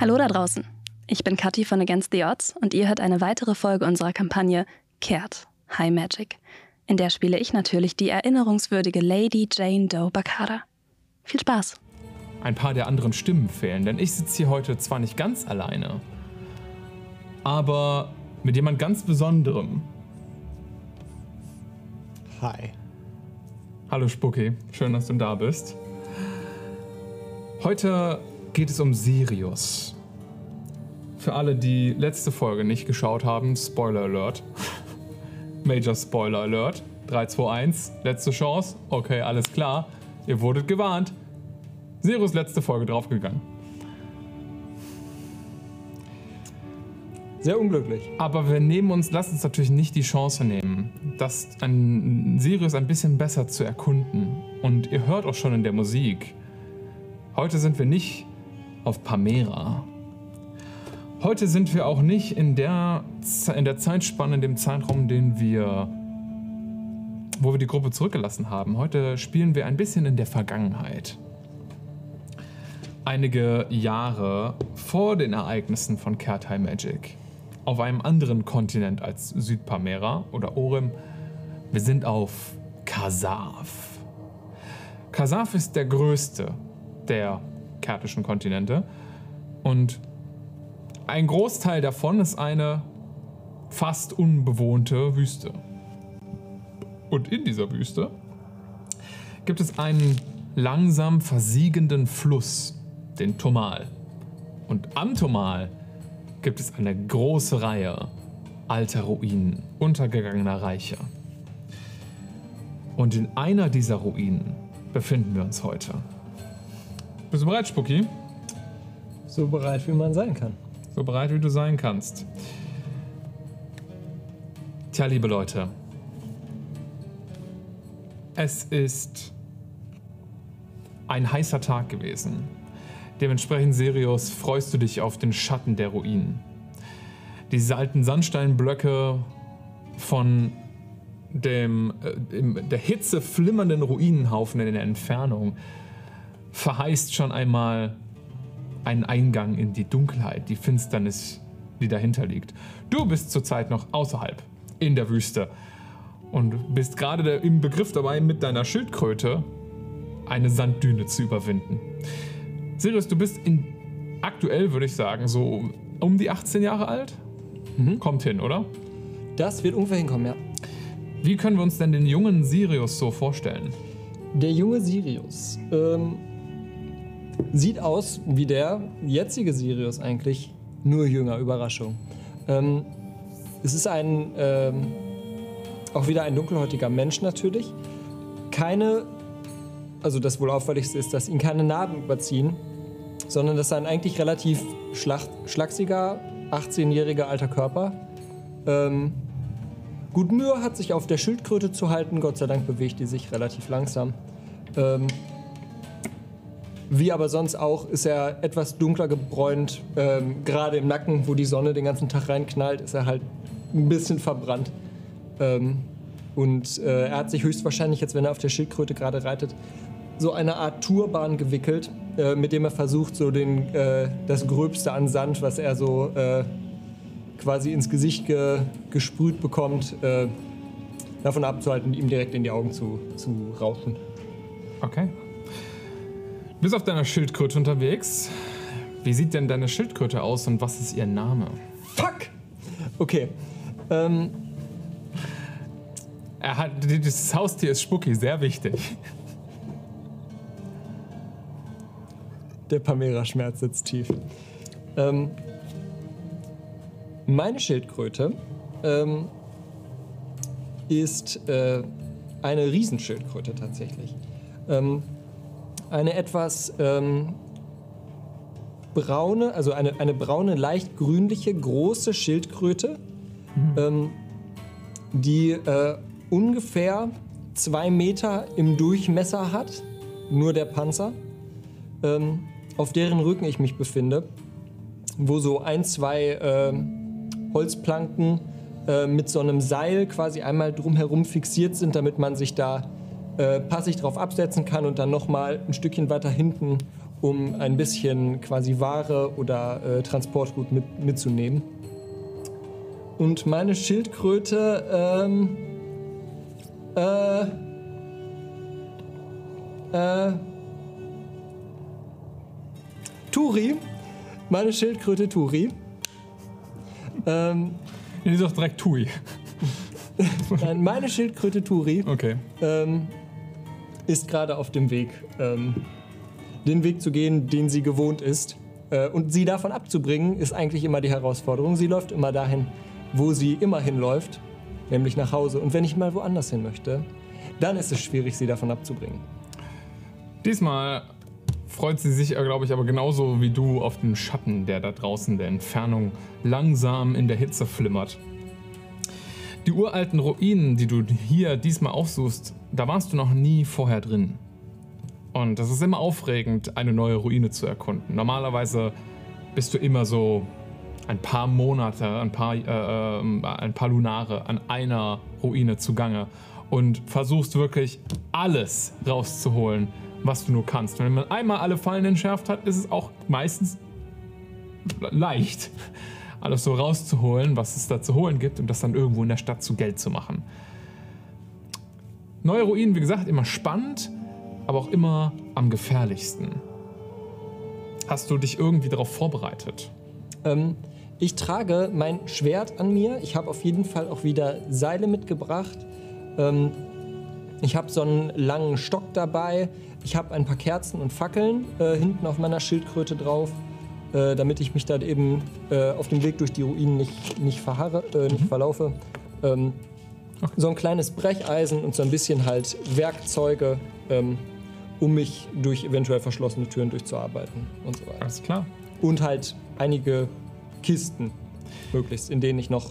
Hallo da draußen. Ich bin Kathi von Against the Odds und ihr hört eine weitere Folge unserer Kampagne Kehrt High Magic. In der spiele ich natürlich die erinnerungswürdige Lady Jane Doe Bakara. Viel Spaß! Ein paar der anderen Stimmen fehlen, denn ich sitze hier heute zwar nicht ganz alleine, aber mit jemand ganz Besonderem. Hi. Hallo Spucki, schön, dass du da bist. Heute geht es um Sirius. Für alle, die letzte Folge nicht geschaut haben, Spoiler Alert. Major Spoiler Alert. 3, 2, 1, letzte Chance. Okay, alles klar. Ihr wurdet gewarnt. Sirius letzte Folge draufgegangen. Sehr unglücklich. Aber wir nehmen uns, lasst uns natürlich nicht die Chance nehmen, das an Sirius ein bisschen besser zu erkunden. Und ihr hört auch schon in der Musik. Heute sind wir nicht auf Pamera. Heute sind wir auch nicht in der, in der Zeitspanne, in dem Zeitraum, den wir, wo wir die Gruppe zurückgelassen haben. Heute spielen wir ein bisschen in der Vergangenheit. Einige Jahre vor den Ereignissen von Kertai Magic. Auf einem anderen Kontinent als Südpamera oder Orem. Wir sind auf Kasaf. Kasaf ist der größte der kertischen Kontinente. Und ein Großteil davon ist eine fast unbewohnte Wüste. Und in dieser Wüste gibt es einen langsam versiegenden Fluss, den Tomal. Und am Tomal gibt es eine große Reihe alter Ruinen, untergegangener Reiche. Und in einer dieser Ruinen befinden wir uns heute. Bist du bereit, Spucki? So bereit, wie man sein kann. So bereit, wie du sein kannst. Tja, liebe Leute. Es ist ein heißer Tag gewesen. Dementsprechend, Sirius, freust du dich auf den Schatten der Ruinen. Diese alten Sandsteinblöcke von dem äh, der Hitze flimmernden Ruinenhaufen in der Entfernung verheißt schon einmal einen Eingang in die Dunkelheit, die Finsternis, die dahinter liegt. Du bist zurzeit noch außerhalb, in der Wüste. Und bist gerade im Begriff dabei, mit deiner Schildkröte eine Sanddüne zu überwinden. Sirius, du bist in, aktuell, würde ich sagen, so um die 18 Jahre alt? Kommt hin, oder? Das wird ungefähr hinkommen, ja. Wie können wir uns denn den jungen Sirius so vorstellen? Der junge Sirius ähm, sieht aus wie der jetzige Sirius eigentlich, nur jünger, Überraschung. Ähm, es ist ein, ähm, auch wieder ein dunkelhäutiger Mensch natürlich. Keine, also das wohl auffälligste ist, dass ihn keine Narben überziehen, sondern dass ein eigentlich relativ schlach, schlachsiger, 18-jähriger alter Körper ähm, gut Mühe hat, sich auf der Schildkröte zu halten. Gott sei Dank bewegt die sich relativ langsam. Ähm, wie aber sonst auch ist er etwas dunkler gebräunt. Ähm, Gerade im Nacken, wo die Sonne den ganzen Tag reinknallt, ist er halt ein bisschen verbrannt. Ähm, und äh, er hat sich höchstwahrscheinlich, jetzt wenn er auf der Schildkröte gerade reitet, so eine Art Turban gewickelt, äh, mit dem er versucht, so den, äh, das Gröbste an Sand, was er so äh, quasi ins Gesicht ge gesprüht bekommt, äh, davon abzuhalten, ihm direkt in die Augen zu, zu rauschen. Okay. Du bist auf deiner Schildkröte unterwegs. Wie sieht denn deine Schildkröte aus und was ist ihr Name? Fuck! Okay. Ähm, Er hat, dieses Haustier ist Spucki, sehr wichtig. der Pamera-Schmerz sitzt tief. Ähm, meine Schildkröte ähm, ist äh, eine Riesenschildkröte tatsächlich. Ähm, eine etwas ähm, braune, also eine, eine braune, leicht grünliche, große Schildkröte, ähm, die äh, ungefähr zwei Meter im Durchmesser hat, nur der Panzer, ähm, auf deren Rücken ich mich befinde, wo so ein, zwei ähm, Holzplanken äh, mit so einem Seil quasi einmal drumherum fixiert sind, damit man sich da äh, passig drauf absetzen kann und dann nochmal ein Stückchen weiter hinten um ein bisschen quasi Ware oder äh, Transportgut mit, mitzunehmen. Und meine Schildkröte, ähm, äh, äh, Turi, meine Schildkröte Turi, ähm, Die ist doch direkt Tui. nein, meine Schildkröte Turi Okay. ähm, ist gerade auf dem Weg, ähm, den Weg zu gehen, den sie gewohnt ist. Äh, und sie davon abzubringen, ist eigentlich immer die Herausforderung. Sie läuft immer dahin, wo sie immer hinläuft, nämlich nach Hause. Und wenn ich mal woanders hin möchte, dann ist es schwierig, sie davon abzubringen. Diesmal freut sie sich, glaube ich, aber genauso wie du auf den Schatten, der da draußen in der Entfernung langsam in der Hitze flimmert. Die uralten Ruinen, die du hier diesmal aufsuchst, da warst du noch nie vorher drin. Und das ist immer aufregend, eine neue Ruine zu erkunden. Normalerweise bist du immer so ein paar Monate, ein paar, äh, äh, ein paar Lunare an einer Ruine zugange und versuchst wirklich alles rauszuholen, was du nur kannst. Wenn man einmal alle Fallen entschärft hat, ist es auch meistens leicht, alles so rauszuholen, was es da zu holen gibt und das dann irgendwo in der Stadt zu Geld zu machen. Neue Ruinen, wie gesagt, immer spannend, aber auch immer am gefährlichsten. Hast du dich irgendwie darauf vorbereitet? Ähm, ich trage mein Schwert an mir. Ich habe auf jeden Fall auch wieder Seile mitgebracht. Ähm, ich habe so einen langen Stock dabei. Ich habe ein paar Kerzen und Fackeln äh, hinten auf meiner Schildkröte drauf, äh, damit ich mich dann eben äh, auf dem Weg durch die Ruinen nicht, nicht verharre, äh, nicht verlaufe. Ähm, So ein kleines Brecheisen und so ein bisschen halt Werkzeuge, ähm, um mich durch eventuell verschlossene Türen durchzuarbeiten und so weiter. Alles klar. Und halt einige Kisten, möglichst, in denen ich noch.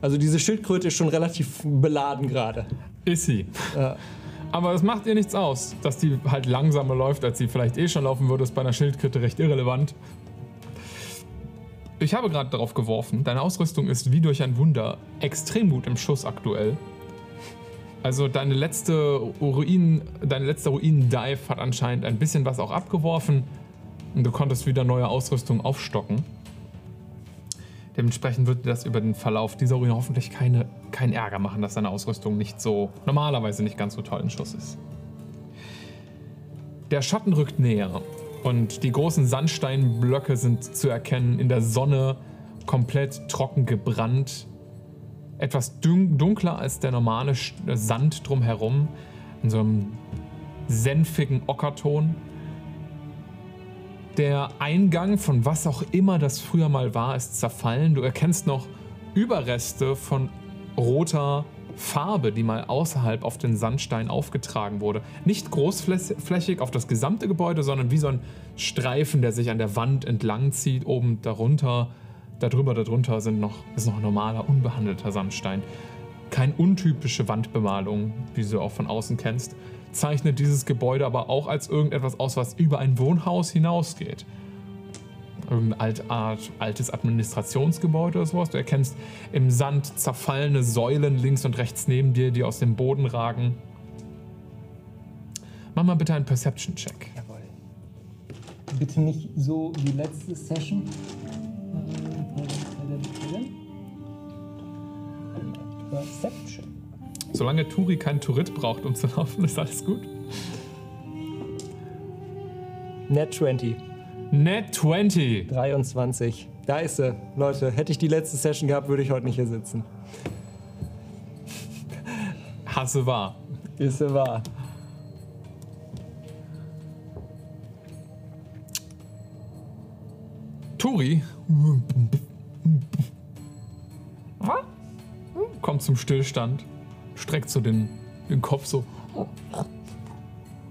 Also diese Schildkröte ist schon relativ beladen gerade. Ist sie. Ja. Aber es macht ihr nichts aus, dass die halt langsamer läuft, als sie vielleicht eh schon laufen würde, ist bei einer Schildkröte recht irrelevant. Ich habe gerade darauf geworfen, deine Ausrüstung ist wie durch ein Wunder extrem gut im Schuss aktuell. Also deine letzte Ruin, dein letzter Ruinen-Dive hat anscheinend ein bisschen was auch abgeworfen und du konntest wieder neue Ausrüstung aufstocken. Dementsprechend wird dir das über den Verlauf dieser Ruine hoffentlich keine, keinen Ärger machen, dass deine Ausrüstung nicht so, normalerweise nicht ganz so toll in Schuss ist. Der Schatten rückt näher und die großen Sandsteinblöcke sind zu erkennen, in der Sonne komplett trocken gebrannt. Etwas dun dunkler als der normale äh, Sand drumherum, in so einem senfigen Ockerton. Der Eingang von was auch immer das früher mal war, ist zerfallen. Du erkennst noch Überreste von roter Farbe, die mal außerhalb auf den Sandstein aufgetragen wurde. Nicht großflächig auf das gesamte Gebäude, sondern wie so ein Streifen, der sich an der Wand entlang zieht, oben darunter. Darüber, darunter sind noch, ist noch normaler, unbehandelter Sandstein. Keine untypische Wandbemalung, wie du auch von außen kennst, zeichnet dieses Gebäude aber auch als irgendetwas aus, was über ein Wohnhaus hinausgeht. Irgendein alt, Art, altes Administrationsgebäude oder sowas. Du erkennst im Sand zerfallene Säulen links und rechts neben dir, die aus dem Boden ragen. Mach mal bitte einen Perception-Check. Jawohl. Bitte nicht so wie letzte Session. Perception. Solange Turi kein Turrit braucht, um zu laufen, ist alles gut. Net 20. Net 20. 23. Da ist sie. Leute, hätte ich die letzte Session gehabt, würde ich heute nicht hier sitzen. Hasse wahr. Ist sie wahr. Turi kommt zum Stillstand, streckt so den, den Kopf so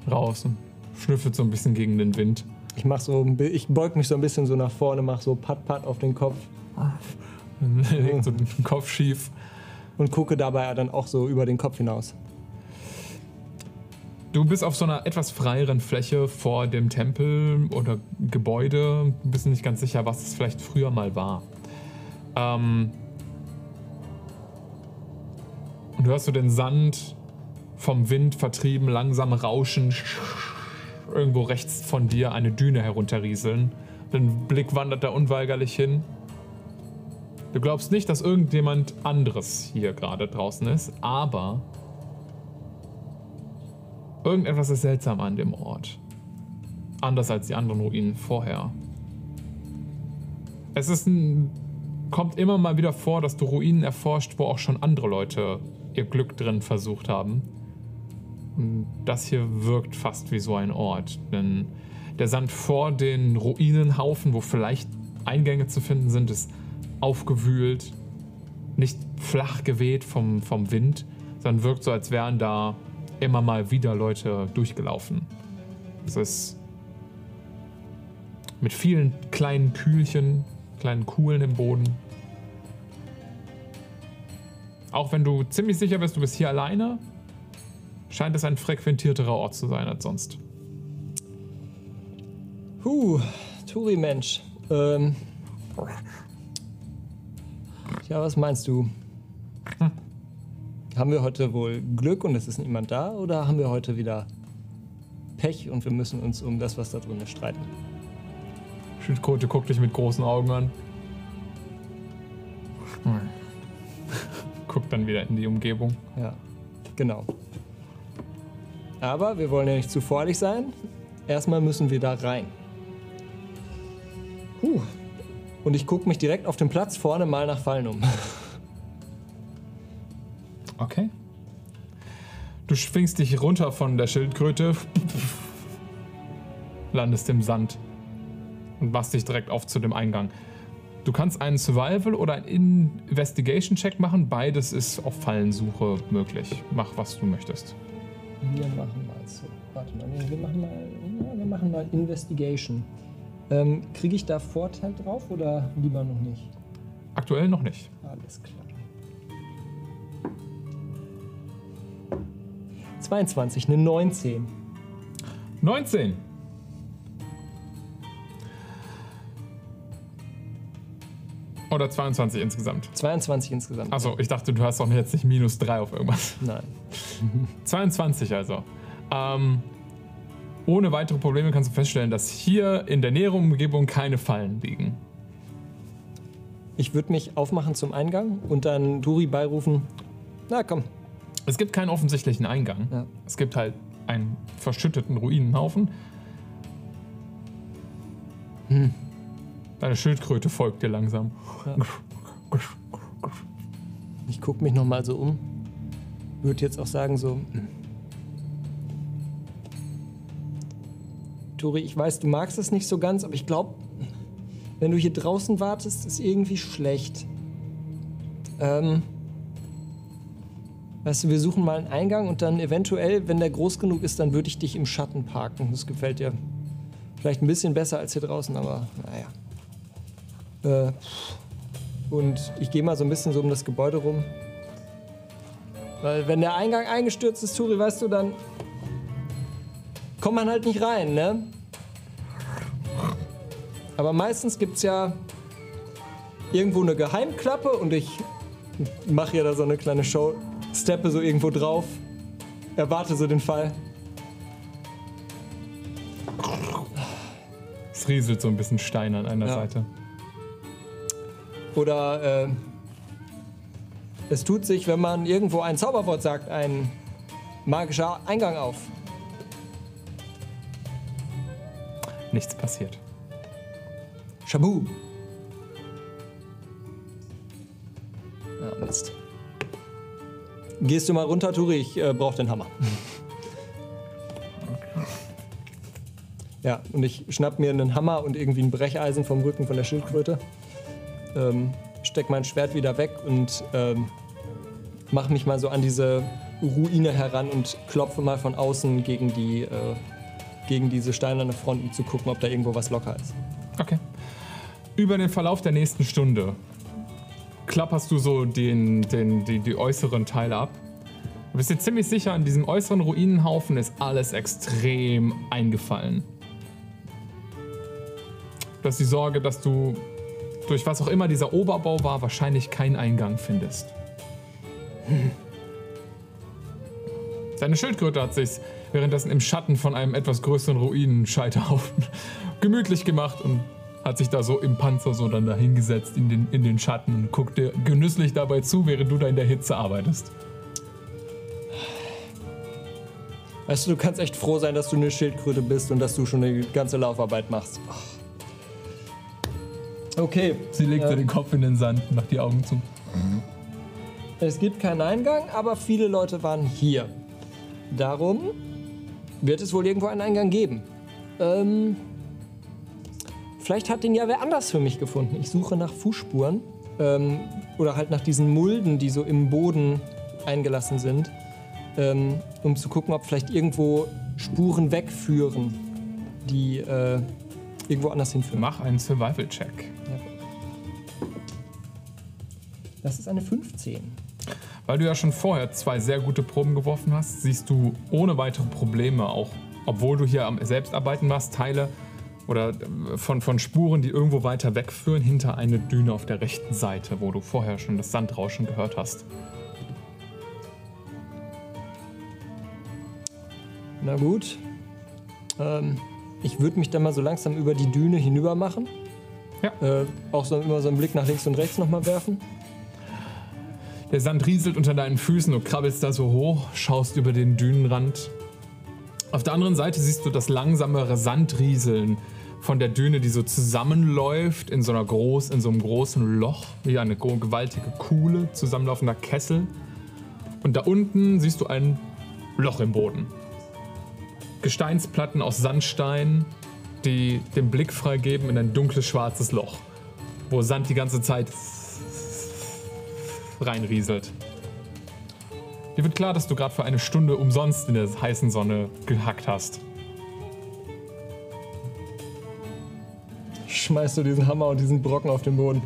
raus und schnüffelt so ein bisschen gegen den Wind. Ich mach so, ich beug mich so ein bisschen so nach vorne, mach so Pat Pat auf den Kopf Legt so den Kopf schief. und gucke dabei dann auch so über den Kopf hinaus. Du bist auf so einer etwas freieren Fläche vor dem Tempel oder Gebäude. Du bist nicht ganz sicher, was es vielleicht früher mal war. Ähm und du hörst so den Sand vom Wind vertrieben, langsam rauschen irgendwo rechts von dir eine Düne herunterrieseln. Dein Blick wandert da unweigerlich hin. Du glaubst nicht, dass irgendjemand anderes hier gerade draußen ist, aber irgendetwas ist seltsam an dem Ort. Anders als die anderen Ruinen vorher. Es ist ein, kommt immer mal wieder vor, dass du Ruinen erforscht, wo auch schon andere Leute ihr Glück drin versucht haben. Das hier wirkt fast wie so ein Ort, denn der Sand vor den Ruinenhaufen, wo vielleicht Eingänge zu finden sind, ist aufgewühlt, nicht flach geweht vom, vom Wind, sondern wirkt so, als wären da immer mal wieder Leute durchgelaufen. Es ist mit vielen kleinen Kühlchen, kleinen Kuhlen im Boden. Auch wenn du ziemlich sicher bist, du bist hier alleine, scheint es ein frequentierterer Ort zu sein als sonst. Huh, Turi Mensch. Ähm. Ja, was meinst du? Hm. Haben wir heute wohl Glück und es ist niemand da oder haben wir heute wieder Pech und wir müssen uns um das, was da drin ist, streiten? Schildkröte guckt dich mit großen Augen an. Guckt dann wieder in die Umgebung. Ja, genau. Aber wir wollen ja nicht zu voreilig sein. Erstmal müssen wir da rein. Puh. Und ich gucke mich direkt auf dem Platz vorne mal nach Fallen um. Okay. Du schwingst dich runter von der Schildkröte, landest im Sand und machst dich direkt auf zu dem Eingang. Du kannst einen Survival oder einen Investigation-Check machen. Beides ist auf Fallensuche möglich. Mach, was du möchtest. Wir machen mal so. Warte mal, wir machen mal, ja, wir machen mal Investigation. Ähm, Kriege ich da Vorteil drauf oder lieber noch nicht? Aktuell noch nicht. Alles klar. 22, eine 19. 19. Oder 22 insgesamt. 22 insgesamt. Achso, ich dachte, du hast doch jetzt nicht minus 3 auf irgendwas. Nein. 22 also. Ähm, ohne weitere Probleme kannst du feststellen, dass hier in der näheren Umgebung keine Fallen liegen. Ich würde mich aufmachen zum Eingang und dann Duri beirufen. Na komm. Es gibt keinen offensichtlichen Eingang. Ja. Es gibt halt einen verschütteten Ruinenhaufen. Deine Schildkröte folgt dir langsam. Ich gucke mich noch mal so um. Würde jetzt auch sagen so. hm. Tori, ich weiß, du magst es nicht so ganz, aber ich glaube, wenn du hier draußen wartest, ist irgendwie schlecht. Ähm, weißt du, wir suchen mal einen Eingang und dann eventuell, wenn der groß genug ist, dann würde ich dich im Schatten parken. Das gefällt dir vielleicht ein bisschen besser als hier draußen, aber naja. Äh, und ich gehe mal so ein bisschen so um das Gebäude rum. Weil wenn der Eingang eingestürzt ist, Turi, weißt du, dann kommt man halt nicht rein, ne? Aber meistens gibt's ja irgendwo eine Geheimklappe und ich mache ja da so eine kleine Show, steppe so irgendwo drauf, erwarte so den Fall. Es rieselt so ein bisschen Stein an einer Ja. Seite. Oder äh, es tut sich, wenn man irgendwo ein Zauberwort sagt, ein magischer Eingang auf. Nichts passiert. Shabu. Ja, Mist. Gehst du mal runter, Turi? Ich äh, brauche den Hammer. Ja, und ich schnapp mir einen Hammer und irgendwie ein Brecheisen vom Rücken von der Schildkröte. Ähm, steck mein Schwert wieder weg und ähm, mach mich mal so an diese Ruine heran und klopfe mal von außen gegen die äh, gegen diese steinerne Front, um zu gucken, ob da irgendwo was locker ist. Okay. Über den Verlauf der nächsten Stunde klapperst du so den, den, die, die äußeren Teile ab. Du bist dir ziemlich sicher, an diesem äußeren Ruinenhaufen ist alles extrem eingefallen. Du hast die Sorge, dass du durch was auch immer dieser Oberbau war, wahrscheinlich keinen Eingang findest. Deine Schildkröte hat sich währenddessen im Schatten von einem etwas größeren Ruinenscheiterhaufen gemütlich gemacht und hat sich da so im Panzer so dann dahingesetzt in den, in den Schatten und guckt dir genüsslich dabei zu, während du da in der Hitze arbeitest. Weißt du, du kannst echt froh sein, dass du eine Schildkröte bist und dass du schon eine ganze Laufarbeit machst. Okay. Sie legt äh, so den Kopf in den Sand und macht die Augen zu. Es gibt keinen Eingang, aber viele Leute waren hier. Darum wird es wohl irgendwo einen Eingang geben. Ähm, vielleicht hat den ja wer anders für mich gefunden. Ich suche nach Fußspuren ähm, oder halt nach diesen Mulden, die so im Boden eingelassen sind, ähm, um zu gucken, ob vielleicht irgendwo Spuren wegführen, die äh, irgendwo anders hinführen. Mach einen Survival-Check. Das ist eine 15. Weil du ja schon vorher zwei sehr gute Proben geworfen hast, siehst du ohne weitere Probleme auch, obwohl du hier am Selbstarbeiten warst, Teile oder äh, von, von Spuren, die irgendwo weiter wegführen, hinter eine Düne auf der rechten Seite, wo du vorher schon das Sandrauschen gehört hast. Na gut. Ähm, ich würde mich dann mal so langsam über die Düne hinüber machen. Ja. Äh, auch so immer so einen Blick nach links und rechts nochmal werfen. Der Sand rieselt unter deinen Füßen, du krabbelst da so hoch, schaust über den Dünenrand. Auf der anderen Seite siehst du das langsamere Sandrieseln von der Düne, die so zusammenläuft in so einer groß, in so einem großen Loch, wie eine gewaltige Kuhle, zusammenlaufender Kessel. Und da unten siehst du ein Loch im Boden. Gesteinsplatten aus Sandstein, die den Blick freigeben in ein dunkles schwarzes Loch, wo Sand die ganze Zeit reinrieselt. Dir wird klar, dass du gerade für eine Stunde umsonst in der heißen Sonne gehackt hast. Schmeißt du diesen Hammer und diesen Brocken auf den Boden.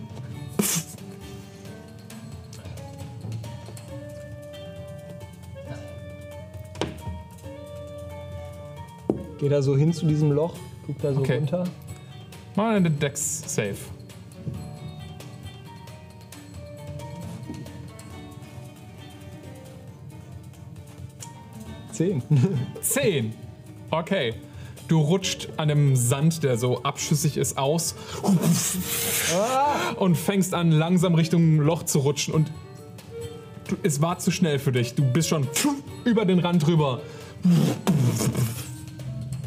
Geh da so hin zu diesem Loch, guck da so Okay. runter. Mal eine Dex Zehn. 10. Okay. Du rutscht an dem Sand, der so abschüssig ist, aus und fängst an, langsam Richtung Loch zu rutschen. Und du, es war zu schnell für dich. Du bist schon über den Rand rüber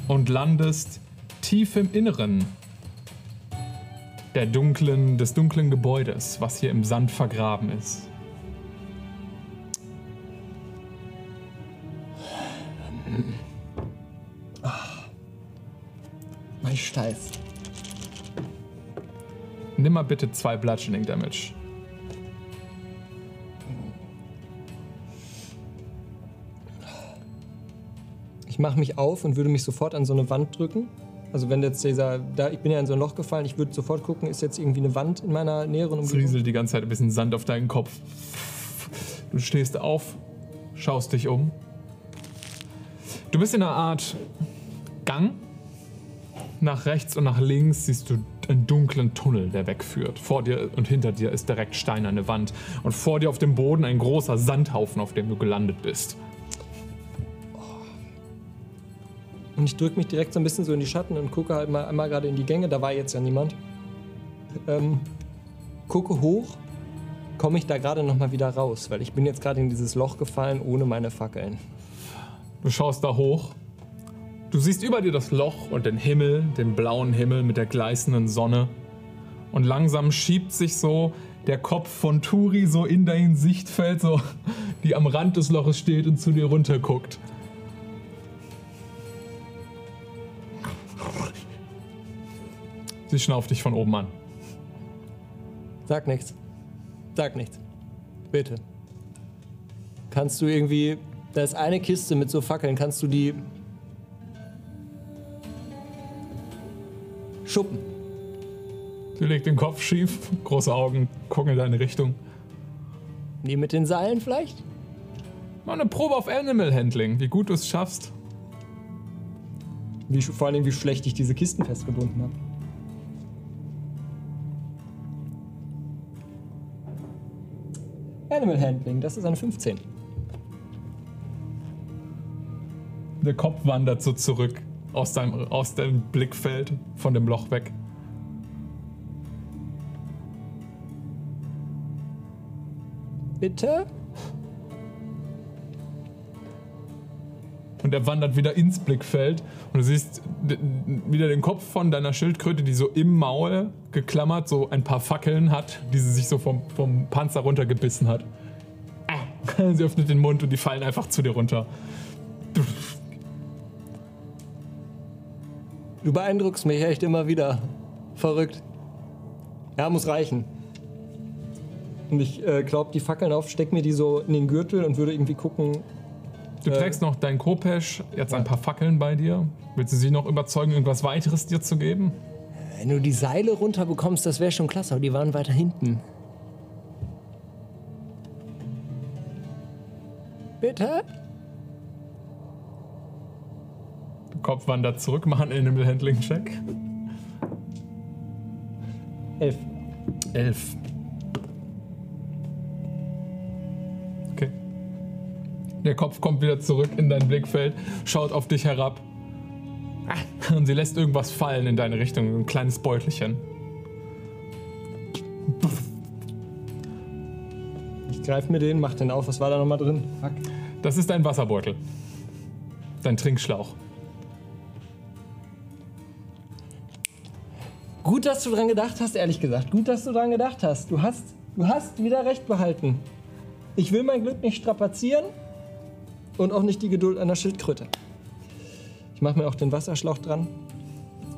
und landest tief im Inneren der dunklen, des dunklen Gebäudes, was hier im Sand vergraben ist. Mein Steif. Nimm mal bitte zwei Bludgeoning Damage. Ich mache mich auf und würde mich sofort an so eine Wand drücken. Also wenn jetzt dieser, da, ich bin ja in so ein Loch gefallen, ich würde sofort gucken, ist jetzt irgendwie eine Wand in meiner näheren Es Umgebung? rieselt die ganze Zeit ein bisschen Sand auf deinen Kopf. Du stehst auf, schaust dich um. Du bist in einer Art Gang. Nach rechts und nach links siehst du einen dunklen Tunnel, der wegführt. Vor dir und hinter dir ist direkt steinerne Wand. Und vor dir auf dem Boden ein großer Sandhaufen, auf dem du gelandet bist. Und ich drücke mich direkt so ein bisschen so in die Schatten und gucke halt mal einmal gerade in die Gänge. Da war jetzt ja niemand. Ähm, gucke hoch, komme ich da gerade noch mal wieder raus, weil ich bin jetzt gerade in dieses Loch gefallen ohne meine Fackeln. Du schaust da hoch. Du siehst über dir das Loch und den Himmel, den blauen Himmel mit der gleißenden Sonne. Und langsam schiebt sich so der Kopf von Turi so in dein Sichtfeld, so die am Rand des Loches steht und zu dir runterguckt. Sie schnauft dich von oben an. Sag nichts. Sag nichts. Bitte. Kannst du irgendwie. Da ist eine Kiste mit so Fackeln. Kannst du die. Schuppen. Sie legt den Kopf schief, große Augen gucken in deine Richtung. Die mit den Seilen vielleicht? Mal eine Probe auf Animal Handling, wie gut du es schaffst. Wie, vor allem, wie schlecht ich diese Kisten festgebunden habe. Animal Handling, das ist eine 15. Der Kopf wandert so zurück aus deinem, aus deinem Blickfeld von dem Loch weg. Bitte? Und er wandert wieder ins Blickfeld und du siehst wieder den Kopf von deiner Schildkröte, die so im Maul geklammert so ein paar Fackeln hat, die sie sich so vom, vom Panzer runtergebissen hat. Ah. Sie öffnet den Mund und die fallen einfach zu dir runter. Du beeindruckst mich echt immer wieder. Verrückt. Ja, muss reichen. Und ich äh, glaub die Fackeln auf, steck mir die so in den Gürtel und würde irgendwie gucken. Du Äh. trägst noch dein Kopesch, jetzt ein paar Fackeln bei dir. Willst du sie noch überzeugen, irgendwas weiteres dir zu geben? Wenn du die Seile runterbekommst, das wäre schon klasse, aber die waren weiter hinten. Bitte? Kopf wandert zurück, mach einen Animal Handling Check. Elf. Elf. Okay. Der Kopf kommt wieder zurück in dein Blickfeld, schaut auf dich herab. Ah, Und sie lässt irgendwas fallen in deine Richtung, ein kleines Beutelchen. Ich greif mir den, mach den auf. Was war da nochmal drin? Fuck. Das ist dein Wasserbeutel. Dein Trinkschlauch. Gut, dass du dran gedacht hast, ehrlich gesagt. Gut, dass du dran gedacht hast. Du hast, du hast wieder recht behalten. Ich will mein Glück nicht strapazieren und auch nicht die Geduld einer Schildkröte. Ich mache mir auch den Wasserschlauch dran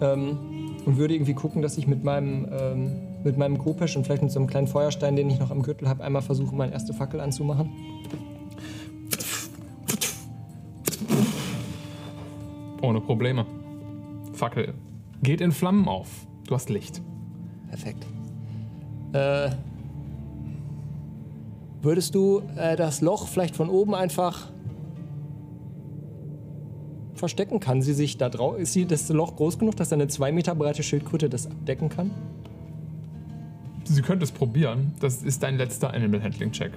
ähm, und würde irgendwie gucken, dass ich mit meinem, ähm, mit meinem Kopesch und vielleicht mit so einem kleinen Feuerstein, den ich noch am Gürtel habe, einmal versuche, meine erste Fackel anzumachen. Ohne Probleme. Fackel geht in Flammen auf. Du hast Licht. Perfekt. Äh, würdest du äh, das Loch vielleicht von oben einfach verstecken? Kann sie sich da drauf? Ist sie das Loch groß genug, dass eine zwei Meter breite Schildkröte das abdecken kann? Sie könnte es probieren. Das ist dein letzter Animal Handling Check.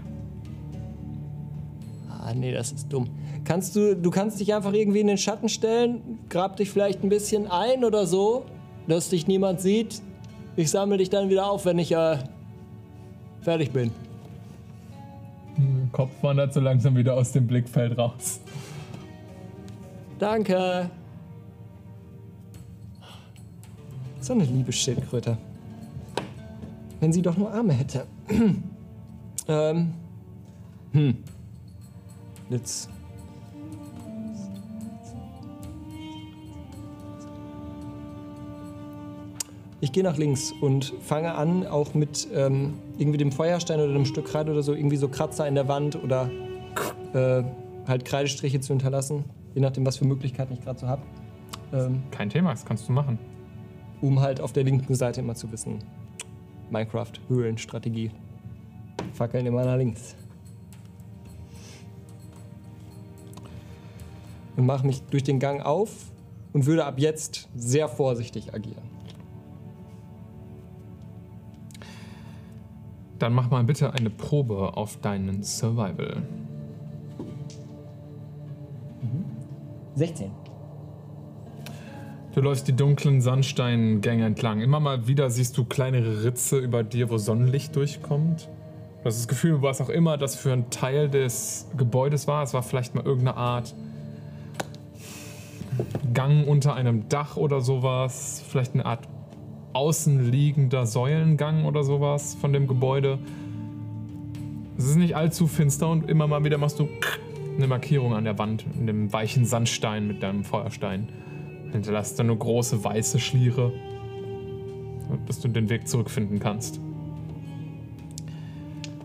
Ah, nee, das ist dumm. Kannst du, du kannst dich einfach irgendwie in den Schatten stellen, grab dich vielleicht ein bisschen ein oder so, dass dich niemand sieht. Ich sammle dich dann wieder auf, wenn ich äh, fertig bin. Der Kopf wandert so langsam wieder aus dem Blickfeld raus. Danke. So eine liebe Schildkröte. Wenn sie doch nur Arme hätte. ähm. Hm. Jetzt. Ich gehe nach links und fange an, auch mit ähm, irgendwie dem Feuerstein oder einem Stück Kreide oder so, irgendwie so Kratzer in der Wand oder äh, halt Kreidestriche zu hinterlassen, je nachdem, was für Möglichkeiten ich gerade so habe. Ähm, Kein Thema, das kannst du machen. um halt auf der linken Seite immer zu wissen, Minecraft, Höhlenstrategie. Fackeln immer nach links. Und mache mich durch den Gang auf und würde ab jetzt sehr vorsichtig agieren. Dann mach mal bitte eine Probe auf deinen Survival. 16. Du läufst die dunklen Sandsteingänge entlang. Immer mal wieder siehst du kleinere Ritze über dir, wo Sonnenlicht durchkommt. Du hast das Gefühl, was auch immer das für ein Teil des Gebäudes war. Es war vielleicht mal irgendeine Art Gang unter einem Dach oder sowas. Vielleicht eine Art außenliegender Säulengang oder sowas von dem Gebäude. Es ist nicht allzu finster und immer mal wieder machst du eine Markierung an der Wand, in dem weichen Sandstein mit deinem Feuerstein. Hinterlässt dann nur große weiße Schliere, dass du den Weg zurückfinden kannst.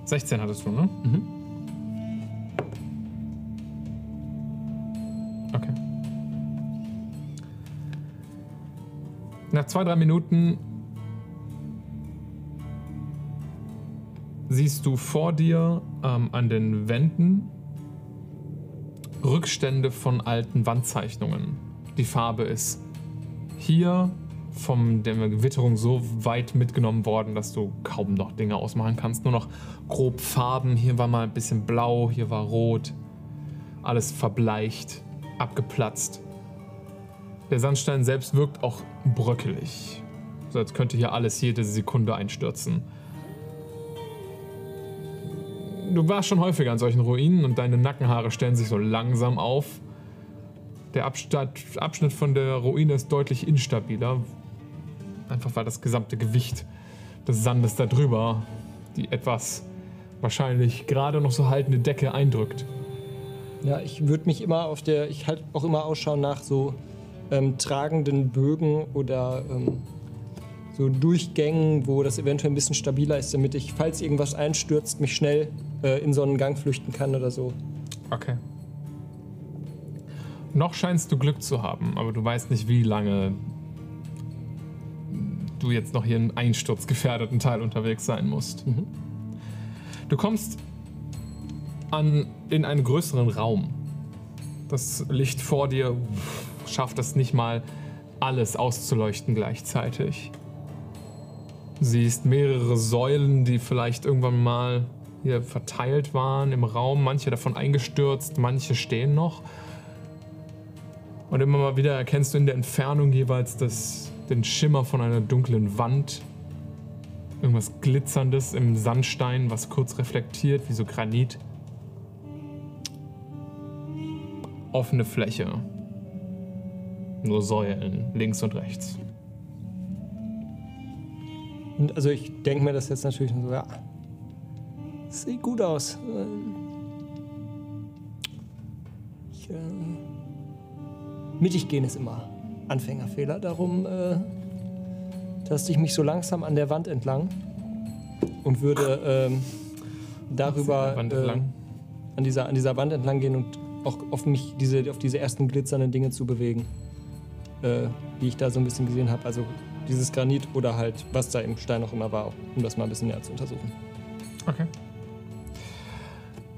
16 hattest du, ne? Mhm. Nach zwei, drei Minuten siehst du vor dir ähm, an den Wänden Rückstände von alten Wandzeichnungen. Die Farbe ist hier von der Witterung so weit mitgenommen worden, dass du kaum noch Dinge ausmachen kannst. Nur noch grob Farben. Hier war mal ein bisschen blau, hier war rot. Alles verbleicht. abgeplatzt. Der Sandstein selbst wirkt auch bröckelig. So als könnte hier alles jede Sekunde einstürzen. Du warst schon häufiger an solchen Ruinen und deine Nackenhaare stellen sich so langsam auf. Der Abschnitt, von der Ruine ist deutlich instabiler. Einfach weil das gesamte Gewicht des Sandes da drüber die etwas wahrscheinlich gerade noch so haltende Decke eindrückt. Ja, ich würde mich immer auf der, ich halt auch immer Ausschau nach so ähm, tragenden Bögen oder ähm, so Durchgängen, wo das eventuell ein bisschen stabiler ist, damit ich, falls irgendwas einstürzt, mich schnell äh, in so einen Gang flüchten kann oder so. Okay. Noch scheinst du Glück zu haben, aber du weißt nicht, wie lange du jetzt noch hier im einsturzgefährdeten Teil unterwegs sein musst. Mhm. Du kommst an, in einen größeren Raum. Das Licht vor dir schafft es nicht mal, alles auszuleuchten gleichzeitig. Siehst mehrere Säulen, die vielleicht irgendwann mal hier verteilt waren im Raum, manche davon eingestürzt, manche stehen noch. Und immer mal wieder erkennst du in der Entfernung jeweils das, den Schimmer von einer dunklen Wand. Irgendwas Glitzerndes im Sandstein, was kurz reflektiert, wie so Granit. Offene Fläche. Nur Säulen, links und rechts. Und also ich denke mir das jetzt natürlich so, ja, sieht gut aus. Ich, äh, mittig gehen ist immer Anfängerfehler. Darum äh, taste ich mich so langsam an der Wand entlang und würde ähm, darüber Wand äh, an, dieser, an dieser Wand entlang gehen und auch auf mich diese, auf diese ersten glitzernden Dinge zu bewegen, äh, die ich da so ein bisschen gesehen habe. Also dieses Granit oder halt, was da im Stein auch immer war, um das mal ein bisschen näher zu untersuchen. Okay.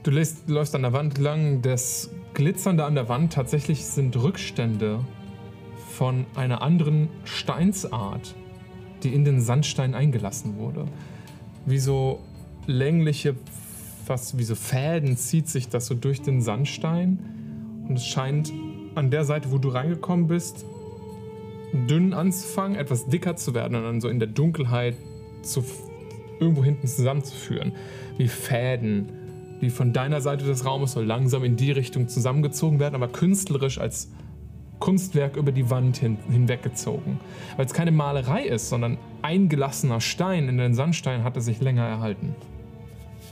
Du lässt, läufst an der Wand lang. Das Glitzernde an der Wand tatsächlich sind Rückstände von einer anderen Steinsart, die in den Sandstein eingelassen wurde. Wie so längliche, fast wie so Fäden zieht sich das so durch den Sandstein. Und es scheint an der Seite, wo du reingekommen bist, dünn anzufangen, etwas dicker zu werden und dann so in der Dunkelheit zu, irgendwo hinten zusammenzuführen. Wie Fäden, die von deiner Seite des Raumes so langsam in die Richtung zusammengezogen werden, aber künstlerisch als Kunstwerk über die Wand hin, hinweggezogen. Weil es keine Malerei ist, sondern eingelassener Stein in den Sandstein hatte sich länger erhalten.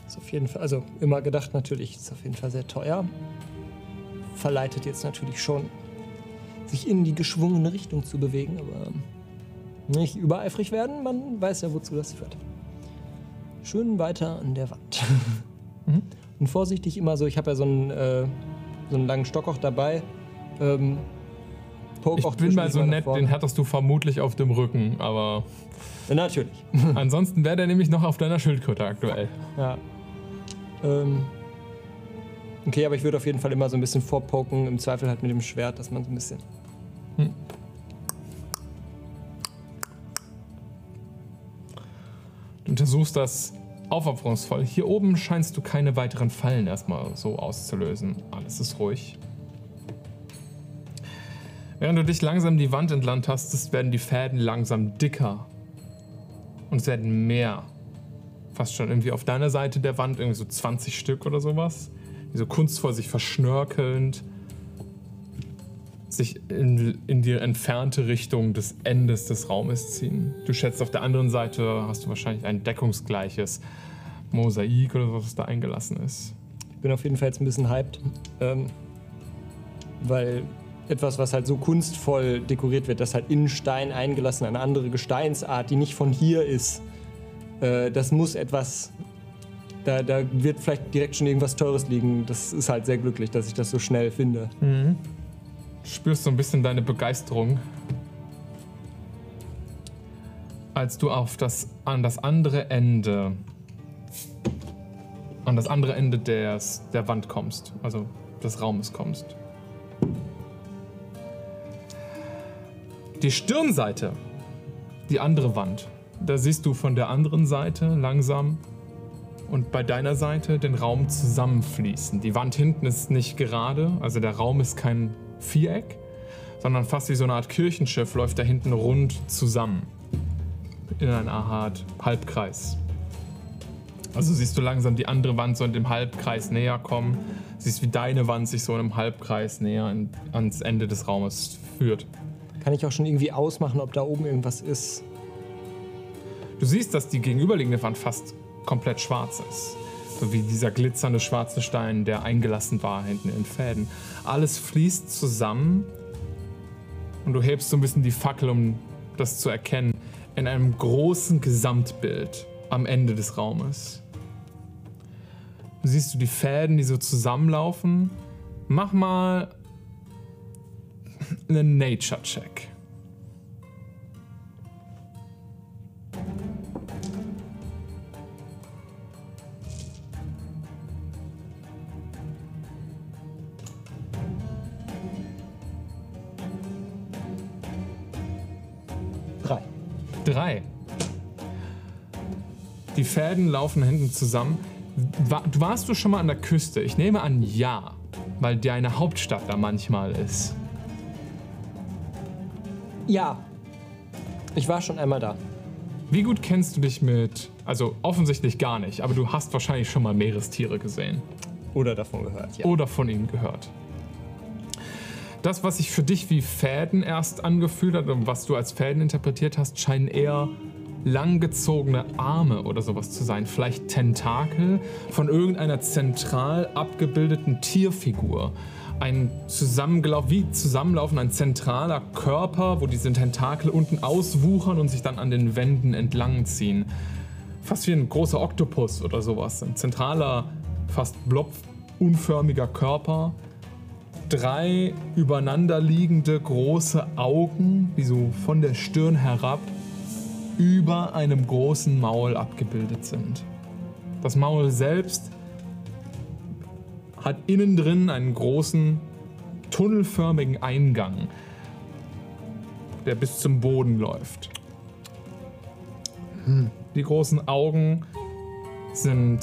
Ist auf jeden Fall, also immer gedacht natürlich, ist auf jeden Fall sehr teuer. Verleitet jetzt natürlich schon, sich in die geschwungene Richtung zu bewegen, aber nicht übereifrig werden, man weiß ja, wozu das führt. Schön weiter an der Wand. Mhm. Und vorsichtig immer so, ich habe ja so einen, äh, so einen langen Stock auch dabei. Ähm, Ich bin mal so nett, den hattest du vermutlich auf dem Rücken, aber Ja, natürlich. ansonsten wäre der nämlich noch auf deiner Schildkröte aktuell. Ja. Ähm. Okay, aber ich würde auf jeden Fall immer so ein bisschen vorpoken, im Zweifel halt mit dem Schwert, dass man so ein bisschen. Du untersuchst das aufopferungsvoll. Hier oben scheinst du keine weiteren Fallen erstmal so auszulösen. Alles ist ruhig. Während du dich langsam die Wand entlang tastest, werden die Fäden langsam dicker. Und es werden mehr. Fast schon irgendwie auf deiner Seite der Wand, irgendwie so 20 Stück oder sowas. Die so kunstvoll sich verschnörkelnd sich in, in die entfernte Richtung des Endes des Raumes ziehen. Du schätzt, auf der anderen Seite hast du wahrscheinlich ein deckungsgleiches Mosaik oder was da eingelassen ist. Ich bin auf jeden Fall jetzt ein bisschen hyped. Ähm, weil etwas, was halt so kunstvoll dekoriert wird, das halt in Stein eingelassen, eine andere Gesteinsart, die nicht von hier ist, äh, das muss etwas. Da, da wird vielleicht direkt schon irgendwas Teures liegen. Das ist halt sehr glücklich, dass ich das so schnell finde. Du spürst so ein bisschen deine Begeisterung, als du auf das, an das andere Ende, an das andere Ende des, der Wand kommst, also des Raumes kommst. Die Stirnseite, die andere Wand, da siehst du von der anderen Seite langsam und bei deiner Seite den Raum zusammenfließen. Die Wand hinten ist nicht gerade, also der Raum ist kein Viereck, sondern fast wie so eine Art Kirchenschiff läuft da hinten rund zusammen. In einer Art Halbkreis. Also siehst du langsam die andere Wand so in dem Halbkreis näher kommen. Siehst, wie deine Wand sich so in einem Halbkreis näher in, ans Ende des Raumes führt. Kann ich auch schon irgendwie ausmachen, ob da oben irgendwas ist? Du siehst, dass die gegenüberliegende Wand fast komplett schwarz ist. So wie dieser glitzernde schwarze Stein, der eingelassen war hinten in Fäden. Alles fließt zusammen und du hebst so ein bisschen die Fackel, um das zu erkennen, in einem großen Gesamtbild am Ende des Raumes. Siehst du die Fäden, die so zusammenlaufen? Mach mal einen Nature-Check. 3. Die Fäden laufen hinten zusammen. Warst du schon mal an der Küste? Ich nehme an, ja, weil deine Hauptstadt da manchmal ist. Ja, ich war schon einmal da. Wie gut kennst du dich mit, also offensichtlich gar nicht, aber du hast wahrscheinlich schon mal Meerestiere gesehen. Oder davon gehört, ja. Oder von ihnen gehört. Das, was sich für dich wie Fäden erst angefühlt hat und was du als Fäden interpretiert hast, scheinen eher langgezogene Arme oder sowas zu sein. Vielleicht Tentakel von irgendeiner zentral abgebildeten Tierfigur. Ein zusammengelaufen, wie zusammenlaufen, ein zentraler Körper, wo diese Tentakel unten auswuchern und sich dann an den Wänden entlang ziehen. Fast wie ein großer Oktopus oder sowas. Ein zentraler, fast blobunförmiger Körper. Drei übereinanderliegende große Augen, die so von der Stirn herab über einem großen Maul abgebildet sind. Das Maul selbst hat innen drin einen großen, tunnelförmigen Eingang, der bis zum Boden läuft. Die großen Augen sind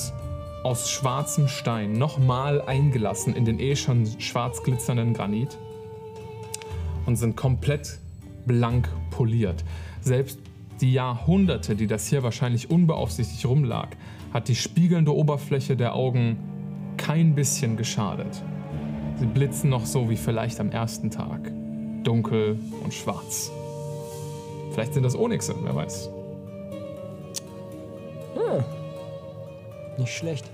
aus schwarzem Stein, nochmal eingelassen in den eh schon schwarz glitzernden Granit und sind komplett blank poliert. Selbst die Jahrhunderte, die das hier wahrscheinlich unbeaufsichtigt rumlag, hat die spiegelnde Oberfläche der Augen kein bisschen geschadet. Sie blitzen noch so wie vielleicht am ersten Tag. Dunkel und schwarz. Vielleicht sind das Onyxe, wer weiß. Nicht schlecht.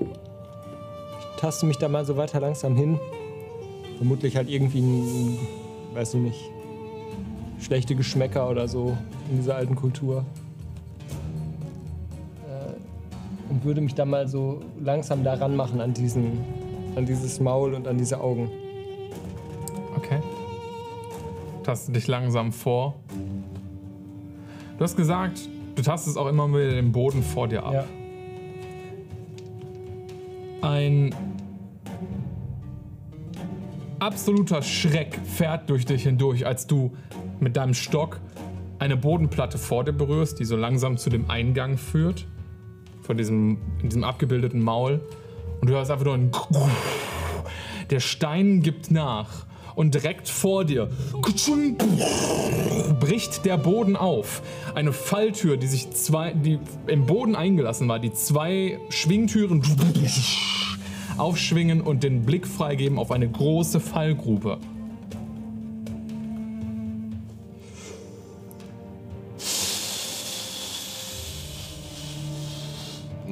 Ich taste mich da mal so weiter langsam hin. Vermutlich halt irgendwie ein, weiß ich nicht, schlechte Geschmäcker oder so in dieser alten Kultur. Äh, Und würde mich da mal so langsam daran machen an diesen, an dieses Maul und an diese Augen. Okay. Taste dich langsam vor. Du hast gesagt, du tastest auch immer wieder den Boden vor dir ab. Ja. Ein absoluter Schreck fährt durch dich hindurch, als du mit deinem Stock eine Bodenplatte vor dir berührst, die so langsam zu dem Eingang führt. Von diesem, diesem abgebildeten Maul. Und du hörst einfach nur ein. Der Stein gibt nach. Und direkt vor dir bricht der Boden auf. Eine Falltür, die sich zwei, die im Boden eingelassen war, die zwei Schwingtüren aufschwingen und den Blick freigeben auf eine große Fallgrube.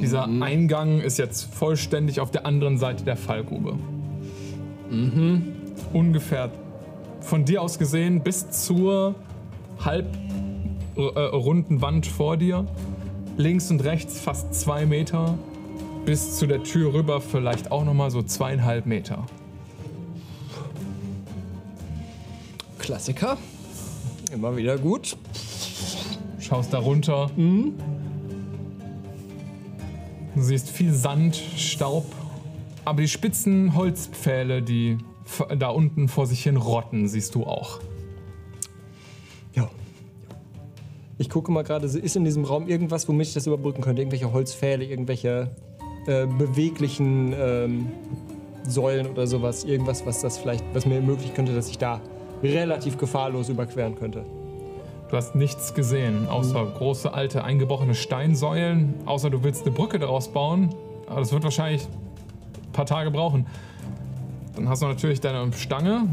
Dieser Eingang ist jetzt vollständig auf der anderen Seite der Fallgrube. Ungefähr von dir aus gesehen bis zur halb äh, runden Wand vor dir. Links und rechts fast zwei Meter. Bis zu der Tür rüber vielleicht auch nochmal so zweieinhalb Meter. Klassiker. Immer wieder gut. Schaust da runter. Du siehst viel Sand, Staub. Aber die spitzen Holzpfähle, die da unten vor sich hin rotten, siehst du auch. Ja. Ich gucke mal gerade, ist in diesem Raum irgendwas, womit ich das überbrücken könnte? Irgendwelche Holzpfähle, irgendwelche äh, beweglichen ähm, Säulen oder sowas. Irgendwas, was das vielleicht, was mir ermöglichen könnte, dass ich da relativ gefahrlos überqueren könnte. Du hast nichts gesehen, außer große, alte, eingebrochene Steinsäulen. Außer du willst eine Brücke daraus bauen. Aber das wird wahrscheinlich ein paar Tage brauchen. Dann hast du natürlich deine Stange.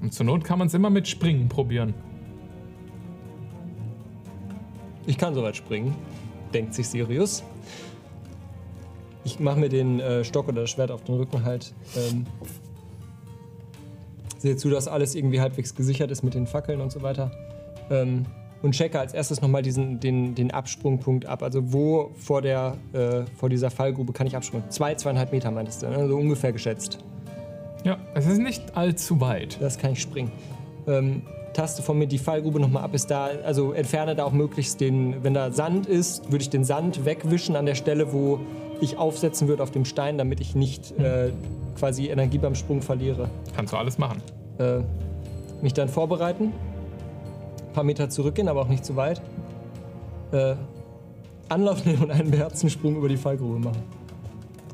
Und zur Not kann man es immer mit Springen probieren. Ich kann soweit springen, denkt sich Sirius. Ich mache mir den äh, Stock oder das Schwert auf den Rücken halt. Ähm, sehe zu, dass alles irgendwie halbwegs gesichert ist mit den Fackeln und so weiter. Ähm, und checke als erstes nochmal diesen, den, den Absprungpunkt ab. Also wo vor, der, äh, vor dieser Fallgrube kann ich abspringen? Zwei, zweieinhalb Meter meintest du, ne? so ungefähr geschätzt. Ja, es ist nicht allzu weit. Das kann ich springen. Ähm, taste von mir die Fallgrube nochmal ab, ist da, also entferne da auch möglichst den, wenn da Sand ist, würde ich den Sand wegwischen an der Stelle, wo ich aufsetzen würde auf dem Stein, damit ich nicht äh, quasi Energie beim Sprung verliere. Kannst du alles machen. Äh, mich dann vorbereiten, paar Meter zurückgehen, aber auch nicht zu weit. Äh, Anlauf nehmen und einen beherzten Sprung über die Fallgrube machen.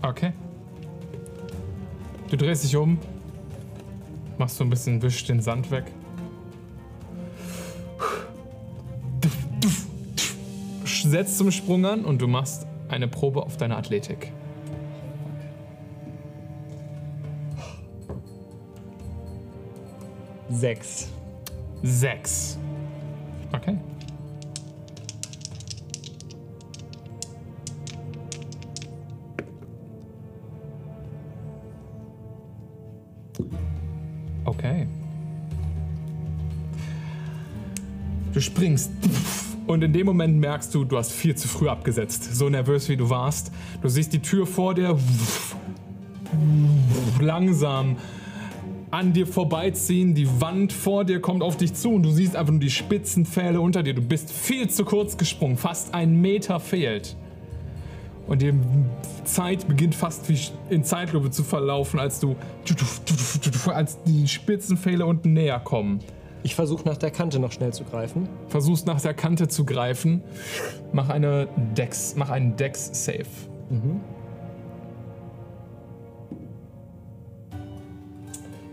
Okay. Du drehst dich um, machst so ein bisschen, wisch den Sand weg. Setzt zum Sprung an und du machst eine Probe auf deine Athletik. Sechs. Sechs. Okay. Okay. Du springst und in dem Moment merkst du, du hast viel zu früh abgesetzt. So nervös wie du warst. Du siehst die Tür vor dir langsam an dir vorbeiziehen. Die Wand vor dir kommt auf dich zu und du siehst einfach nur die spitzen Pfähle unter dir. Du bist viel zu kurz gesprungen. Fast ein Meter fehlt. Und die Zeit beginnt fast wie in Zeitlupe zu verlaufen, als du als die spitzen Pfähle unten näher kommen. Ich versuche nach der Kante noch schnell zu greifen. Versuchst nach der Kante zu greifen. Mach eine Dex, mach einen Dex Save. Net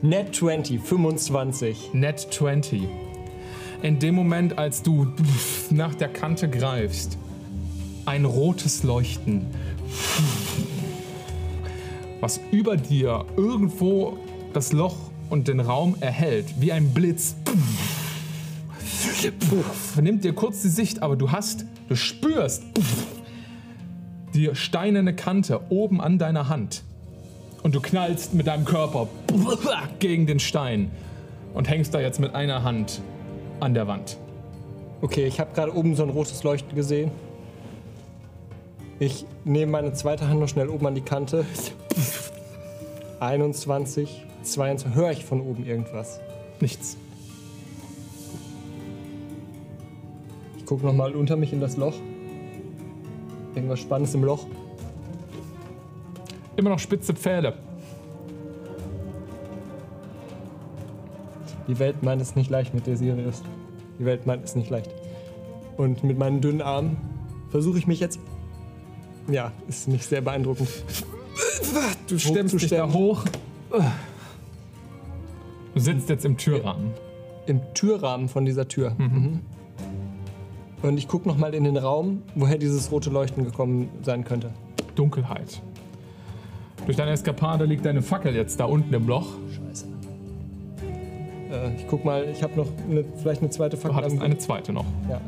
20, 25. Net 20. In dem Moment, als du nach der Kante greifst, ein rotes Leuchten, was über dir irgendwo das Loch und den Raum erhält, wie ein Blitz. Nimmt dir kurz die Sicht, aber du hast, du spürst die steinerne Kante oben an deiner Hand. Und du knallst mit deinem Körper gegen den Stein und hängst da jetzt mit einer Hand an der Wand. Okay, ich habe gerade oben so ein rotes Leuchten gesehen. Ich nehme meine zweite Hand noch schnell oben an die Kante. 21, 22. Höre ich von oben irgendwas? Nichts. Ich gucke nochmal unter mich in das Loch. Irgendwas Spannendes im Loch. Immer noch spitze Pfähle. Die Welt meint es nicht leicht mit der Sirius. Die Welt meint es nicht leicht. Und mit meinen dünnen Armen versuche ich mich jetzt. Ja, ist nicht sehr beeindruckend. Du stemmst dich da hoch. Du sitzt jetzt im Türrahmen. Im Türrahmen von dieser Tür. Mhm. Und ich gucke nochmal in den Raum, woher dieses rote Leuchten gekommen sein könnte. Dunkelheit. Durch deine Eskapade liegt deine Fackel jetzt da unten im Loch. Scheiße. Äh, ich guck mal, ich habe noch eine, vielleicht eine zweite Du Fackel. hattest am- eine zweite noch. Ja.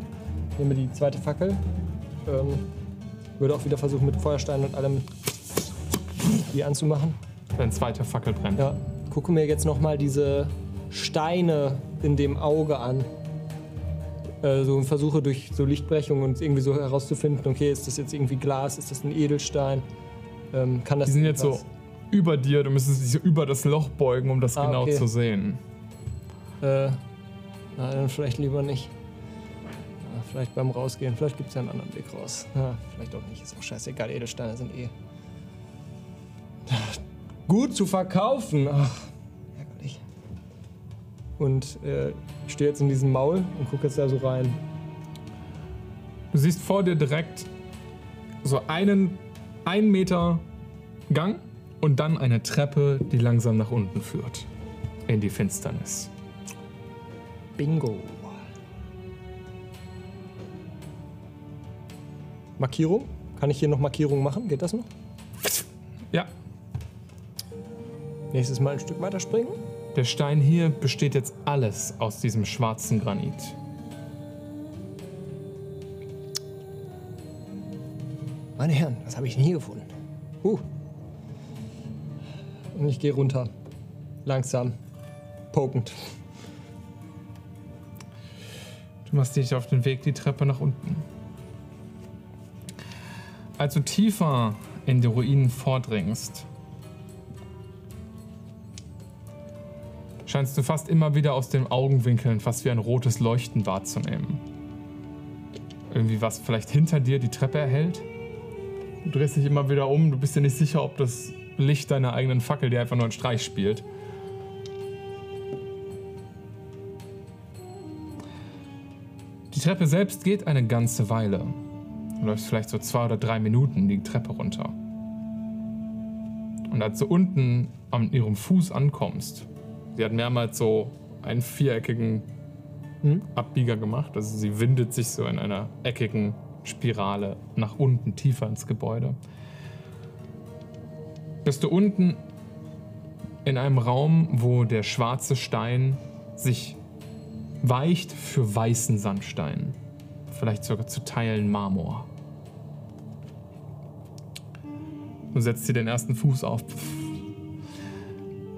Ich nehme die zweite Fackel. Ähm, würde auch wieder versuchen, mit Feuerstein und allem die anzumachen. Deine zweite Fackel brennt. Ja. Gucke mir jetzt nochmal diese Steine in dem Auge an. Äh, so und versuche durch so Lichtbrechung und irgendwie so herauszufinden, okay, ist das jetzt irgendwie Glas, ist das ein Edelstein? Ähm, kann das Die sind jetzt so was- über dir. Du müsstest dich so über das Loch beugen, um das Ah, genau okay. zu sehen. Äh, na, dann vielleicht lieber nicht. Ja, vielleicht beim Rausgehen. Vielleicht gibt es ja einen anderen Weg raus. Ja, vielleicht auch nicht. Ist auch scheißegal. Edelsteine sind eh. Gut zu verkaufen. Ach, ärgerlich. Und äh, ich stehe jetzt in diesem Maul und gucke jetzt da so rein. Du siehst vor dir direkt so einen ein Meter Gang und dann eine Treppe, die langsam nach unten führt. In die Finsternis. Bingo. Markierung? Kann ich hier noch Markierungen machen? Geht das noch? Ja, Nächstes Mal ein Stück weiter springen. der Stein hier besteht jetzt alles aus diesem schwarzen Granit. Meine Herren, das habe ich nie gefunden. Huh. Und ich gehe runter. Langsam. Pokend. Du machst dich auf den Weg die Treppe nach unten. Als du tiefer in die Ruinen vordringst, scheinst du fast immer wieder aus den Augenwinkeln fast wie ein rotes Leuchten wahrzunehmen. Irgendwie was vielleicht hinter dir die Treppe erhält. Du drehst dich immer wieder um, du bist dir nicht sicher, ob das Licht deiner eigenen Fackel dir einfach nur einen Streich spielt. Die Treppe selbst geht eine ganze Weile. Du läufst vielleicht so zwei oder drei Minuten die Treppe runter. Und als du unten an ihrem Fuß ankommst, sie hat mehrmals so einen viereckigen Abbieger gemacht, also sie windet sich so in einer eckigen Spirale nach unten tiefer ins Gebäude. Bist du unten in einem Raum, wo der schwarze Stein sich weicht für weißen Sandstein. Vielleicht sogar zu Teilen Marmor. Du setzt dir den ersten Fuß auf.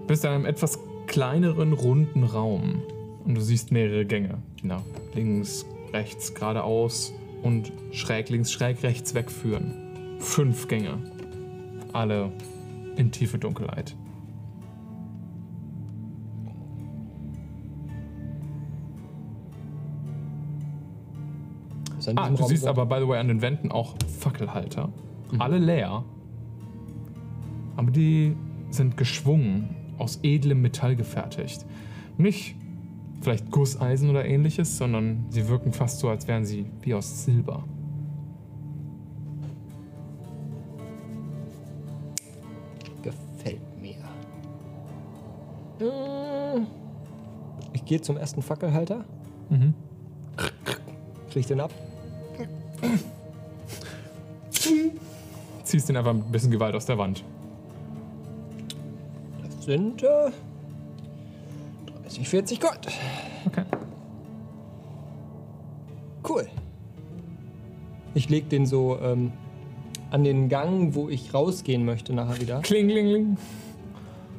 Bist in einem etwas kleineren, runden Raum. Und du siehst mehrere Gänge, nach links, rechts, geradeaus und schräg links, schräg rechts wegführen. Fünf Gänge. Alle in tiefe Dunkelheit. Ah, du Raum siehst so- aber, by the way, an den Wänden auch Fackelhalter. Alle leer. Aber die sind geschwungen, aus edlem Metall gefertigt. Nicht vielleicht Gusseisen oder ähnliches, sondern sie wirken fast so, als wären sie wie aus Silber. Gefällt mir. Äh, Ich gehe zum ersten Fackelhalter. Mhm. Krieg den ab. Ziehst den einfach mit ein bisschen Gewalt aus der Wand. Das sind äh, 30, 40 Gold. Okay. Cool. Ich leg den so ähm, an den Gang, wo ich rausgehen möchte nachher wieder. Klinglingling.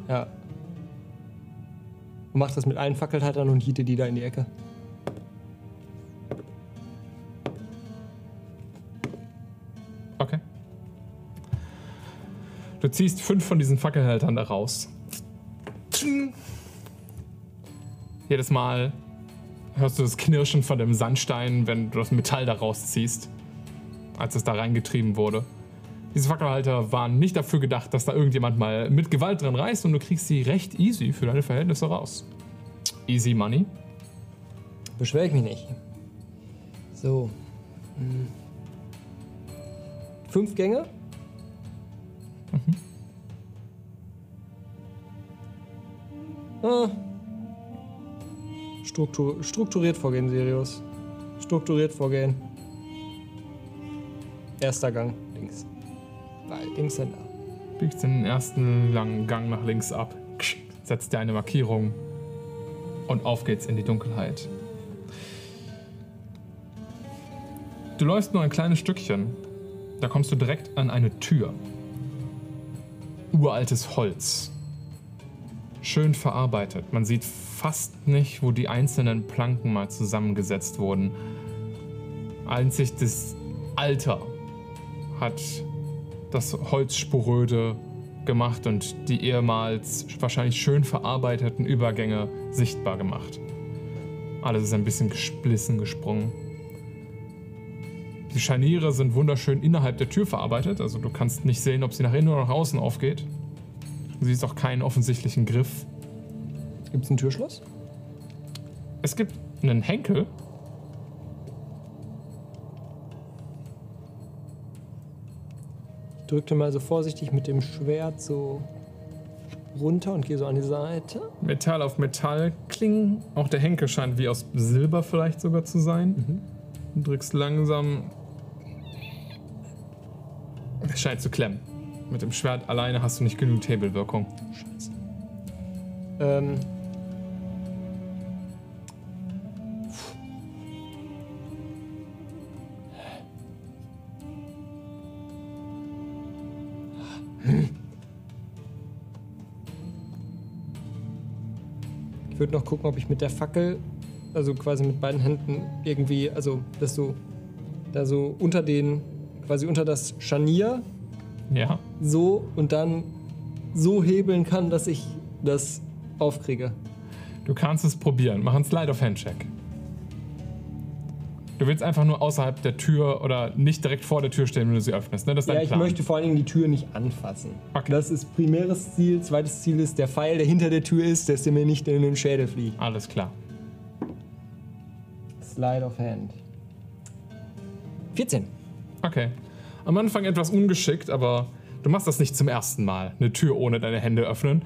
Ja. Und mach das mit allen Fackelhaltern und hiete die da in die Ecke. Okay. Du ziehst fünf von diesen Fackelhaltern da raus. Jedes Mal hörst du das Knirschen von dem Sandstein, wenn du das Metall da rausziehst, als es da reingetrieben wurde. Diese Fackelhalter waren nicht dafür gedacht, dass da irgendjemand mal mit Gewalt drin reißt und du kriegst sie recht easy für deine Verhältnisse raus. Easy Money. Beschwer ich mich nicht. So. Hm. Fünf Gänge. Ah. Struktur, strukturiert vorgehen, Sirius. Strukturiert vorgehen. Erster Gang, links. Weil links sind da. Biegst den ersten langen Gang nach links ab, setzt dir eine Markierung und auf geht's in die Dunkelheit. Du läufst nur ein kleines Stückchen, da kommst du direkt an eine Tür. Uraltes Holz. Schön verarbeitet. Man sieht fast nicht, wo die einzelnen Planken mal zusammengesetzt wurden. Einzig das Alter hat das Holz sporöde gemacht und die ehemals wahrscheinlich schön verarbeiteten Übergänge sichtbar gemacht. Alles ist ein bisschen gesplissen, gesprungen. Die Scharniere sind wunderschön innerhalb der Tür verarbeitet, also du kannst nicht sehen, ob sie nach innen oder nach außen aufgeht. Du siehst auch keinen offensichtlichen Griff. Gibt es ein Türschloss? Es gibt einen Henkel. Ich drückte mal so vorsichtig mit dem Schwert so runter und gehe so an die Seite. Metall auf Metall klingen. Auch der Henkel scheint wie aus Silber vielleicht sogar zu sein. Du drückst langsam. Es scheint zu klemmen. Mit dem Schwert alleine hast du nicht genügend Hebelwirkung. Ähm. Ich würde noch gucken, ob ich mit der Fackel, also quasi mit beiden Händen irgendwie, also dass du da so unter den, quasi unter das Scharnier Ja. so und dann so hebeln kann, dass ich das aufkriege. Du kannst es probieren. Mach einen Slide of Hand Check. Du willst einfach nur außerhalb der Tür oder nicht direkt vor der Tür stehen, wenn du sie öffnest. Ne? Das ist dein Ja, ich Plan. möchte vor allen Dingen die Tür nicht anfassen. Okay. Das ist primäres Ziel. Zweites Ziel ist, der Pfeil, der hinter der Tür ist, dass der mir nicht in den Schädel fliegt. Alles klar. Slide of Hand. 14. Okay. Am Anfang etwas ungeschickt, aber du machst das nicht zum ersten Mal. Eine Tür ohne deine Hände öffnen.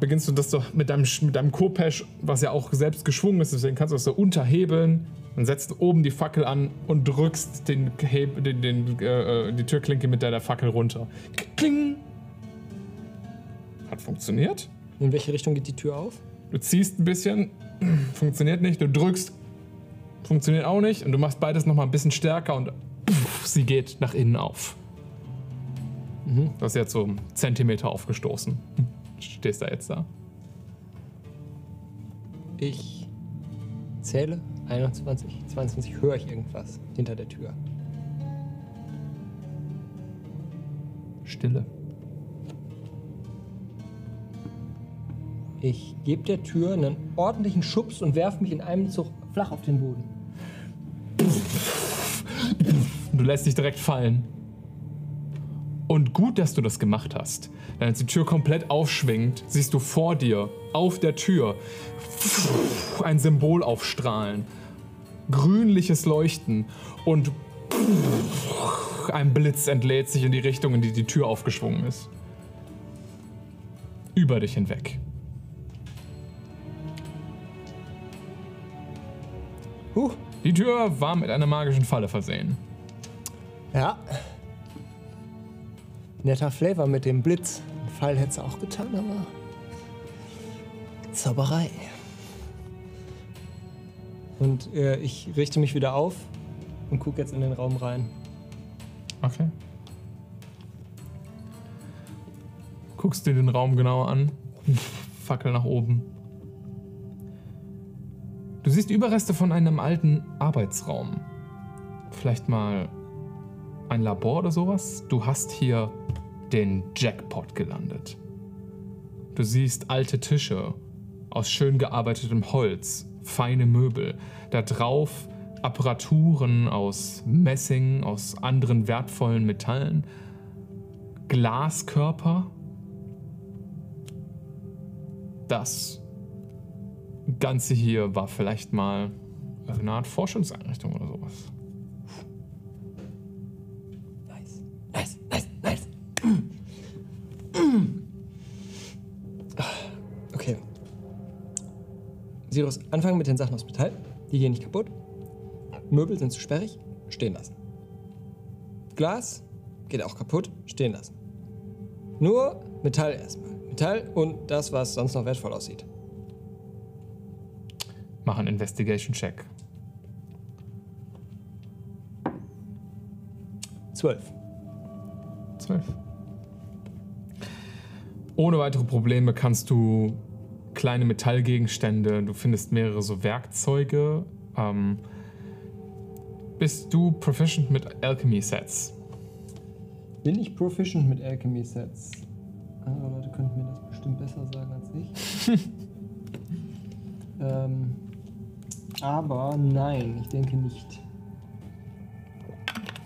Beginnst du das doch mit deinem, mit deinem Kopesch, was ja auch selbst geschwungen ist, deswegen kannst du das so unterhebeln. Dann setzt oben die Fackel an und drückst den, den, den, äh, äh, die Türklinke mit deiner Fackel runter. Kling! Hat funktioniert. In welche Richtung geht die Tür auf? Du ziehst ein bisschen, funktioniert nicht. Du drückst, funktioniert auch nicht. Und du machst beides nochmal ein bisschen stärker und sie geht nach innen auf. Du hast jetzt so einen Zentimeter aufgestoßen. Stehst da jetzt da. Ich zähle 21, 22. Höre ich irgendwas hinter der Tür? Stille. Ich gebe der Tür einen ordentlichen Schubs und werfe mich in einem Zug flach auf den Boden. Und du lässt dich direkt fallen. Und gut, dass du das gemacht hast. Denn als die Tür komplett aufschwingt, siehst du vor dir, auf der Tür, ein Symbol aufstrahlen. Grünliches Leuchten und ein Blitz entlädt sich in die Richtung, in die die Tür aufgeschwungen ist. Über dich hinweg. Die Tür war mit einer magischen Falle versehen. Ja. Netter Flavor mit dem Blitz. Ein Pfeil hätte es auch getan, aber. Zauberei. Und äh, ich richte mich wieder auf und gucke jetzt in den Raum rein. Okay. Guckst dir den Raum genauer an. Fackel nach oben. Du siehst Überreste von einem alten Arbeitsraum. Vielleicht mal ein Labor oder sowas. Du hast hier den Jackpot gelandet. Du siehst alte Tische aus schön gearbeitetem Holz, feine Möbel, da drauf Apparaturen aus Messing, aus anderen wertvollen Metallen, Glaskörper. Das Ganze hier war vielleicht mal eine Art Forschungseinrichtung oder sowas. Nice, nice, nice. Okay. Sirus, anfangen mit den Sachen aus Metall. Die gehen nicht kaputt. Möbel sind zu sperrig. Stehen lassen. Glas geht auch kaputt. Stehen lassen. Nur Metall erstmal. Metall und das, was sonst noch wertvoll aussieht. Mach einen Investigation-Check. Zwölf. 12. Ohne weitere Probleme kannst du kleine Metallgegenstände, du findest mehrere so Werkzeuge. Ähm, bist du proficient mit Alchemy-Sets? Bin ich proficient mit Alchemy Sets? Andere Leute könnten mir das bestimmt besser sagen als ich. ähm, aber nein, ich denke nicht.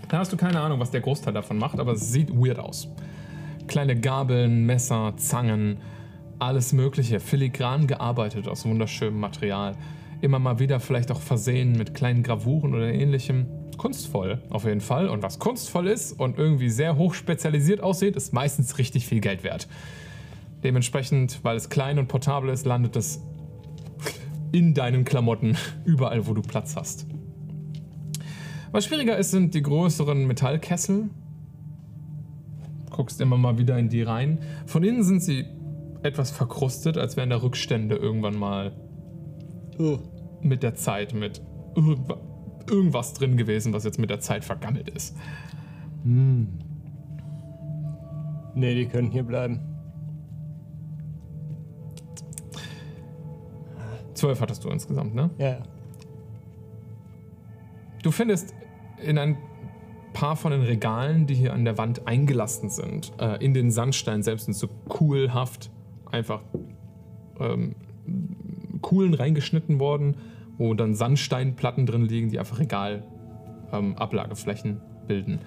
Da hast du keine Ahnung, was der Großteil davon macht, aber es sieht weird aus. Kleine Gabeln, Messer, Zangen, alles Mögliche, filigran gearbeitet aus wunderschönem Material. Immer mal wieder vielleicht auch versehen mit kleinen Gravuren oder ähnlichem. kunstvoll auf jeden Fall. Und was kunstvoll ist und irgendwie sehr hoch spezialisiert aussieht, ist meistens richtig viel Geld wert. Dementsprechend, weil es klein und portabel ist, landet es in deinen Klamotten überall, wo du Platz hast. Was schwieriger ist, sind die größeren Metallkessel. Guckst immer mal wieder in die rein. Von innen sind sie etwas verkrustet, als wären da Rückstände irgendwann mal Oh. mit der Zeit mit irgendwa- irgendwas drin gewesen, was jetzt mit der Zeit vergammelt ist. Nee, die können hier bleiben. Zwölf hattest du insgesamt, ne? Ja. Du findest in ein paar von den Regalen, die hier an der Wand eingelassen sind, äh, in den Sandstein selbst sind so kuhlhaft einfach ähm, Kuhlen reingeschnitten worden, wo dann Sandsteinplatten drin liegen, die einfach Regalablageflächen ähm, bilden.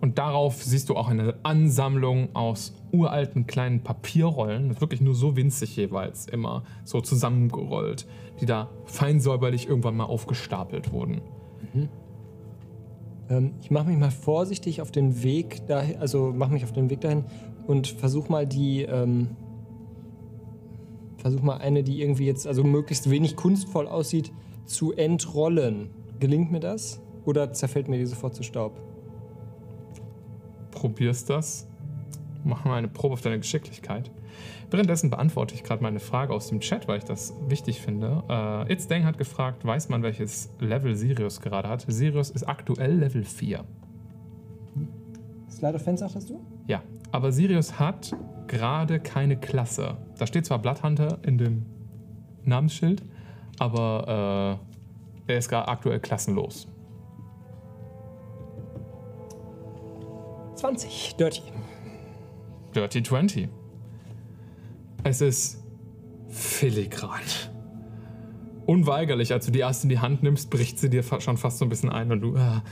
Und darauf siehst du auch eine Ansammlung aus uralten kleinen Papierrollen, wirklich nur so winzig jeweils immer, so zusammengerollt, die da fein säuberlich irgendwann mal aufgestapelt wurden. Ähm, ich mache mich mal vorsichtig auf den Weg dahin, also mache mich auf den Weg dahin und versuch mal die, ähm, versuch mal eine, die irgendwie jetzt, also möglichst wenig kunstvoll aussieht, zu entrollen. Gelingt mir das? Oder zerfällt mir die sofort zu Staub? probierst das. Mach mal eine Probe auf deine Geschicklichkeit. Währenddessen beantworte ich gerade meine Frage aus dem Chat, weil ich das wichtig finde. Äh, It's Dang hat gefragt, weiß man, welches Level Sirius gerade hat? Sirius ist aktuell Level 4. Slide of Fence sagtest du? Ja, aber Sirius hat gerade keine Klasse. Da steht zwar Bloodhunter in dem Namensschild, aber äh, er ist gerade aktuell klassenlos. 20. Dirty. Dirty 20. Es ist filigran. Unweigerlich, als du die erste in die Hand nimmst, bricht sie dir schon fast so ein bisschen ein und du äh,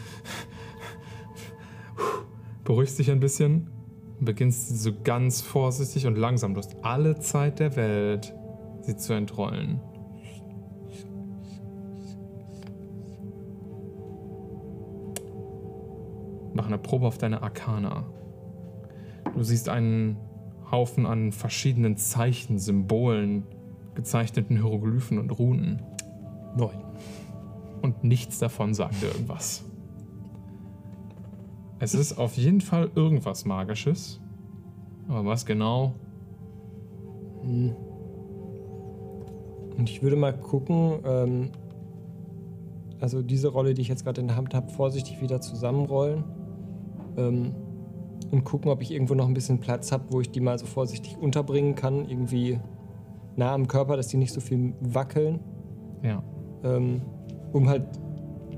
beruhigst dich ein bisschen und beginnst so ganz vorsichtig und langsam. Du hast alle Zeit der Welt, sie zu entrollen. Mach eine Probe auf deine Arkana. Du siehst einen Haufen an verschiedenen Zeichen, Symbolen, gezeichneten Hieroglyphen und Runen. Neun. Und nichts davon sagt dir irgendwas. Es ist auf jeden Fall irgendwas Magisches. Aber was genau? Und ich würde mal gucken, ähm, also diese Rolle, die ich jetzt gerade in der Hand habe, vorsichtig wieder zusammenrollen. Ähm, und gucken, ob ich irgendwo noch ein bisschen Platz habe, wo ich die mal so vorsichtig unterbringen kann. Irgendwie nah am Körper, dass die nicht so viel wackeln. Ja. Ähm, um halt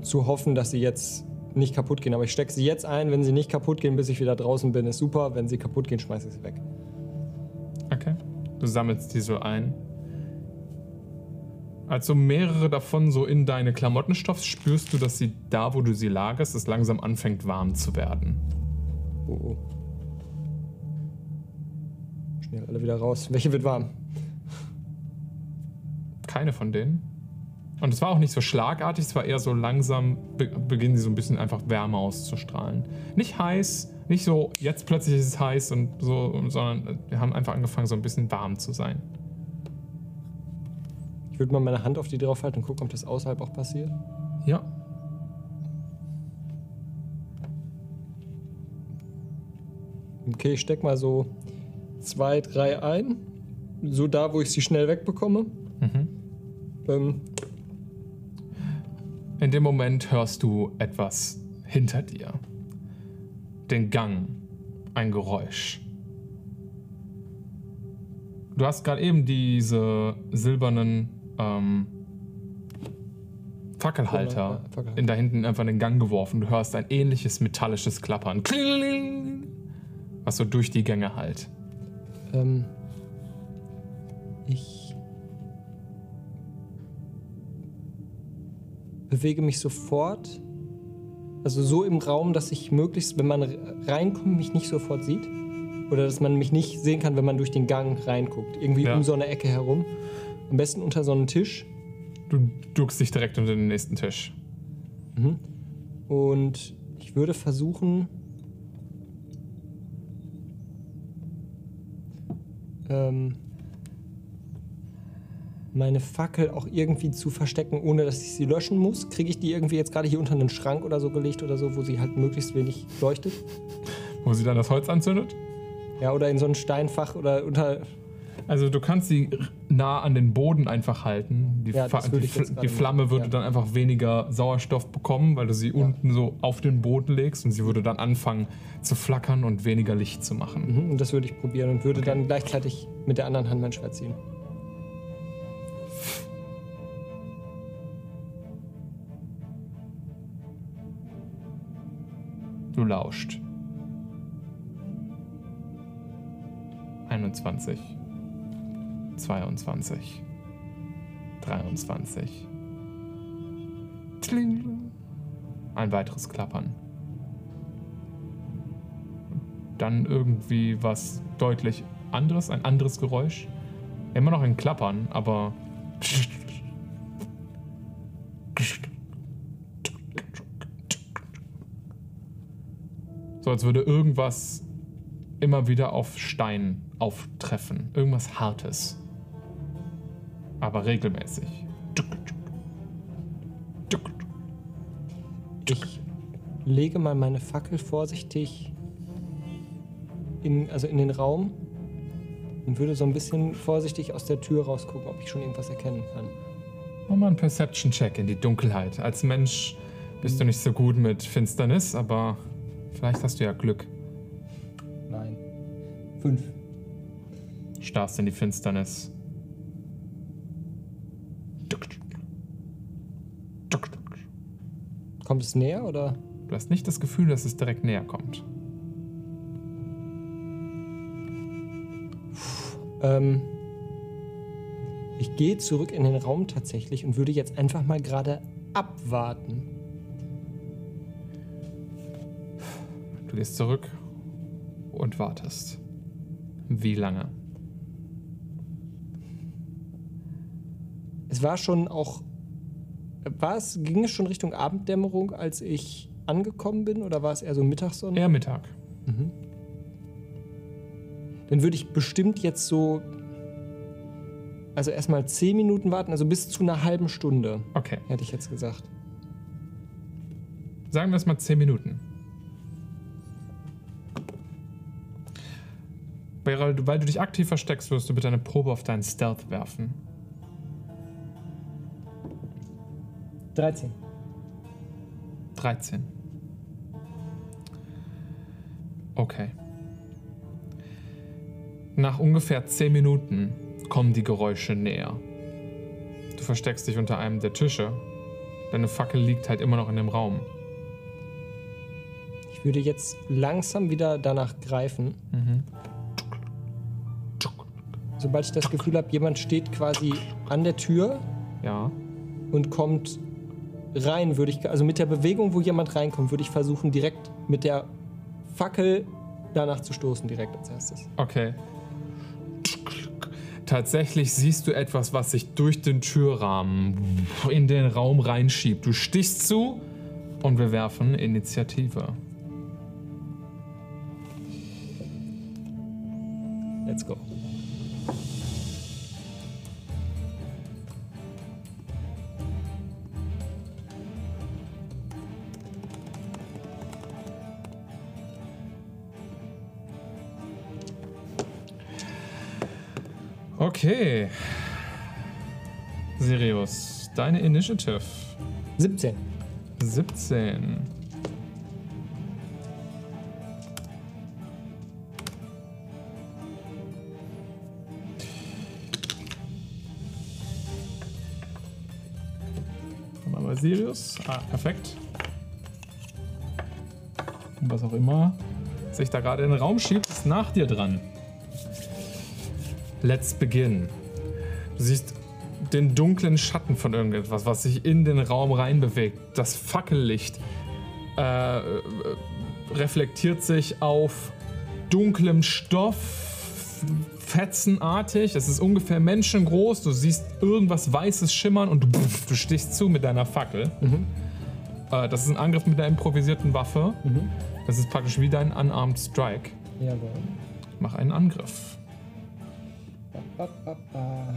zu hoffen, dass sie jetzt nicht kaputt gehen. Aber ich stecke sie jetzt ein. Wenn sie nicht kaputt gehen, bis ich wieder draußen bin, ist super. Wenn sie kaputt gehen, schmeiße ich sie weg. Okay. Du sammelst die so ein. Als so mehrere davon so in deine Klamotten stopfst, spürst du, dass sie da, wo du sie lagerst, es langsam anfängt warm zu werden. Oh, oh. Schnell alle wieder raus. Welche wird warm? Keine von denen. Und es war auch nicht so schlagartig, es war eher so langsam, be beginnen sie so ein bisschen einfach Wärme auszustrahlen. Nicht heiß, nicht so, jetzt plötzlich ist es heiß und so, sondern wir haben einfach angefangen, so ein bisschen warm zu sein. Ich würde mal meine Hand auf die draufhalten und gucken, ob das außerhalb auch passiert. Ja. Okay, ich steck mal so zwei, drei ein. So da, wo ich sie schnell wegbekomme. Mhm. Ähm, In dem Moment hörst du etwas hinter dir. Den Gang. Ein Geräusch. Du hast gerade eben diese silbernen ähm, Fackelhalter Ja, Fackelhalter. in da hinten einfach in den Gang geworfen. Du hörst ein ähnliches metallisches Klappern. Klingeling, was so durch die Gänge halt. ähm, ich bewege mich sofort. Also so im Raum, dass ich möglichst, wenn man reinkommt, mich nicht sofort sieht. Oder dass man mich nicht sehen kann, wenn man durch den Gang reinguckt. Irgendwie Ja. um so eine Ecke herum. Am besten unter so einen Tisch. Du duckst dich direkt unter den nächsten Tisch. Und ich würde versuchen, ähm, meine Fackel auch irgendwie zu verstecken, ohne dass ich sie löschen muss. Kriege ich die irgendwie jetzt gerade hier unter einen Schrank oder so gelegt oder so, wo sie halt möglichst wenig leuchtet? Wo sie dann das Holz anzündet? Ja, oder in so ein Steinfach oder unter. Also du kannst sie nah an den Boden einfach halten. Die, Ja, die, die Flamme machen, würde ja. dann einfach weniger Sauerstoff bekommen, weil du sie unten so auf den Boden legst und sie würde dann anfangen zu flackern und weniger Licht zu machen. Mhm, und das würde ich probieren und würde dann gleichzeitig mit der anderen Hand mein Schwert ziehen. Du lauscht. 21. 22. 23. Tling. Ein weiteres Klappern. Dann irgendwie was deutlich anderes, ein anderes Geräusch. Immer noch ein Klappern, aber. So als würde irgendwas immer wieder auf Stein auftreffen. Irgendwas Hartes. Aber regelmäßig. Ich lege mal meine Fackel vorsichtig in, also in den Raum und würde so ein bisschen vorsichtig aus der Tür rausgucken, ob ich schon irgendwas erkennen kann. Mach mal einen Perception-Check in die Dunkelheit. Als Mensch bist du nicht so gut mit Finsternis, aber vielleicht hast du ja Glück. Nein. Fünf. Starrst in die Finsternis. Kommt es näher oder? Du hast nicht das Gefühl, dass es direkt näher kommt. Ähm, ich gehe zurück in den Raum tatsächlich und würde jetzt einfach mal gerade abwarten. Du gehst zurück und wartest. Wie lange? Es war schon auch. War es, ging es schon Richtung Abenddämmerung, als ich angekommen bin, oder war es eher so Mittagssonne? Eher Mittag. Dann würde ich bestimmt jetzt so. Also erstmal zehn Minuten warten, also bis zu einer halben Stunde, Okay. hätte ich jetzt gesagt. Sagen wir es mal 10 Minuten. Beryl, weil du dich aktiv versteckst, wirst du bitte eine Probe auf deinen Stealth werfen. 13. 13. Okay. Nach ungefähr 10 Minuten kommen die Geräusche näher. Du versteckst dich unter einem der Tische. Deine Fackel liegt halt immer noch in dem Raum. Ich würde jetzt langsam wieder danach greifen. Sobald ich das Gefühl habe, jemand steht quasi an der Tür Ja. und kommt rein, würde ich, also mit der Bewegung, wo jemand reinkommt, würde ich versuchen, direkt mit der Fackel danach zu stoßen, direkt als erstes. Okay. Tatsächlich siehst du etwas, was sich durch den Türrahmen in den Raum reinschiebt. Du stichst zu und wir werfen Initiative. Let's go. Okay. Sirius, deine Initiative. 17. 17. Mal bei Sirius. Ah, perfekt. Und was auch immer sich da gerade in den Raum schiebt, ist nach dir dran. Let's begin. Du siehst den dunklen Schatten von irgendetwas, was sich in den Raum reinbewegt. Das Fackellicht äh, äh, reflektiert sich auf dunklem Stoff, fetzenartig. Es ist ungefähr menschengroß. Du siehst irgendwas Weißes schimmern und du, du stichst zu mit deiner Fackel. Äh, das ist ein Angriff mit einer improvisierten Waffe. Das ist praktisch wie dein Unarmed Strike. Jawohl. Mach einen Angriff. Ba, ba, ba.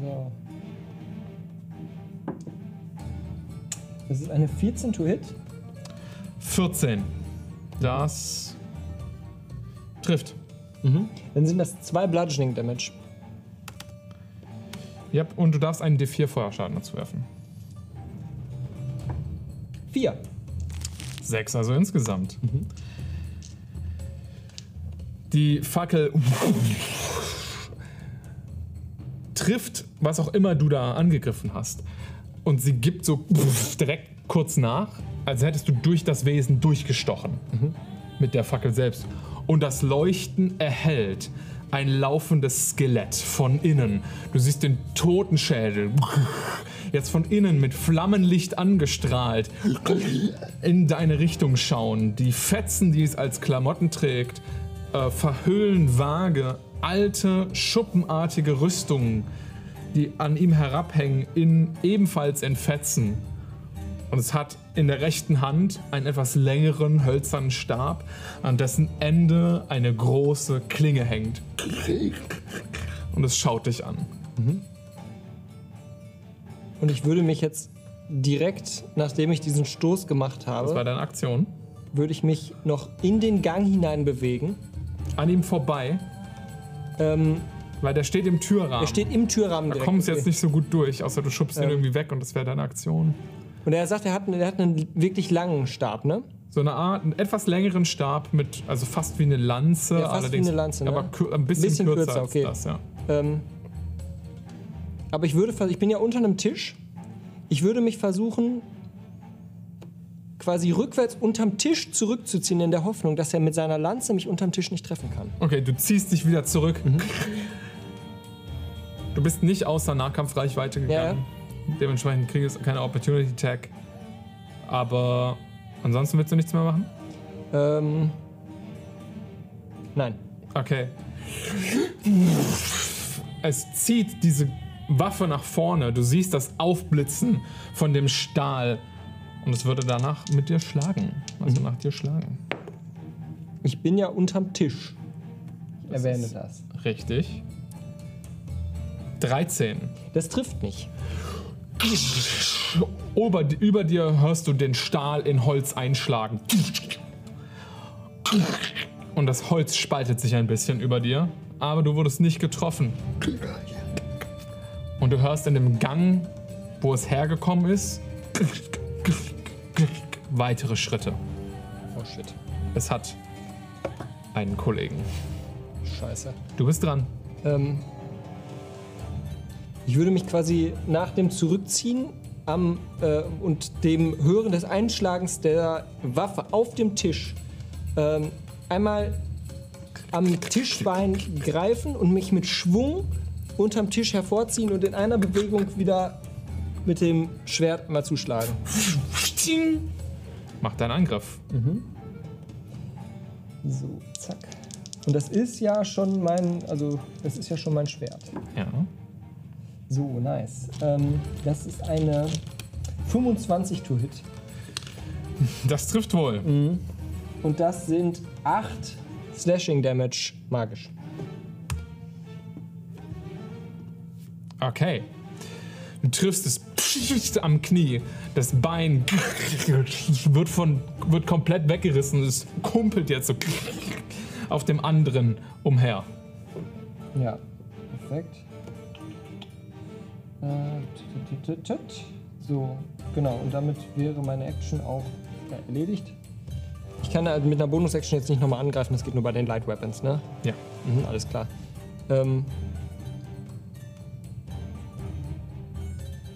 So. Das ist eine 14 to Hit. 14. Das trifft. Dann sind das zwei Bludgeoning Damage. Yep, und du darfst einen D4 Feuerschaden dazu werfen. Vier. Sechs also insgesamt. Die Fackel trifft, was auch immer du da angegriffen hast. Und sie gibt so direkt kurz nach, als hättest du durch das Wesen durchgestochen. Mit der Fackel selbst. Und das Leuchten erhellt ein laufendes Skelett von innen. Du siehst den Totenschädel jetzt von innen mit Flammenlicht angestrahlt in deine Richtung schauen. Die Fetzen, die es als Klamotten trägt, äh, verhüllen vage alte, schuppenartige Rüstungen, die an ihm herabhängen, in, ebenfalls in Fetzen. Und es hat in der rechten Hand einen etwas längeren, hölzernen Stab, an dessen Ende eine große Klinge hängt. Und es schaut dich an. Und ich würde mich jetzt direkt, nachdem ich diesen Stoß gemacht Das war habe, deine Aktion. würde ich mich noch in den Gang hinein bewegen. An ihm vorbei, Ähm, weil der steht im Türrahmen. er steht im Türrahmen da direkt. kommst du jetzt nicht so gut durch, außer du schubst ihn irgendwie weg und das wäre deine Aktion. Und er sagt, er hat, er hat einen wirklich langen Stab, ne? So eine Art, einen etwas längeren Stab mit, also fast wie eine Lanze, Ja, fast wie allerdings, eine Lanze, ne? aber kür- ein bisschen, Bisschen kürzer, kürzer, als okay. das, ja. Ähm, aber ich würde, vers- ich bin ja unter einem Tisch. Ich würde mich versuchen, quasi rückwärts unterm Tisch zurückzuziehen, in der Hoffnung, dass er mit seiner Lanze mich unterm Tisch nicht treffen kann. Okay, du ziehst dich wieder zurück. Mhm. Du bist nicht außer Nahkampfreichweite gegangen. Dementsprechend kriegst du keine Opportunity Tag. Aber ansonsten willst du nichts mehr machen? Ähm, nein. Okay. Es zieht diese Waffe nach vorne. Du siehst das Aufblitzen von dem Stahl. Und es würde danach mit dir schlagen. Also Mhm. nach dir schlagen. Ich bin ja unterm Tisch. Ich erwähne ist- das. Richtig. 13. Das trifft nicht. Über, über dir hörst du den Stahl in Holz einschlagen. Und das Holz spaltet sich ein bisschen über dir, aber du wurdest nicht getroffen. Und du hörst in dem Gang, wo es hergekommen ist, weitere Schritte. Oh shit. Es hat einen Kollegen. Scheiße. Du bist dran. Ähm, ich würde mich quasi nach dem Zurückziehen am, äh, und dem Hören des Einschlagens der Waffe auf dem Tisch ähm, einmal am Tischbein greifen und mich mit Schwung unterm Tisch hervorziehen und in einer Bewegung wieder mit dem Schwert mal zuschlagen. Mach deinen Angriff. So, zack. Und das ist ja schon mein, also das ist ja schon mein Schwert. Ja. So, nice. Ähm, das ist eine 25 to Hit. Das trifft wohl. Und das sind 8 Slashing Damage magisch. Okay. Du triffst es am Knie. Das Bein wird, von, wird komplett weggerissen. Es kumpelt jetzt so auf dem anderen umher. Ja, perfekt. Äh. So, genau. Und damit wäre meine Action auch erledigt. Ich kann mit einer Bonus-Action jetzt nicht nochmal angreifen, das geht nur bei den Light Weapons, ne? Ja. Mhm, alles klar. Ähm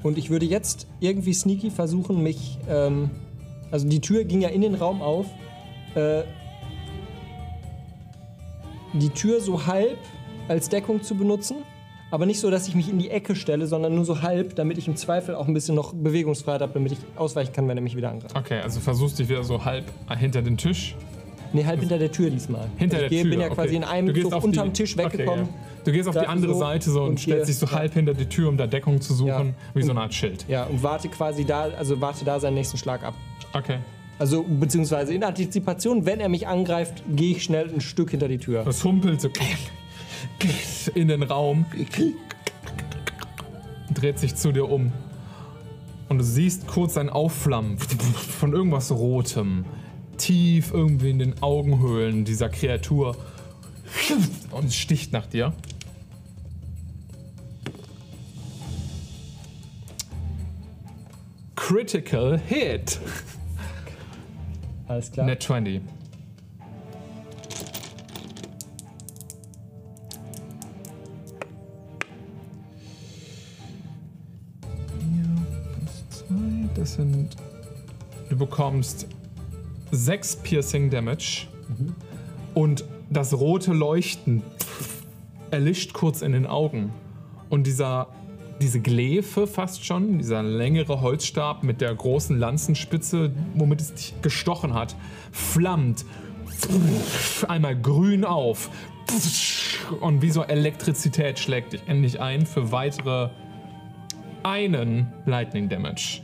und ich würde jetzt irgendwie sneaky versuchen, mich. Ähm also die Tür ging ja in den Raum auf. Äh die Tür so halb als Deckung zu benutzen. Aber nicht so, dass ich mich in die Ecke stelle, sondern nur so halb, damit ich im Zweifel auch ein bisschen noch Bewegungsfreiheit habe, damit ich ausweichen kann, wenn er mich wieder angreift. Okay, also versuchst dich wieder so halb hinter den Tisch Nee, halt hinter der Tür diesmal. Hinter also der ich Tür. bin ja okay. quasi in einem auf unterm Tisch weggekommen. Okay, ja. Du gehst auf die andere so Seite so und, und stellst dich so halb hinter die Tür, um da Deckung zu suchen, Ja. wie so eine Art Schild. Ja, und warte quasi da, also warte da seinen nächsten Schlag ab. Okay. Also, beziehungsweise in Antizipation, wenn er mich angreift, gehe ich schnell ein Stück hinter die Tür. Das humpelt so in den Raum, dreht sich zu dir um. Und du siehst kurz ein Aufflammen von irgendwas Rotem, tief irgendwie in den Augenhöhlen dieser Kreatur. Und sticht nach dir. Critical Hit. Alles klar. Net 20. Das sind. Du bekommst 6 Piercing Damage und das rote Leuchten erlischt kurz in den Augen. Und dieser, diese Glefe fast schon, dieser längere Holzstab mit der großen Lanzenspitze, womit es dich gestochen hat, flammt einmal grün auf. Und wie so Elektrizität schlägt dich endlich ein für weitere einen Lightning Damage.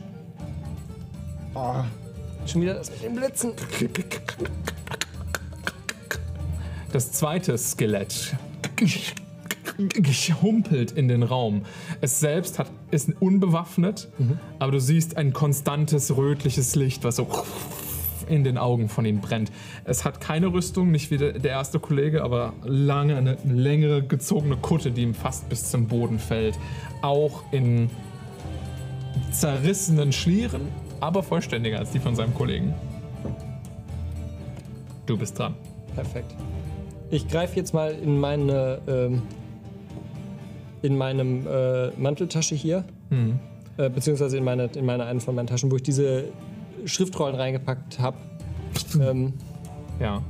Schon wieder das mit den Blitzen. Das zweite Skelett humpelt in den Raum. Es selbst hat, ist unbewaffnet, aber du siehst ein konstantes rötliches Licht, was so in den Augen von ihm brennt. Es hat keine Rüstung, nicht wie der der erste Kollege, aber lange, eine längere gezogene Kutte, die ihm fast bis zum Boden fällt. Auch in zerrissenen Schlieren, aber vollständiger als die von seinem Kollegen. Du bist dran. Perfekt. Ich greife jetzt mal in meine, ähm, in meinem äh, Manteltasche hier, äh, beziehungsweise in meine, in meine eine von meinen Taschen, wo ich diese Schriftrollen reingepackt habe. ähm, Ja.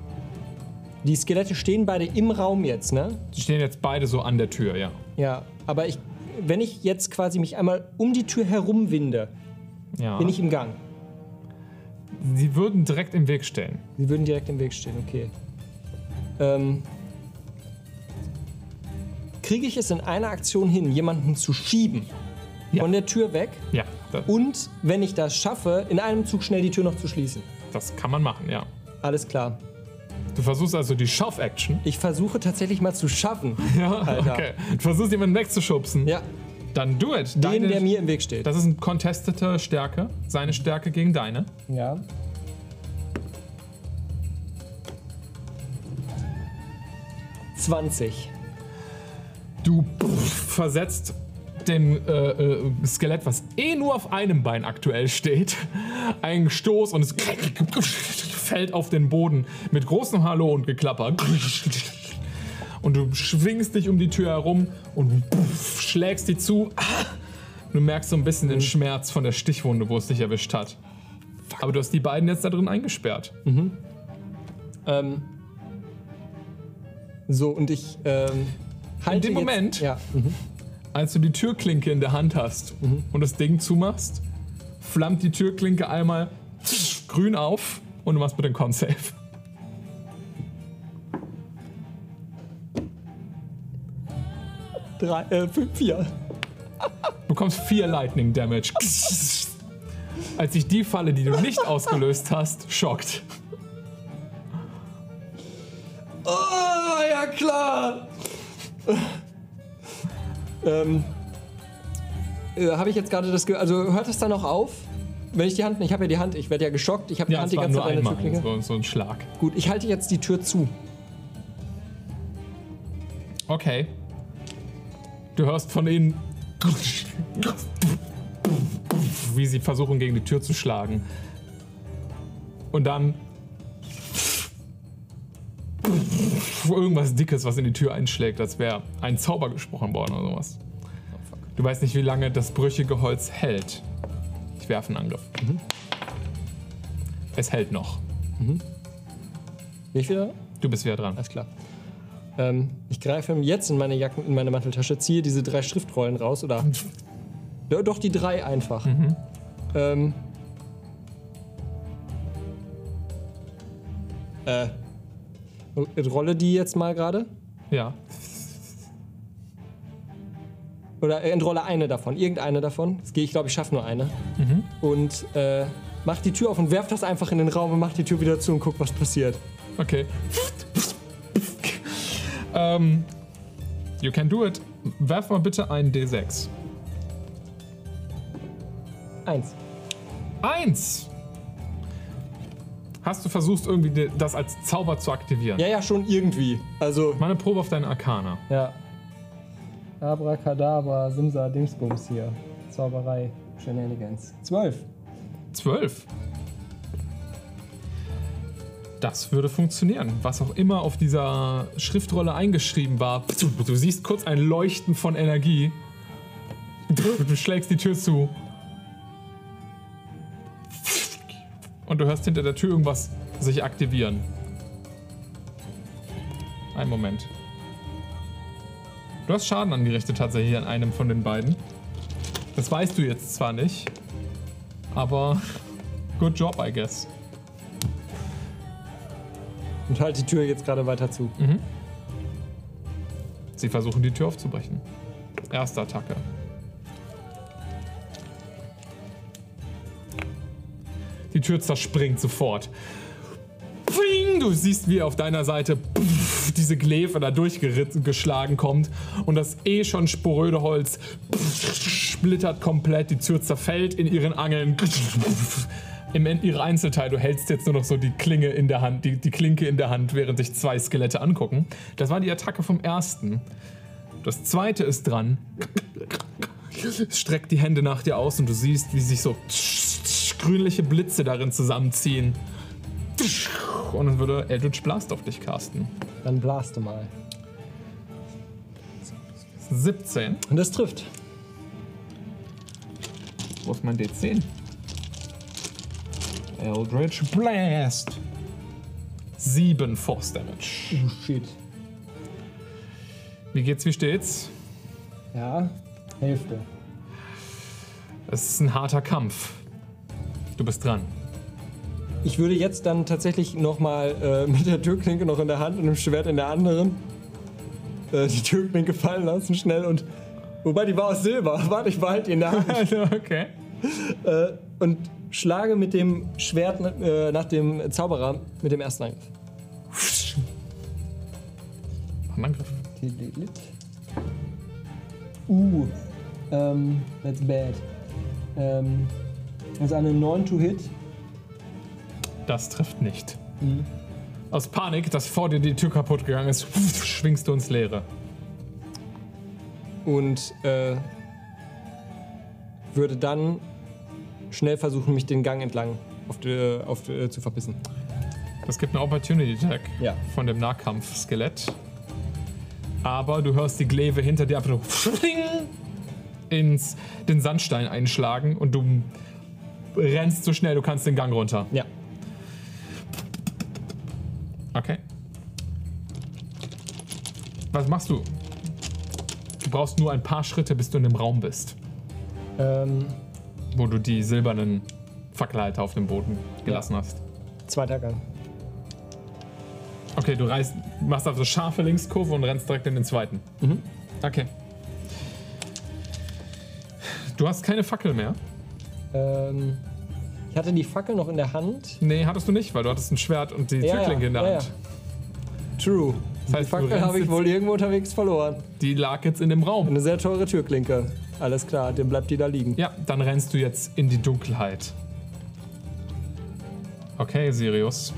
die Skelette stehen beide im Raum jetzt, ne? Die stehen jetzt beide so an der Tür, ja. Ja, aber ich, wenn ich jetzt quasi mich einmal um die Tür herum winde, ja. bin ich im Gang. Sie würden direkt im Weg stehen. Sie würden direkt im Weg stehen, okay. Ähm, Kriege ich es in einer Aktion hin, jemanden zu schieben Ja. von der Tür weg Ja, und, wenn ich das schaffe, in einem Zug schnell die Tür noch zu schließen? das kann man machen, ja. Alles klar. Du versuchst also die Schauf-Action. Ich versuche tatsächlich mal zu schaffen. Ja, Alter. okay. Du versuchst jemanden wegzuschubsen. Ja, Dann do it. den, Deine- der mir im Weg steht. das ist eine contestete Stärke. Seine Stärke gegen deine. Ja. Zwanzig. Du versetzt dem äh, äh, Skelett, was eh nur auf einem Bein aktuell steht, einen Stoß und es fällt auf den Boden mit großem Hallo und Geklapper. Und du schwingst dich um die Tür herum und schlägst die zu. Du merkst so ein bisschen den Schmerz von der Stichwunde, wo es dich erwischt hat. Aber du hast die beiden jetzt da drin eingesperrt. Ähm, so, und ich ähm, halte dem jetzt, Moment- Ja. Mhm. Als du die Türklinke in der Hand hast und das Ding zumachst, flammt die Türklinke einmal grün auf und du machst bitte einen Con-Save. Drei, äh, fünf, vier. Du bekommst vier Lightning Damage. Als sich die Falle, die du nicht ausgelöst hast, schockt. Oh, ja klar. ähm, äh, habe ich jetzt gerade das, Ge also hört das dann noch auf? Wenn ich die Hand, ich habe ja die Hand, ich werde ja geschockt, ich habe die Ja, Hand es die ganze Zeit an der Türklinke. so, so ein Schlag. Gut, ich halte jetzt die Tür zu. Okay. Du hörst von ihnen, wie sie versuchen, gegen die Tür zu schlagen. Und dann irgendwas Dickes, was in die Tür einschlägt, als wäre ein Zauber gesprochen worden oder sowas. Du weißt nicht, wie lange das brüchige Holz hält. Ich werfe einen Angriff. Es hält noch. Bin ich wieder? Du bist wieder dran. Alles klar. Ähm, ich greife jetzt in meine Jacken, in meine Manteltasche, ziehe diese drei Schriftrollen raus oder. Ja, doch die drei einfach. Ähm, äh, Rolle die jetzt mal gerade. Ja. Oder entrolle eine davon, irgendeine davon. Das gehe ich, glaube ich, schaffe nur eine. Und äh, mach die Tür auf und werf das einfach in den Raum und mach die Tür wieder zu und guck, was passiert. Okay. Ähm, you can do it. Werf mal bitte einen D6. Eins. Eins! Hast du versucht, irgendwie das als Zauber zu aktivieren? Ja, ja, schon irgendwie. Also, Mal eine Probe auf deine Arkana. ja. Abracadabra, Simsa, Dingsbums hier. Zauberei, Shenanigans. Zwölf. Zwölf. Das würde funktionieren. Was auch immer auf dieser Schriftrolle eingeschrieben war. Du siehst kurz ein Leuchten von Energie. Du schlägst die Tür zu. Und du hörst hinter der Tür irgendwas sich aktivieren. Ein Moment. Du hast Schaden angerichtet tatsächlich an einem von den beiden. Das weißt du jetzt zwar nicht, aber good job, I guess. Und halt die Tür jetzt gerade weiter zu. Sie versuchen die Tür aufzubrechen. Erste Attacke. Die Tür zerspringt sofort. Pfing! Du siehst, wie auf deiner Seite pff, diese Glefe da durchgeschlagen kommt und das eh schon sporöde Holz pff, splittert komplett. Die Tür zerfällt in ihren Angeln. Im End ihre Einzelteile. Du hältst jetzt nur noch so die Klinge in der Hand, die, die Klinke in der Hand, während sich zwei Skelette angucken. Das war die Attacke vom ersten. Das zweite ist dran. Es streckt die Hände nach dir aus und du siehst, wie sich so grünliche Blitze darin zusammenziehen. Und dann würde Eldritch Blast auf dich casten. Dann blaste mal. 17. Und das trifft. Wo ist mein D10? Eldritch Blast. 7 Force Damage. Oh, shit. Wie geht's, wie steht's? Ja, Hälfte. Es ist ein harter Kampf. Du bist dran. Ich würde jetzt dann tatsächlich nochmal äh, mit der Türklinke noch in der Hand und dem Schwert in der anderen äh, die Türklinke fallen lassen, schnell und. Wobei die war aus Silber. Warte, ich behalte die in der Hand. okay. äh, und schlage mit dem Schwert äh, nach dem Zauberer mit dem ersten Angriff. Mach einen Angriff. Uh, ähm, that's bad. Ähm, das ist eine 9 to hit. Das trifft nicht. Aus Panik, dass vor dir die Tür kaputt gegangen ist, schwingst du ins Leere. und äh, würde dann schnell versuchen, mich den Gang entlang auf die, auf die, zu verbissen. Es gibt einen Opportunity Attack Ja. von dem Nahkampf-Skelett. Aber du hörst die Glaive hinter dir einfach so ins den Sandstein einschlagen und du rennst so schnell du kannst den Gang runter. Ja. Okay. Was machst du? Du brauchst nur ein paar Schritte, bis du in dem Raum bist, Ähm, wo du die silbernen Fackelhalter auf dem Boden gelassen hast. zweiter Gang. Okay, du reißt, machst also scharfe Linkskurve und rennst direkt in den zweiten. Okay. Du hast keine Fackel mehr. Ähm, ich hatte die Fackel noch in der Hand. Nee, hattest du nicht, weil du hattest ein Schwert und die Ja, Türklinke ja, in der ja, Hand. True. Das heißt, die Fackel habe ich wohl irgendwo unterwegs verloren. Die lag jetzt in dem Raum. Eine sehr teure Türklinke. Alles klar, dann bleibt die da liegen. Ja, dann rennst du jetzt in die Dunkelheit. Okay, Sirius.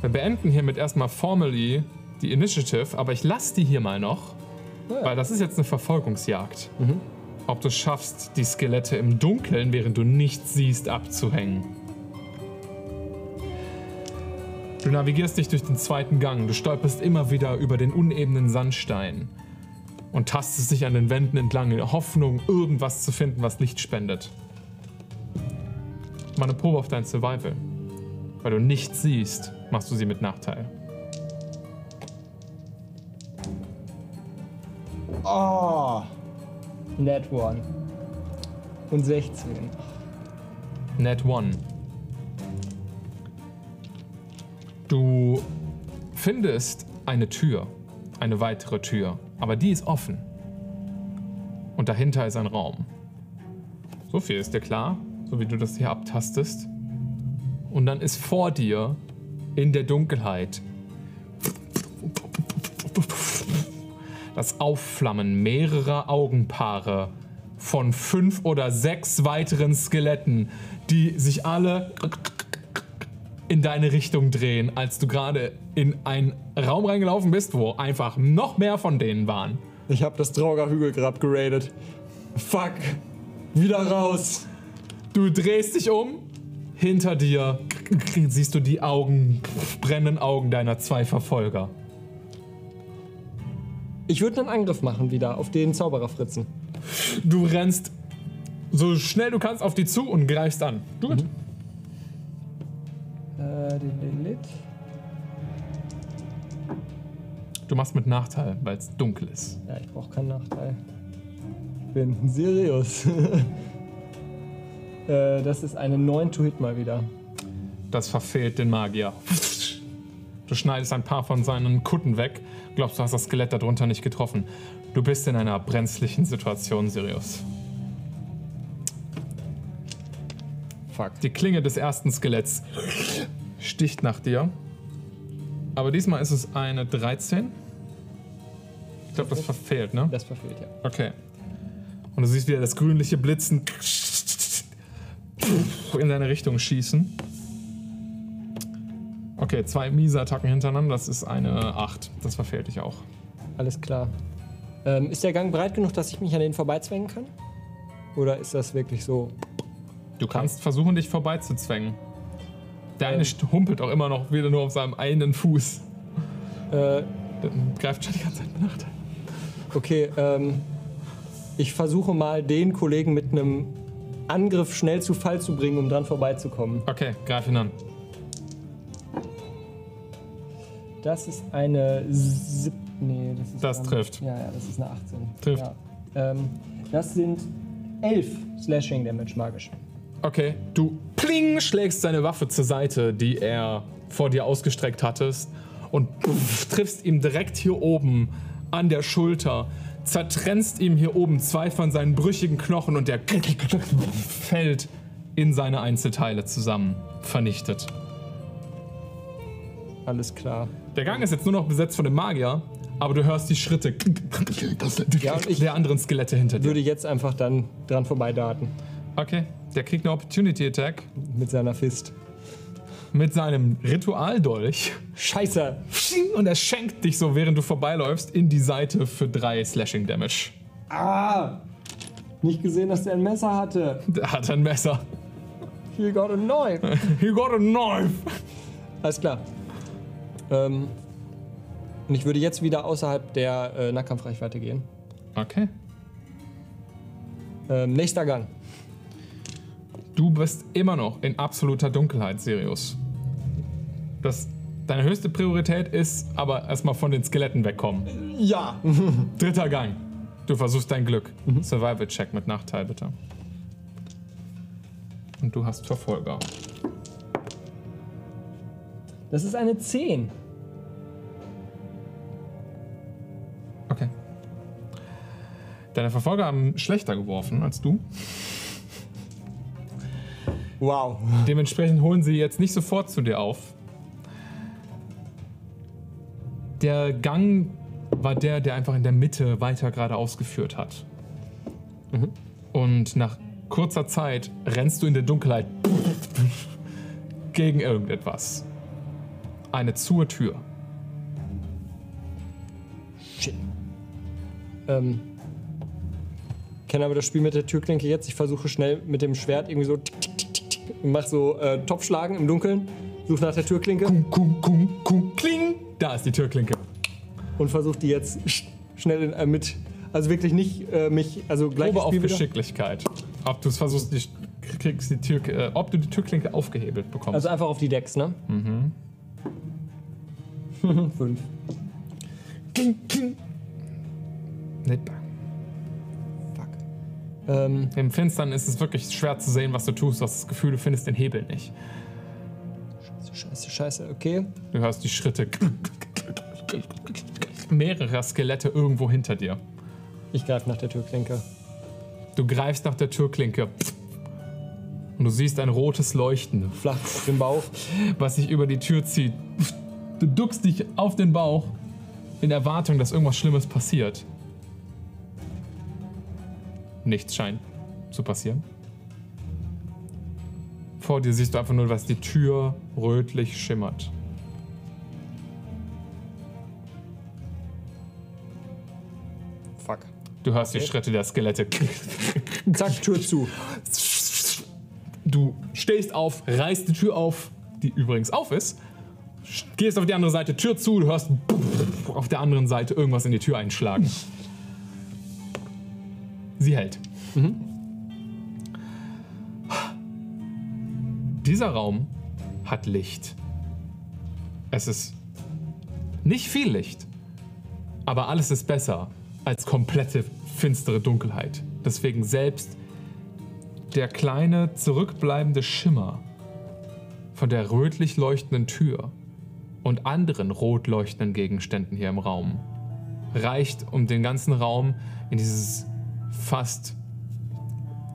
Wir beenden hiermit erstmal formally die Initiative, aber ich lasse die hier mal noch, Ja. weil das ist jetzt eine Verfolgungsjagd. Ob du es schaffst, die Skelette im Dunkeln, während du nichts siehst, abzuhängen. Du navigierst dich durch den zweiten Gang, du stolperst immer wieder über den unebenen Sandstein und tastest dich an den Wänden entlang in der Hoffnung, irgendwas zu finden, was Licht spendet. Mal eine Probe auf dein Survival. Weil du nichts siehst, machst du sie mit Nachteil. Oh. Net one. Und 16. Net One. Du findest eine Tür, eine weitere Tür, aber die ist offen. Und dahinter ist ein Raum. So viel ist dir klar, so wie du das hier abtastest. Und dann ist vor dir in der Dunkelheit das Aufflammen mehrerer Augenpaare von fünf oder sechs weiteren Skeletten, die sich alle in deine Richtung drehen, als du gerade in einen Raum reingelaufen bist, wo einfach noch mehr von denen waren. Ich habe das Trauger Hügelgrab geradet. Fuck. Wieder raus. Du drehst dich um, hinter dir siehst du die Augen, brennenden Augen deiner zwei Verfolger. Ich würde einen Angriff machen wieder auf den Zaubererfritzen. Du rennst so schnell du kannst auf die zu und greifst an. Du Äh, den Lilith. Du machst mit Nachteil, weil es dunkel ist. Ja, ich brauche keinen Nachteil. Ich bin Sirius. äh, das ist eine 9 to Hit mal wieder. Das verfehlt den Magier. Du schneidest ein paar von seinen Kutten weg. Glaubst, du hast das Skelett darunter nicht getroffen. Du bist in einer brenzlichen Situation, Sirius. Fuck. Die Klinge des ersten Skeletts sticht nach dir. Aber diesmal ist es eine 13. Ich glaube, das verfehlt, ne? Das verfehlt, ja. Okay. Und du siehst wieder das grünliche Blitzen in deine Richtung schießen. Okay, zwei miese Attacken hintereinander. Das ist eine 8. Das verfehlt dich auch. Alles klar. Ähm, ist der Gang breit genug, dass ich mich an denen vorbeizwängen kann? Oder ist das wirklich so? Du kannst versuchen, dich vorbeizuzwängen. Der eine humpelt auch immer noch wieder nur auf seinem einen Fuß. Äh, Der greift schon die ganze Zeit mit Nachteil. okay, ähm, ich versuche mal den Kollegen mit einem Angriff schnell zu Fall zu bringen, um dran vorbeizukommen. Okay, greif ihn an. Das ist eine sieb Nee, das ist Das ähm, trifft. Ja, ja, das ist eine 18. Trifft. Ja. Ähm, das sind 11 Slashing Damage magisch. Okay, du pling schlägst seine Waffe zur Seite, die er vor dir ausgestreckt hattest und pff, triffst ihm direkt hier oben an der Schulter, zertrennst ihm hier oben zwei von seinen brüchigen Knochen und der fällt in seine Einzelteile zusammen, vernichtet. Alles klar. Der Gang ist jetzt nur noch besetzt von dem Magier, aber du hörst die Schritte Ja, der anderen Skelette hinter dir. würde jetzt einfach dann dran vorbeidaten. Okay, der kriegt eine Opportunity Attack Mit seiner Fist. mit seinem Ritualdolch. Scheiße! Und er schenkt dich so, während du vorbeiläufst, in die Seite für drei Slashing Damage. Ah! Nicht gesehen, dass der ein Messer hatte. Der hat ein Messer. He got a knife. You got a knife. Alles klar. Ähm, und ich würde jetzt wieder außerhalb der äh, Nahkampfreichweite gehen. Okay. Ähm, nächster Gang. Du bist immer noch in absoluter Dunkelheit, Sirius. Das, deine höchste Priorität ist aber erstmal von den Skeletten wegkommen. Ja. Dritter Gang. Du versuchst dein Glück. Survival-Check mit Nachteil, bitte. Und du hast Verfolger. Das ist eine 10. Okay. Deine Verfolger haben schlechter geworfen als du. Wow. Dementsprechend holen sie jetzt nicht sofort zu dir auf. Der Gang war der, der einfach in der Mitte weiter geradeaus geführt hat. Und nach kurzer Zeit rennst du in der Dunkelheit gegen irgendetwas. Eine zur Tür. Shit. Ähm. Kenne aber das Spiel mit der Türklinke jetzt. Ich versuche schnell mit dem Schwert irgendwie so tick, tick, tick und mach so äh, Topfschlagen im Dunkeln. Suche nach der Türklinke Kum, kum, kum, kum, kling. Da ist die Türklinke. und versuche die jetzt sch- schnell in, äh, mit. Also wirklich nicht äh, mich. Also gleich Probe auf wieder. Geschicklichkeit. Ob du es versuchst, die, kriegst die Tür, äh, ob du die Türklinke aufgehebelt bekommst. Also einfach auf die Decks, ne? Mhm. Fünf. King, king. Nicht. Fuck. Ähm, Im Finstern ist es wirklich schwer zu sehen, was du tust. Du hast das Gefühl, du findest den Hebel nicht. scheiße, scheiße, okay. Du hörst die Schritte mehrerer Skelette irgendwo hinter dir. Ich greife nach der Türklinke. Du greifst nach der Türklinke und du siehst ein rotes Leuchten, Flach auf den Bauch. was sich über die Tür zieht. Du duckst dich auf den Bauch in Erwartung, dass irgendwas Schlimmes passiert. Nichts scheint zu passieren. Vor dir siehst du einfach nur, dass die Tür rötlich schimmert. Fuck. Du hörst die Okay. Schritte der Skelette. Zack, Tür zu. Du stehst auf, reißt die Tür auf, die übrigens auf ist, gehst auf die andere Seite, Tür zu, du hörst auf der anderen Seite irgendwas in die Tür einschlagen. Sie hält. Dieser Raum hat Licht. Es ist nicht viel Licht, aber alles ist besser als komplette finstere Dunkelheit. Deswegen selbst der kleine zurückbleibende Schimmer von der rötlich leuchtenden Tür und anderen rot leuchtenden Gegenständen hier im Raum reicht, um den ganzen Raum in dieses fast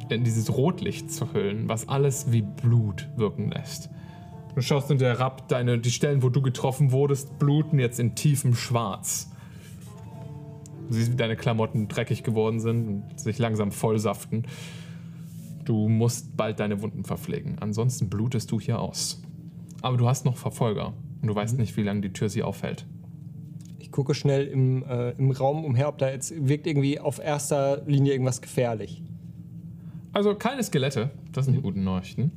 in dieses Rotlicht zu hüllen, was alles wie Blut wirken lässt. Du schaust hinter herab, deine, die Stellen, wo du getroffen wurdest, bluten jetzt in tiefem Schwarz. Du siehst, wie deine Klamotten dreckig geworden sind und sich langsam vollsaften. Du musst bald deine Wunden verpflegen. Ansonsten blutest du hier aus. Aber du hast noch Verfolger. Und du weißt nicht, wie lange die Tür sie aufhält. Gucke schnell im, äh, im Raum umher, ob da jetzt wirkt irgendwie auf erster Linie irgendwas gefährlich. Also keine Skelette. Das sind die guten Nachrichten.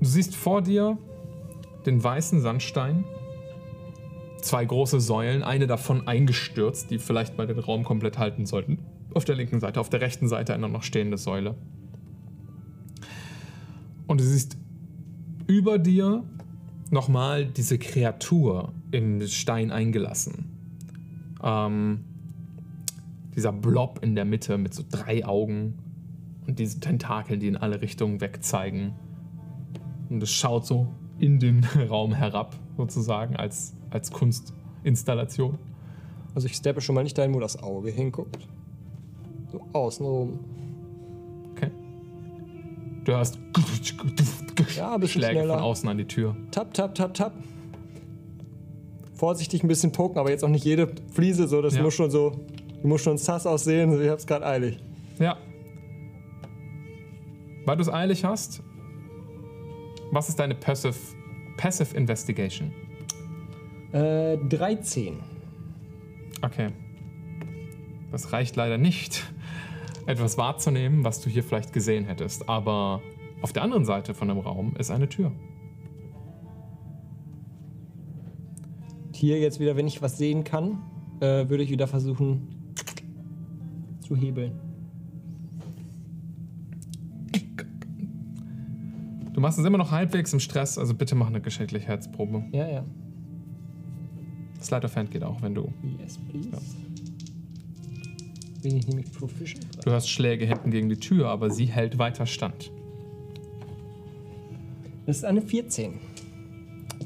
Du siehst vor dir den weißen Sandstein. Zwei große Säulen, eine davon eingestürzt, die vielleicht mal den Raum komplett halten sollten. Auf der linken Seite, auf der rechten Seite eine noch stehende Säule. Und du siehst über dir nochmal diese Kreatur im Stein eingelassen. Ähm, dieser Blob in der Mitte mit so drei Augen und diese Tentakel, die in alle Richtungen wegzeigen. Und es schaut so in den Raum herab, sozusagen, als, als Kunstinstallation. Also ich steppe schon mal nicht dahin, wo das Auge hinguckt. So außenrum. Du hörst Ja, Schläge schneller. von außen an die Tür. Tap, tap, tap, tap. Vorsichtig ein bisschen poken, aber jetzt auch nicht jede Fliese so. Das Ja. muss schon so. Muss schon sass aussehen. Ich hab's gerade eilig. Ja. Weil du es eilig hast, was ist deine Passive, Passive Investigation? Äh, 13. Okay. Das reicht leider nicht, etwas wahrzunehmen, was du hier vielleicht gesehen hättest. Aber auf der anderen Seite von dem Raum ist eine Tür. Hier jetzt wieder, wenn ich was sehen kann, äh, würde ich wieder versuchen zu hebeln. Du machst es immer noch halbwegs im Stress, also bitte mach eine Geschicklichkeitsprobe. Ja, ja. Of Hand geht auch, wenn du. Yes, please. Bin ich nämlich proficient. Du hörst Schläge hinten gegen die Tür, aber sie hält weiter stand. Das ist eine 14.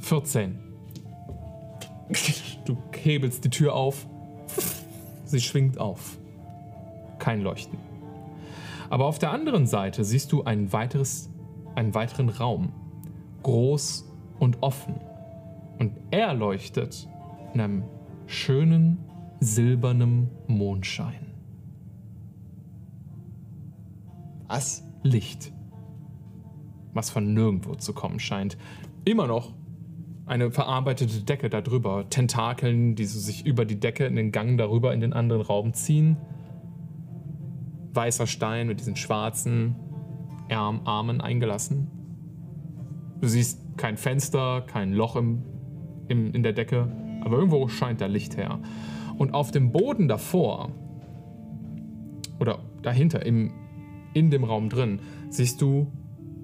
14. Du hebelst die Tür auf. Sie schwingt auf. Kein Leuchten. Aber auf der anderen Seite siehst du ein weiteres, einen weiteren Raum. Groß und offen. Und er leuchtet in einem schönen, silbernen Mondschein. Was? Licht. Was von nirgendwo zu kommen scheint. Immer noch eine verarbeitete Decke darüber. Tentakeln, die so sich über die Decke in den Gang darüber in den anderen Raum ziehen. Weißer Stein mit diesen schwarzen Arm, Armen eingelassen. Du siehst kein Fenster, kein Loch im, im, in der Decke, aber irgendwo scheint da Licht her. Und auf dem Boden davor, oder dahinter, im, in dem Raum drin, siehst du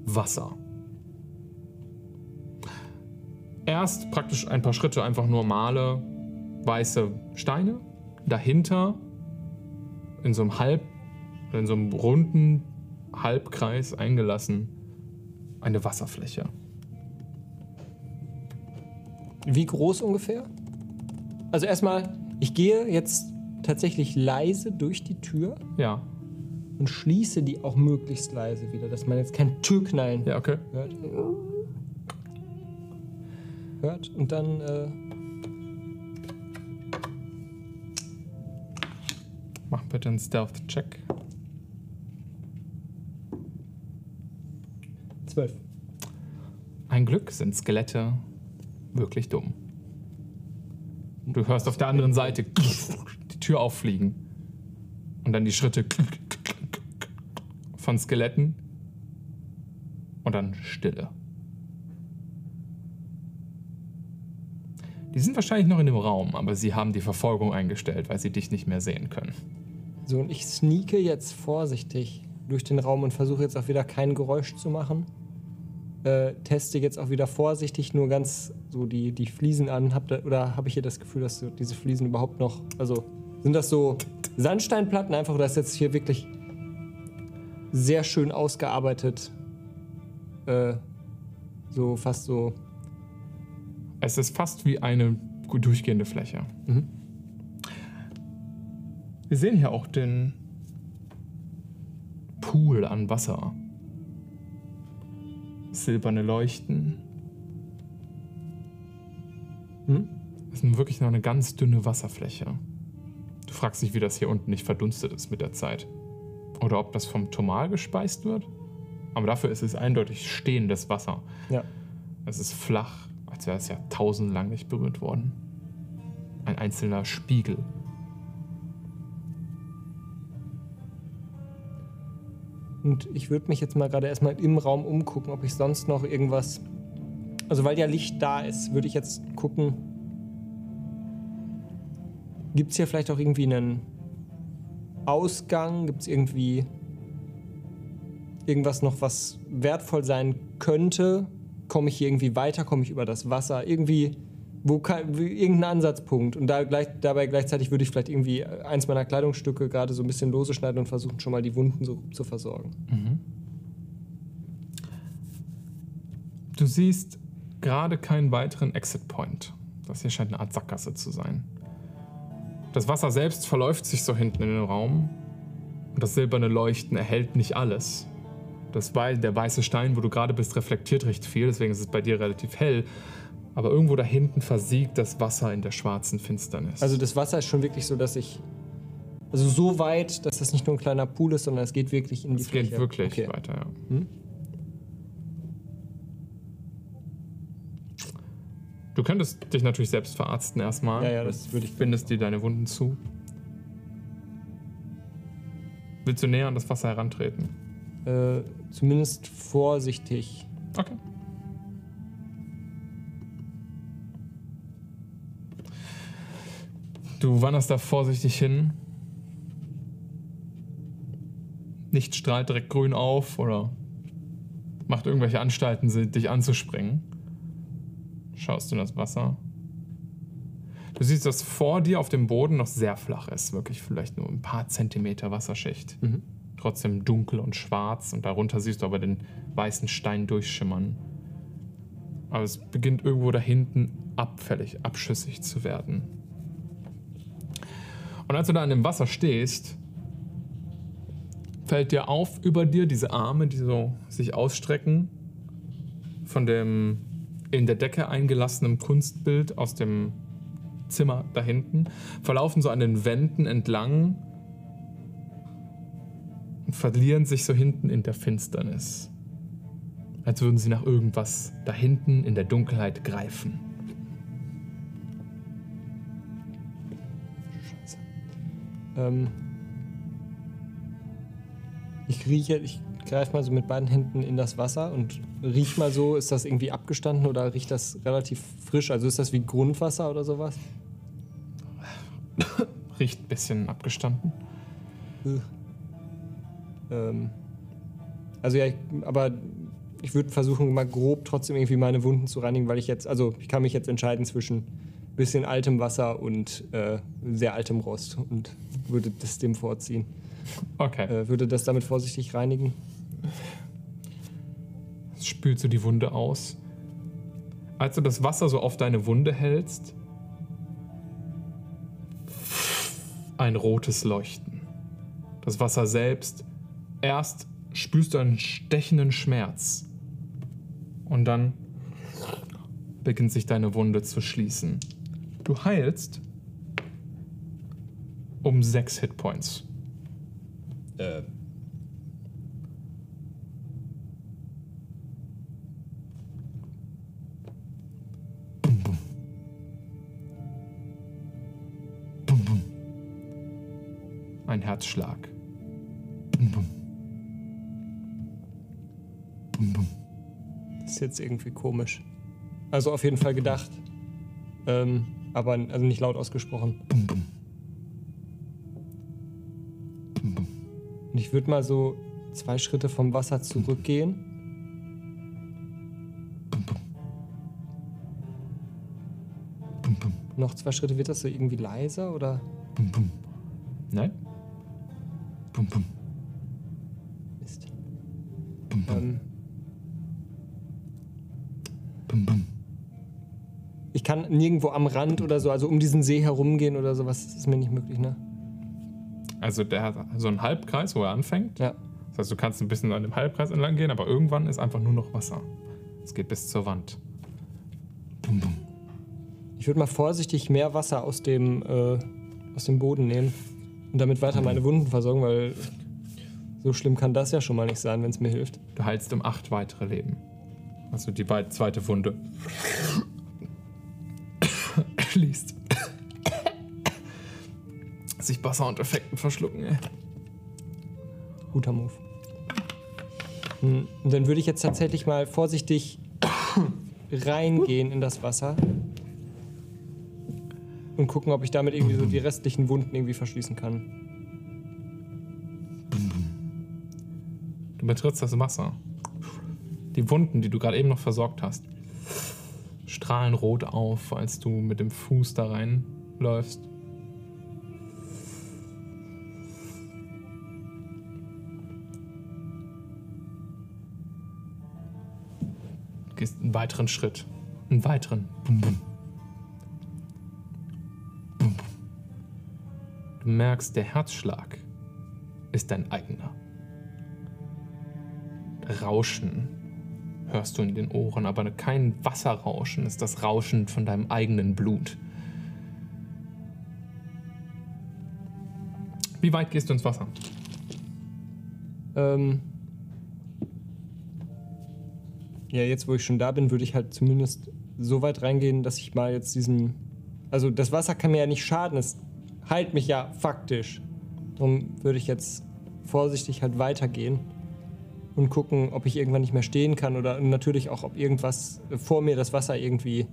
Wasser. Erst praktisch ein paar Schritte einfach normale weiße Steine. Dahinter in so einem halb, in so einem runden Halbkreis eingelassen eine Wasserfläche. Wie groß ungefähr? Also erstmal, ich gehe jetzt tatsächlich leise durch die Tür Ja. Und schließe die auch möglichst leise wieder, dass man jetzt kein Türknallen Ja, okay. hört. Hört und dann äh, Mach bitte einen Stealth-Check. zwölf. Ein Glück sind Skelette wirklich dumm. Du hörst auf der anderen Seite die Tür auffliegen. Und dann die Schritte von Skeletten. Und dann Stille. Die sind wahrscheinlich noch in dem Raum, aber sie haben die Verfolgung eingestellt, weil sie dich nicht mehr sehen können. So, und ich sneake jetzt vorsichtig durch den Raum und versuche jetzt auch wieder kein Geräusch zu machen. Äh, teste jetzt auch wieder vorsichtig nur ganz so die, die Fliesen an. Hab da, oder habe ich hier das Gefühl, dass diese Fliesen überhaupt noch. Also, sind das so Sandsteinplatten einfach oder ist jetzt hier wirklich sehr schön ausgearbeitet? Äh, so fast so. Es ist fast wie eine gut durchgehende Fläche. Mhm. Wir sehen hier auch den Pool an Wasser. Silberne Leuchten. Hm? Es ist nun wirklich nur eine ganz dünne Wasserfläche. Du fragst dich, wie das hier unten nicht verdunstet ist mit der Zeit. Oder ob das vom Tomal gespeist wird. Aber dafür ist es eindeutig stehendes Wasser. Ja. Es ist flach, als wäre es ja tausendlang nicht berührt worden. Ein einzelner Spiegel. Und ich würde mich jetzt mal gerade erstmal im Raum umgucken, ob ich sonst noch irgendwas. Also, weil ja Licht da ist, würde ich jetzt gucken. Gibt es hier vielleicht auch irgendwie einen Ausgang? Gibt es irgendwie irgendwas noch, was wertvoll sein könnte? Komme ich hier irgendwie weiter? Komme ich über das Wasser? Irgendwie, wo kann, irgendein Ansatzpunkt. Und da gleich, dabei gleichzeitig würde ich vielleicht irgendwie eins meiner Kleidungsstücke gerade so ein bisschen lose schneiden und versuchen, schon mal die Wunden so zu versorgen. Du siehst gerade keinen weiteren Exit Point. Das hier scheint eine Art Sackgasse zu sein. Das Wasser selbst verläuft sich so hinten in den Raum. Und das silberne Leuchten erhält nicht alles. Das weil der weiße Stein, wo du gerade bist, reflektiert recht viel, deswegen ist es bei dir relativ hell. Aber irgendwo da hinten versiegt das Wasser in der schwarzen Finsternis. Also das Wasser ist schon wirklich so, dass ich. Also so weit, dass das nicht nur ein kleiner Pool ist, sondern es geht wirklich in die es geht wirklich Okay. weiter, ja. Hm? Du könntest dich natürlich selbst verarzten erstmal. Ja, ja, das würde ich- Bindest dir deine Wunden zu. Willst du näher an das Wasser herantreten? Äh, zumindest vorsichtig. Okay. Du wanderst da vorsichtig hin. Nichts strahlt direkt grün auf oder macht irgendwelche Anstalten, dich anzuspringen. Schaust du in das Wasser. Du siehst, dass vor dir auf dem Boden noch sehr flach ist. Wirklich vielleicht nur ein paar Zentimeter Wasserschicht. Trotzdem dunkel und schwarz. Und darunter siehst du aber den weißen Stein durchschimmern. Aber es beginnt irgendwo da hinten abfällig, abschüssig zu werden. Und als du da in dem Wasser stehst, fällt dir auf über dir diese Arme, die so sich ausstrecken, von dem in der Decke eingelassenen Kunstbild aus dem Zimmer da hinten, verlaufen so an den Wänden entlang und verlieren sich so hinten in der Finsternis. Als würden sie nach irgendwas da hinten in der Dunkelheit greifen. Ähm, ich rieche, ich greife mal so mit beiden Händen in das Wasser und riech mal so, ist das irgendwie abgestanden oder riecht das relativ frisch? Also ist das wie Grundwasser oder sowas? Riecht ein bisschen abgestanden. Ähm, also ja, ich, aber ich würde versuchen, mal grob trotzdem irgendwie meine Wunden zu reinigen, weil ich jetzt, also ich kann mich jetzt entscheiden zwischen bisschen altem Wasser und äh, sehr altem Rost und würde das dem vorziehen. Okay. Äh, würde das damit vorsichtig reinigen. Spült so die Wunde aus. Als du das Wasser so auf deine Wunde hältst, ein rotes Leuchten. Das Wasser selbst, erst spürst du einen stechenden Schmerz und dann beginnt sich deine Wunde zu schließen. Du heilst um sechs Hitpoints. Äh. Ein Herzschlag. Das ist jetzt irgendwie komisch. Also auf jeden Fall gedacht. Ähm, aber also nicht laut ausgesprochen. Und ich würde mal so zwei Schritte vom Wasser zurückgehen. Noch zwei Schritte, wird das so irgendwie leiser oder? Nein? Mist. Ähm, ich kann nirgendwo am Rand oder so, also um diesen See herumgehen oder sowas, das ist mir nicht möglich, ne? Also der hat so einen Halbkreis, wo er anfängt. Ja. Das heißt, du kannst ein bisschen an dem Halbkreis entlang gehen, aber irgendwann ist einfach nur noch Wasser. Es geht bis zur Wand. Ich würde mal vorsichtig mehr Wasser aus dem, äh, aus dem Boden nehmen und damit weiter meine Wunden versorgen, weil so schlimm kann das ja schon mal nicht sein, wenn es mir hilft. Du heilst um acht weitere Leben. Also die weit- zweite Wunde. Schließt. Sich Wasser und Effekten verschlucken, ey. Guter Move. Hm, Und dann würde ich jetzt tatsächlich mal vorsichtig reingehen in das Wasser und gucken, ob ich damit irgendwie so die restlichen Wunden irgendwie verschließen kann. Du betrittst das Wasser. Die Wunden, die du gerade eben noch versorgt hast, strahlen rot auf, als du mit dem Fuß da reinläufst. Du gehst einen weiteren Schritt. Einen weiteren. Bum, bum. Du merkst, der Herzschlag ist dein eigener. Rauschen hörst du in den Ohren, aber kein Wasserrauschen, ist das Rauschen von deinem eigenen Blut. Wie weit gehst du ins Wasser? Ähm ja, jetzt wo ich schon da bin, würde ich halt zumindest so weit reingehen, dass ich mal jetzt diesen. Also das Wasser kann mir ja nicht schaden, es heilt mich ja faktisch. Darum würde ich jetzt vorsichtig halt weitergehen und gucken, ob ich irgendwann nicht mehr stehen kann oder natürlich auch, ob irgendwas vor mir das Wasser irgendwie.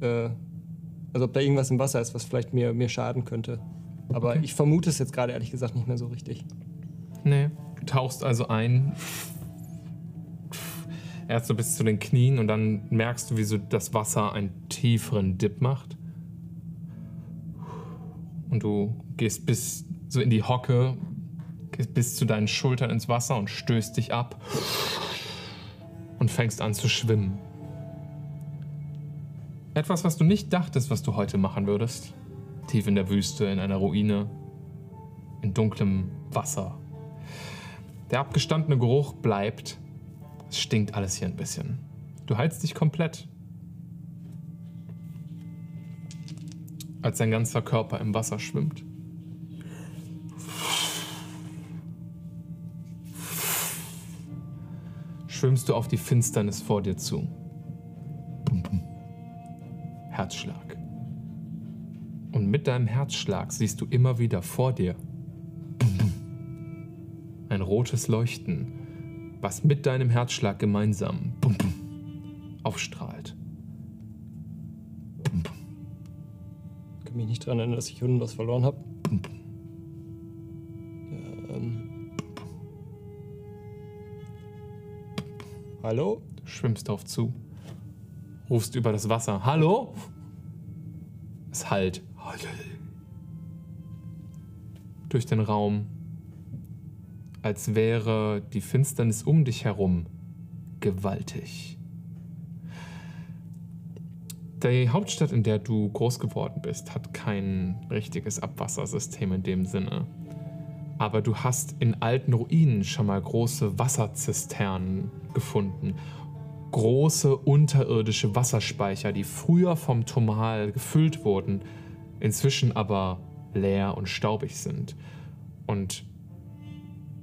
Äh, also ob da irgendwas im Wasser ist, was vielleicht mir, mir schaden könnte. Aber Okay. ich vermute es jetzt gerade ehrlich gesagt nicht mehr so richtig. Nee. Du tauchst also ein. Erst so bis zu den Knien und dann merkst du, wie so das Wasser einen tieferen Dip macht. Und du gehst bis so in die Hocke, gehst bis zu deinen Schultern ins Wasser und stößt dich ab und fängst an zu schwimmen. Etwas, was du nicht dachtest, was du heute machen würdest. Tief in der Wüste, in einer Ruine, in dunklem Wasser. Der abgestandene Geruch bleibt. Es stinkt alles hier ein bisschen. Du heilst dich komplett. Als dein ganzer Körper im Wasser schwimmt. Schwimmst du auf die Finsternis vor dir zu. Herzschlag. Und mit deinem Herzschlag siehst du immer wieder vor dir ein rotes Leuchten, was mit deinem Herzschlag gemeinsam aufstrahlt. Bum, bum, Ich kann mich nicht daran erinnern, dass ich unten was verloren habe. bum. Ähm. Hallo? Du schwimmst darauf zu, rufst über das Wasser: Hallo? Es hallt durch den Raum, als wäre die Finsternis um dich herum gewaltig. Die Hauptstadt, in der du groß geworden bist, hat kein richtiges Abwassersystem in dem Sinne. Aber du hast in alten Ruinen schon mal große Wasserzisternen gefunden. Große unterirdische Wasserspeicher, die früher vom Tomal gefüllt wurden, inzwischen aber leer und staubig sind. Und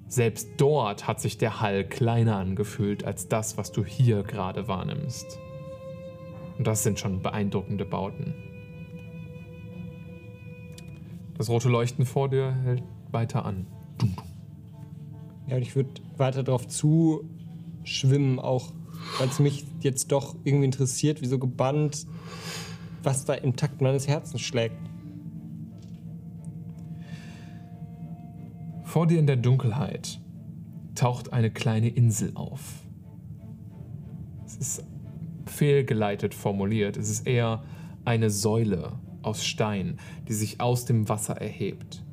selbst dort hat sich der Hall kleiner angefühlt als das, was du hier gerade wahrnimmst. Und das sind schon beeindruckende Bauten. Das rote Leuchten vor dir hält weiter an. Ja, und ich würde weiter darauf zuschwimmen, auch weil es mich jetzt doch irgendwie interessiert, wie so gebannt, was da im Takt meines Herzens schlägt. Vor dir in der Dunkelheit taucht eine kleine Insel auf. Es ist fehlgeleitet formuliert. Es ist eher eine Säule aus Stein, die sich aus dem Wasser erhebt.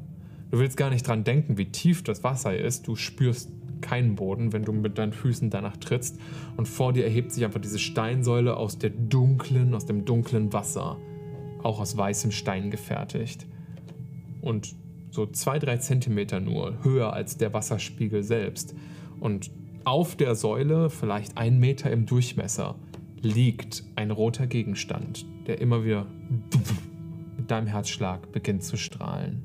Du willst gar nicht dran denken, wie tief das Wasser ist. Du spürst keinen Boden, wenn du mit deinen Füßen danach trittst. Und vor dir erhebt sich einfach diese Steinsäule aus der dunklen, aus dem dunklen Wasser. Auch aus weißem Stein gefertigt. Und so zwei, drei Zentimeter nur höher als der Wasserspiegel selbst. Und auf der Säule, vielleicht ein Meter im Durchmesser, liegt ein roter Gegenstand, der immer wieder mit deinem Herzschlag beginnt zu strahlen.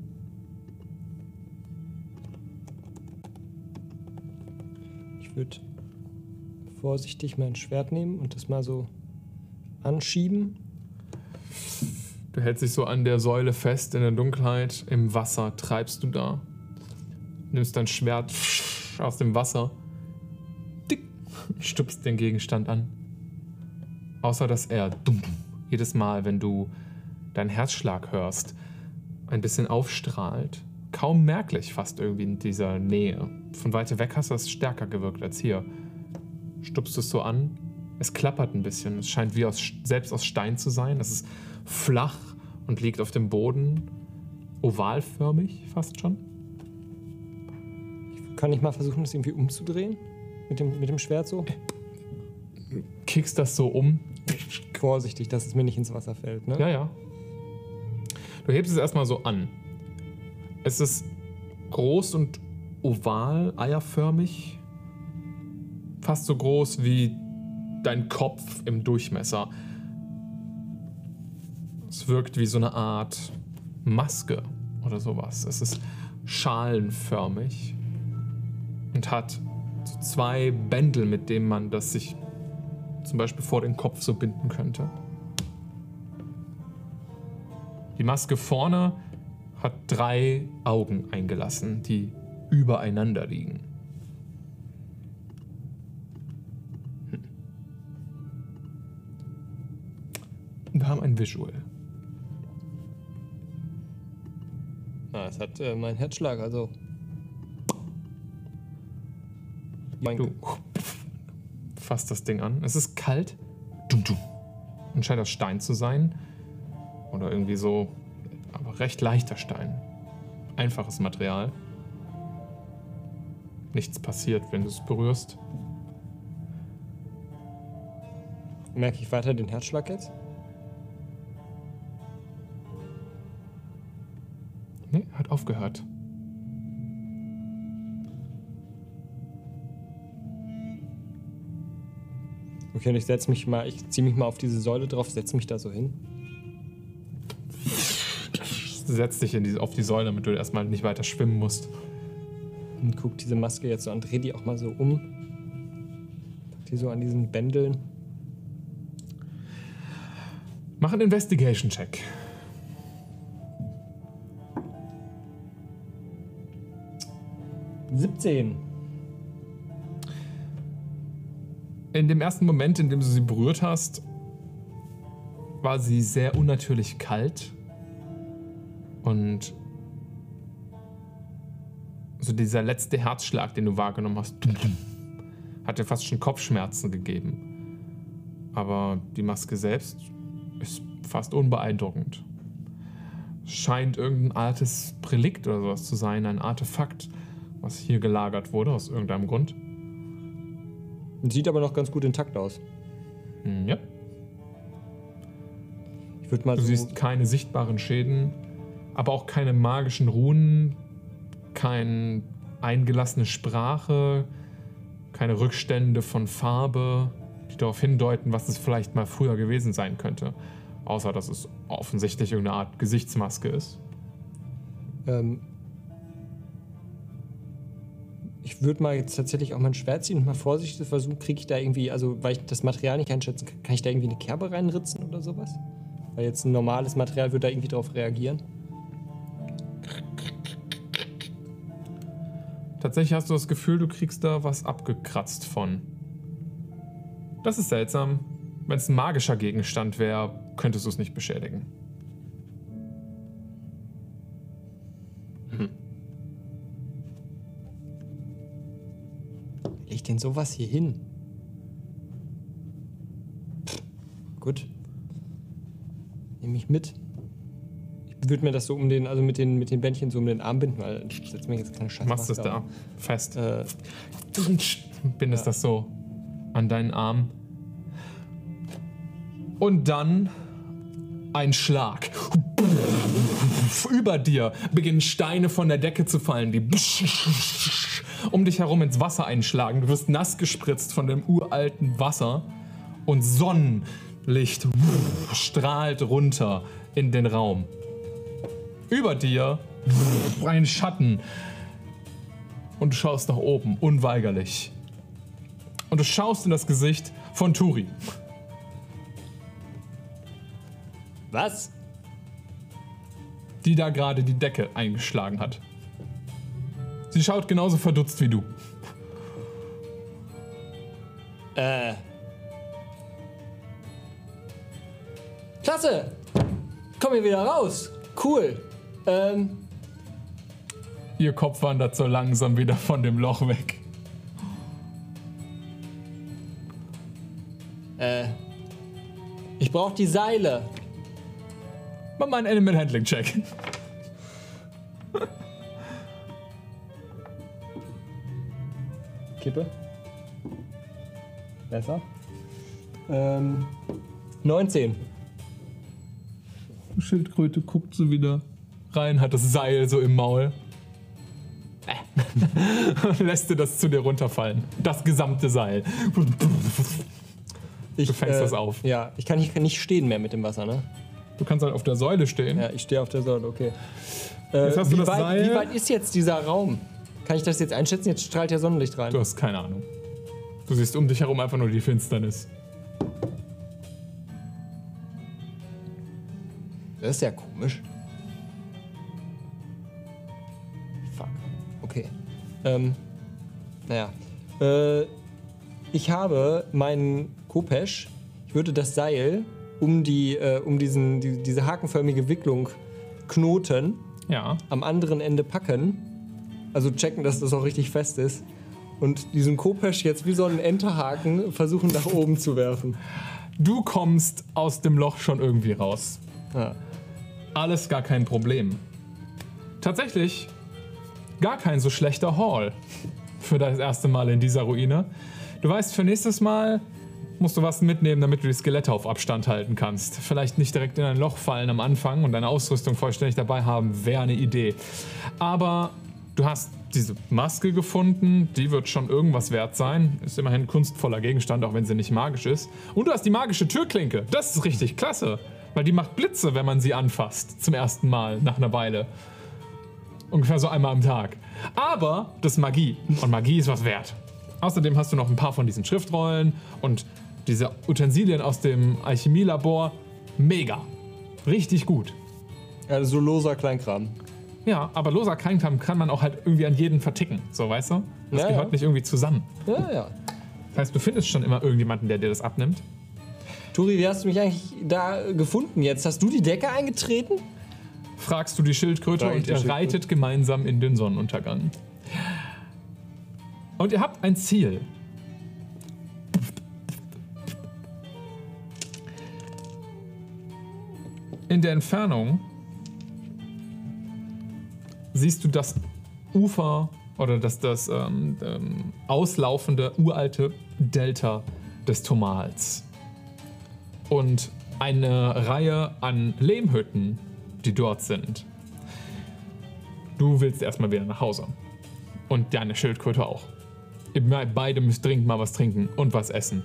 Ich würde vorsichtig mein Schwert nehmen und das mal so anschieben. Du hältst dich so an der Säule fest in der Dunkelheit. Im Wasser treibst du da. Nimmst dein Schwert aus dem Wasser. Stupst den Gegenstand an. Außer dass er jedes Mal, wenn du deinen Herzschlag hörst, ein bisschen aufstrahlt. Kaum merklich fast irgendwie in dieser Nähe. Von weiter weg hast du es stärker gewirkt als hier. Stupst es so an. Es klappert ein bisschen. Es scheint wie aus, selbst aus Stein zu sein. Es ist flach und liegt auf dem Boden. Ovalförmig fast schon. Kann ich mal versuchen, das irgendwie umzudrehen? Mit dem, mit dem Schwert so? Kickst das so um. Vorsichtig, dass es mir nicht ins Wasser fällt, ne? Ja, ja. Du hebst es erstmal so an. Es ist groß und oval, eierförmig. Fast so groß wie dein Kopf im Durchmesser. Es wirkt wie so eine Art Maske oder sowas. Es ist schalenförmig und hat so zwei Bändel, mit denen man das sich zum Beispiel vor den Kopf so binden könnte. Die Maske vorne hat drei Augen eingelassen, die übereinander liegen. Hm. Wir haben ein Visual. Ah, es hat äh, mein Herzschlag, also. Mein Du fasst das Ding an. Es ist kalt. Dum, dum. Und scheint aus Stein zu sein. Oder irgendwie so, aber recht leichter Stein. Einfaches Material. Nichts passiert, wenn du es berührst. Merke ich weiter den Herzschlag jetzt? Nee, hat aufgehört. Okay, und ich setze mich mal, ich ziehe mich mal auf diese Säule drauf, setze mich da so hin. Setz dich die, auf die Säule, damit du erstmal nicht weiter schwimmen musst. Und guck diese Maske jetzt so an, dreh die auch mal so um. Pack die so an diesen Bändeln. Mach einen Investigation-Check. Siebzehn. In dem ersten Moment, in dem du sie berührt hast, war sie sehr unnatürlich kalt. Und so dieser letzte Herzschlag, den du wahrgenommen hast, hat dir fast schon Kopfschmerzen gegeben. Aber die Maske selbst ist fast unbeeindruckend. Scheint irgendein altes Relikt oder sowas zu sein, ein Artefakt, was hier gelagert wurde aus irgendeinem Grund. Sieht aber noch ganz gut intakt aus. Hm, Ja. Ich würde mal Du so. siehst keine sichtbaren Schäden, aber auch keine magischen Runen, keine eingelassene Sprache, keine Rückstände von Farbe, die darauf hindeuten, was es vielleicht mal früher gewesen sein könnte. Außer, dass es offensichtlich irgendeine Art Gesichtsmaske ist. Ähm, ich würde mal jetzt tatsächlich auch mein Schwert ziehen und mal vorsichtig versuchen, kriege ich da irgendwie, also weil ich das Material nicht einschätzen kann, kann ich da irgendwie eine Kerbe reinritzen oder sowas? Weil jetzt ein normales Material würde da irgendwie drauf reagieren. Tatsächlich hast du das Gefühl, du kriegst da was abgekratzt von. Das ist seltsam. Wenn es ein magischer Gegenstand wäre, könntest du es nicht beschädigen. Denn sowas hier hin? Pff, gut. Nehme ich mit. Ich würde mir das so um den, also mit den, mit den Bändchen so um den Arm binden, weil ich setze mir jetzt keine Scheiße. Machst es da fest. Äh, Bindest das so an deinen Arm. Und dann ein Schlag. Über dir beginnen Steine von der Decke zu fallen, die um dich herum ins Wasser einschlagen. Du wirst nass gespritzt von dem uralten Wasser und Sonnenlicht strahlt runter in den Raum. Über dir ein Schatten und du schaust nach oben, unweigerlich. Und du schaust in das Gesicht von Turi. was? die da gerade die Decke eingeschlagen hat. Sie schaut genauso verdutzt wie du. Äh. Klasse! Komm hier wieder raus! Cool! Ähm, Ihr Kopf wandert so langsam wieder von dem Loch weg. äh. Ich brauch die Seile. Mach mal einen Animal Handling Check. Kippe. Besser. Ähm. 19. Schildkröte guckt so wieder rein, hat das Seil so im Maul. Äh. Lässt dir das zu dir runterfallen. Das gesamte Seil. Ich, Du fängst das auf. Ja, ich kann nicht, nicht stehen mehr mit dem Wasser, ne? Du kannst halt auf der Säule stehen. Ja, ich stehe auf der Säule, okay. Äh, Jetzt hast du wie, das weit, Seil. wie weit ist jetzt dieser Raum? Kann ich das jetzt einschätzen? Jetzt strahlt ja Sonnenlicht rein. Du hast keine Ahnung. Du siehst um dich herum einfach nur die Finsternis. Das ist ja komisch. Fuck. Okay. Ähm, naja. Äh, ich habe meinen Kopesch, ich würde das Seil um, die, äh, um diesen, die, diese hakenförmige Wicklung knoten, Ja. am anderen Ende packen, also checken, dass das auch richtig fest ist, und diesen Kopesch jetzt wie so einen Enterhaken versuchen nach oben zu werfen. Du kommst aus dem Loch schon irgendwie raus. Ja. Alles gar kein Problem. Tatsächlich gar kein so schlechter Haul für das erste Mal in dieser Ruine. Du weißt, für nächstes Mal musst du was mitnehmen, damit du die Skelette auf Abstand halten kannst. Vielleicht nicht direkt in ein Loch fallen am Anfang und deine Ausrüstung vollständig dabei haben, wäre eine Idee. Aber du hast diese Maske gefunden, die wird schon irgendwas wert sein. Ist immerhin ein kunstvoller Gegenstand, auch wenn sie nicht magisch ist. Und du hast die magische Türklinke. Das ist richtig klasse, weil die macht Blitze, wenn man sie anfasst. Zum ersten Mal nach einer Weile. Ungefähr so einmal am Tag. Aber das ist Magie. Und Magie ist was wert. Außerdem hast du noch ein paar von diesen Schriftrollen und diese Utensilien aus dem Alchemielabor. Mega. Richtig gut. Also so loser Kleinkram. Ja, aber loser Kleinkram kann man auch halt irgendwie an jeden verticken. So, weißt du? Das Ja, gehört ja. nicht irgendwie zusammen. Ja, ja. Das heißt, du findest schon immer irgendjemanden, der dir das abnimmt. Turi, wie hast du mich eigentlich da gefunden jetzt? Hast du die Decke eingetreten? Fragst du die Schildkröte Frag und die ihr Schildkröte. reitet gemeinsam in den Sonnenuntergang. Und ihr habt ein Ziel. In der Entfernung siehst du das Ufer oder das, das ähm, ähm, auslaufende uralte Delta des Tomals. Und eine Reihe an Lehmhütten, die dort sind. Du willst erstmal wieder nach Hause. Und deine Schildkröte auch. Ihr beide müsst dringend mal was trinken und was essen.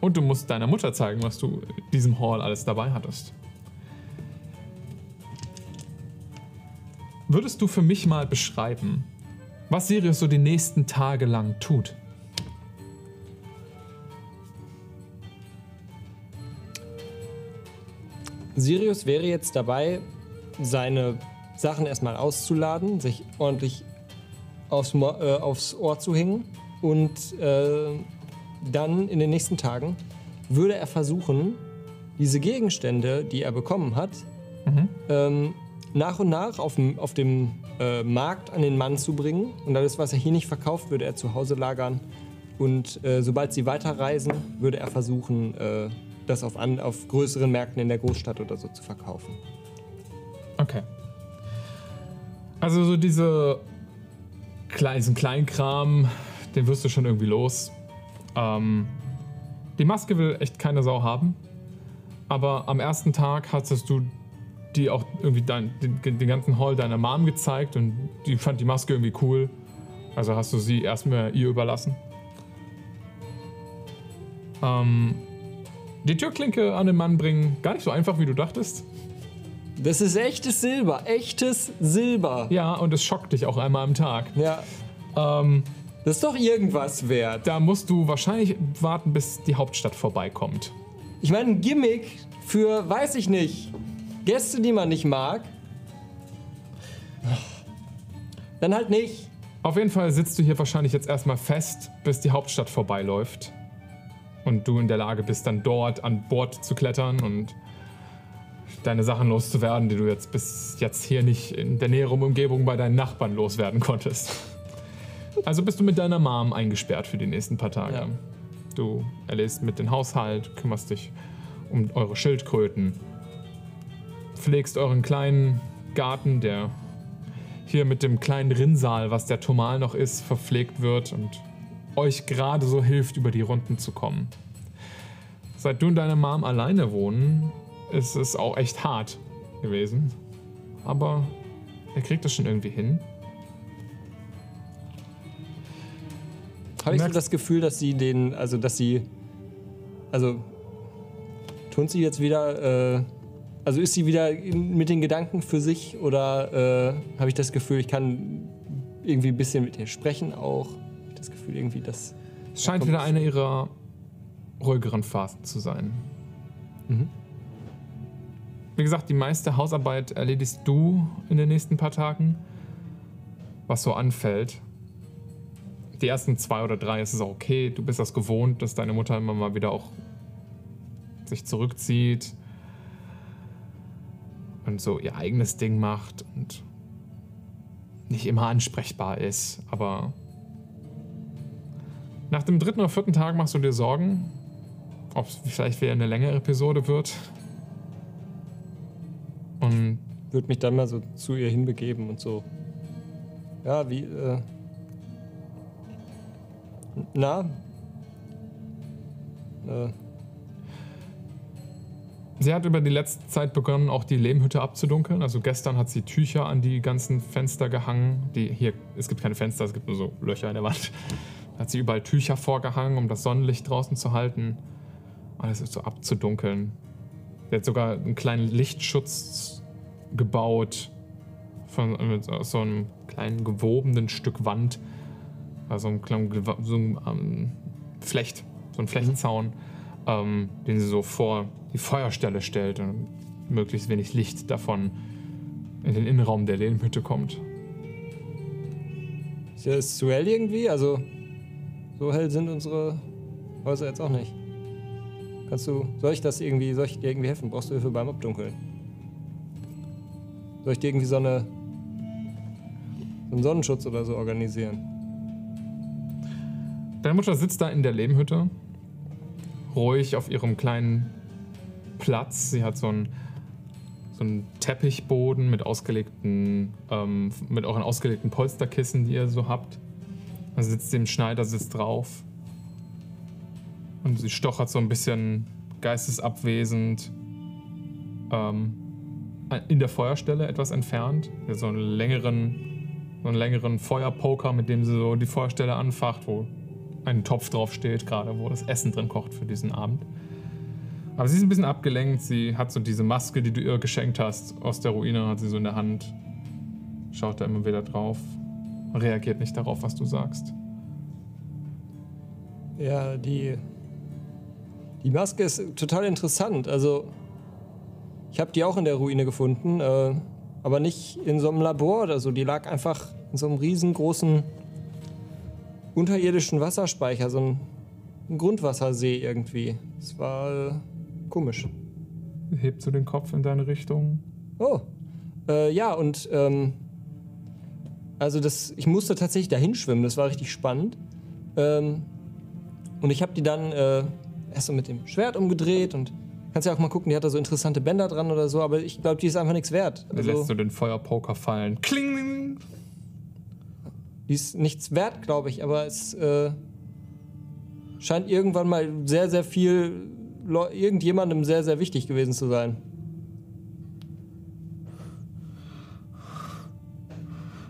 Und du musst deiner Mutter zeigen, was du in diesem Hall alles dabei hattest. Würdest du für mich mal beschreiben, was Sirius so die nächsten Tage lang tut? Sirius wäre jetzt dabei, seine Sachen erstmal auszuladen, sich ordentlich aufs, Mo äh, aufs Ohr zu hängen und äh, dann in den nächsten Tagen würde er versuchen, diese Gegenstände, die er bekommen hat, Mhm. ähm, nach und nach auf dem, auf dem äh, Markt an den Mann zu bringen. Und alles, was er hier nicht verkauft, würde er zu Hause lagern. Und äh, sobald sie weiterreisen, würde er versuchen, äh, das auf, an, auf größeren Märkten in der Großstadt oder so zu verkaufen. Okay. Also so diese diesen Kleinkram, den wirst du schon irgendwie los. Ähm, die Maske will echt keine Sau haben. Aber am ersten Tag hattest du die auch irgendwie dein, den, den ganzen Hall deiner Mom gezeigt und die fand die Maske irgendwie cool. Also hast du sie erstmal ihr überlassen. Ähm, die Türklinke an den Mann bringen, gar nicht so einfach, wie du dachtest. Das ist echtes Silber, echtes Silber. Ja, und es schockt dich auch einmal am Tag. Ja, Ähm, das ist doch irgendwas wert. da musst du wahrscheinlich warten, bis die Hauptstadt vorbeikommt. Ich meine, ein Gimmick für, weiß ich nicht, Gäste, die man nicht mag. Dann halt nicht. Auf jeden Fall sitzt du hier wahrscheinlich jetzt erstmal fest, bis die Hauptstadt vorbeiläuft. Und du in der Lage bist, dann dort an Bord zu klettern und deine Sachen loszuwerden, die du jetzt bis jetzt hier nicht in der näheren Umgebung bei deinen Nachbarn loswerden konntest. Also bist du mit deiner Mom eingesperrt für die nächsten paar Tage. Ja. Du erlässt mit dem Haushalt, kümmerst dich um eure Schildkröten, pflegst euren kleinen Garten, der hier mit dem kleinen Rinnsal, was der Tomal noch ist, verpflegt wird und euch gerade so hilft, über die Runden zu kommen. Seit du und deine Mom alleine wohnen, ist es auch echt hart gewesen. Aber er kriegt das schon irgendwie hin. Habe ich so das Gefühl, dass sie den, also dass sie, also tun sie jetzt wieder, äh, also ist sie wieder in, mit den Gedanken für sich oder äh, habe ich das Gefühl, ich kann irgendwie ein bisschen mit ihr sprechen auch? Hab ich das Gefühl irgendwie, dass Es scheint wieder eine ihrer ruhigeren Phasen zu sein. Mhm. Wie gesagt, die meiste Hausarbeit erledigst du in den nächsten paar Tagen. Was so anfällt. Die ersten zwei oder drei ist es auch okay. Du bist das gewohnt, dass deine Mutter immer mal wieder auch sich zurückzieht und so ihr eigenes Ding macht und nicht immer ansprechbar ist. Aber nach dem dritten oder vierten Tag machst du dir Sorgen, ob es vielleicht wieder eine längere Episode wird. Und würde mich dann mal so zu ihr hinbegeben und so. Ja, wie, äh. Na? Äh, sie hat über die letzte Zeit begonnen, auch die Lehmhütte abzudunkeln. Also gestern hat sie Tücher an die ganzen Fenster gehangen. Die hier, es gibt keine Fenster, es gibt nur so Löcher in der Wand. Da hat sie überall Tücher vorgehangen, um das Sonnenlicht draußen zu halten. Alles ist so abzudunkeln. Sie hat sogar einen kleinen Lichtschutz gebaut von mit so- einem kleinen gewobenen Stück Wand. Also einem kleinen so einem, ähm, Flecht, so ein Flechtzaun, ähm, den sie so vor die Feuerstelle stellt und möglichst wenig Licht davon in den Innenraum der Lehmhütte kommt. ist das zu hell irgendwie? Also, so hell sind unsere Häuser jetzt auch nicht. Kannst du, soll ich das irgendwie, soll ich dir irgendwie helfen? Brauchst du Hilfe beim Abdunkeln? Soll ich dir irgendwie so eine, so einen Sonnenschutz oder so organisieren? Deine Mutter sitzt da in der Lehmhütte, ruhig auf ihrem kleinen Platz. Sie hat so einen, so einen Teppichboden mit ausgelegten, ähm, mit euren ausgelegten Polsterkissen, die ihr so habt. Da sitzt im Schneidersitz drauf. Und sie stochert so ein bisschen geistesabwesend ähm, in der Feuerstelle etwas entfernt, so einen längeren, so einen längeren Feuerpoker, mit dem sie so die Feuerstelle anfacht, wo ein Topf drauf steht, gerade wo das Essen drin kocht für diesen Abend. Aber sie ist ein bisschen abgelenkt. Sie hat so diese Maske, die du ihr geschenkt hast, aus der Ruine, hat sie so in der Hand. Schaut da immer wieder drauf. Reagiert nicht darauf, was du sagst. Ja, die. Die Maske ist total interessant. Also, ich habe die auch in der Ruine gefunden, äh, aber nicht in so einem Labor oder so. Die lag einfach in so einem riesengroßen unterirdischen Wasserspeicher, so ein, ein Grundwassersee irgendwie. Es war äh, komisch. Hebt so den Kopf in deine Richtung. Oh, äh, ja, und ähm, also das, ich musste tatsächlich dahin schwimmen, das war richtig spannend. Ähm, und ich habe die dann äh, erst so mit dem Schwert umgedreht und kannst ja auch mal gucken, die hat da so interessante Bänder dran oder so, aber ich glaube, die ist einfach nichts wert. Du lässt so den Feuerpoker fallen. Kling! Die ist nichts wert, glaube ich, aber es äh, scheint irgendwann mal sehr, sehr viel Leu irgendjemandem sehr, sehr wichtig gewesen zu sein.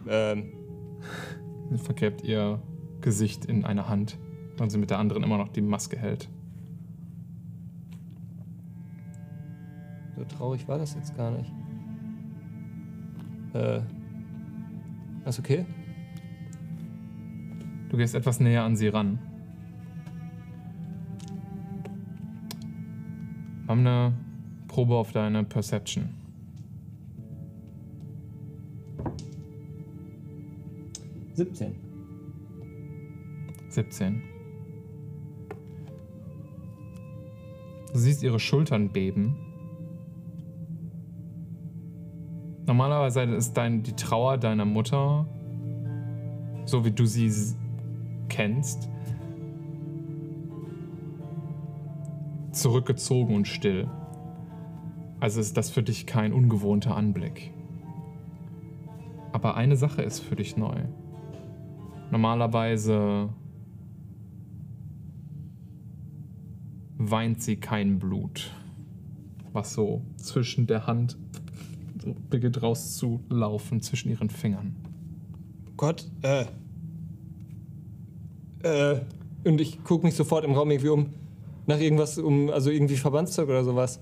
Ähm. Vergräbt ihr Gesicht in eine Hand, und sie mit der anderen immer noch die Maske hält. So traurig war das jetzt gar nicht. Äh. Ist okay? Du gehst etwas näher an sie ran. Mach eine Probe auf deine Perception. Siebzehn. 17. Du siehst ihre Schultern beben. Normalerweise ist dein, die Trauer deiner Mutter, so wie du sie kennst, zurückgezogen und still. Also ist das für dich kein ungewohnter Anblick. Aber eine Sache ist für dich neu. Normalerweise weint sie kein Blut, was so zwischen der Hand beginnt rauszulaufen, zwischen ihren Fingern. Gott, äh. Äh. Und ich gucke mich sofort im Raum irgendwie um nach irgendwas, um, also irgendwie Verbandszeug oder sowas.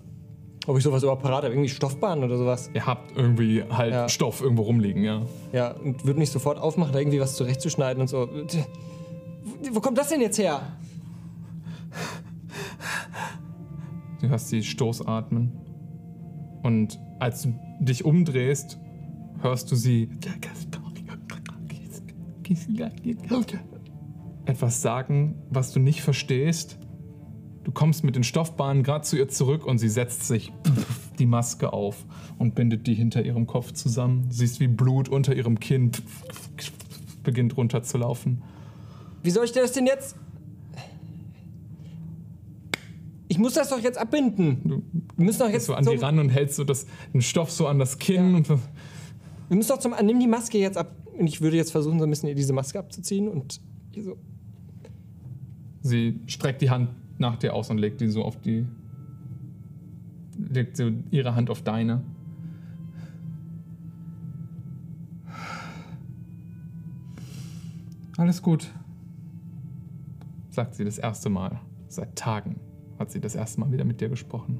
Ob ich sowas überhaupt parat habe, irgendwie Stoffbahn oder sowas. Ihr habt irgendwie halt ja. Stoff irgendwo rumliegen, ja. Ja, und würde mich sofort aufmachen, da irgendwie was zurechtzuschneiden und so. Wo kommt das denn jetzt her? Du hörst sie Stoßatmen. Und als du dich umdrehst, hörst du sie etwas sagen, was du nicht verstehst. Du kommst mit den Stoffbahnen gerade zu ihr zurück und sie setzt sich die Maske auf und bindet die hinter ihrem Kopf zusammen. Siehst, wie Blut unter ihrem Kinn beginnt runterzulaufen. Wie soll ich das denn jetzt? Ich muss das doch jetzt abbinden. Du wir müssen doch jetzt so an die ran und hältst so das, den Stoff so an das Kinn ja. und wir müssen doch zum nimm die Maske jetzt ab und ich würde jetzt versuchen so ein bisschen diese Maske abzuziehen und so. Sie streckt die Hand nach dir aus und legt die so auf die. legt so ihre Hand auf deine. Alles gut, sagt sie das erste Mal. Seit Tagen hat sie das erste Mal wieder mit dir gesprochen.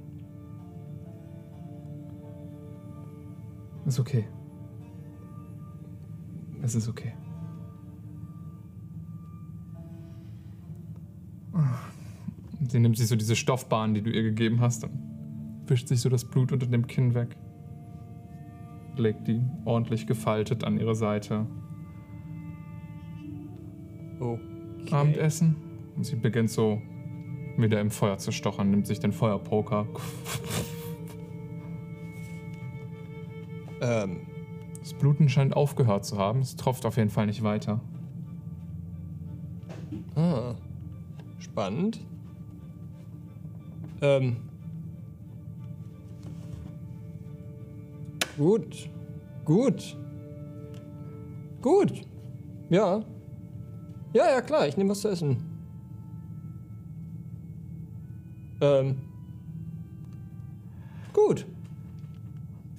Ist okay. Es ist okay. Sie nimmt sich so diese Stoffbahn, die du ihr gegeben hast, und wischt sich so das Blut unter dem Kinn weg. Legt die ordentlich gefaltet an ihre Seite. Okay. Abendessen. Und sie beginnt so wieder im Feuer zu stochern, nimmt sich den Feuerpoker. Ähm. Das Bluten scheint aufgehört zu haben. Es tropft auf jeden Fall nicht weiter. Ah. Spannend. Ähm. Gut. Gut. Gut. Ja. Ja, ja, klar, ich nehme was zu essen. Ähm. Gut.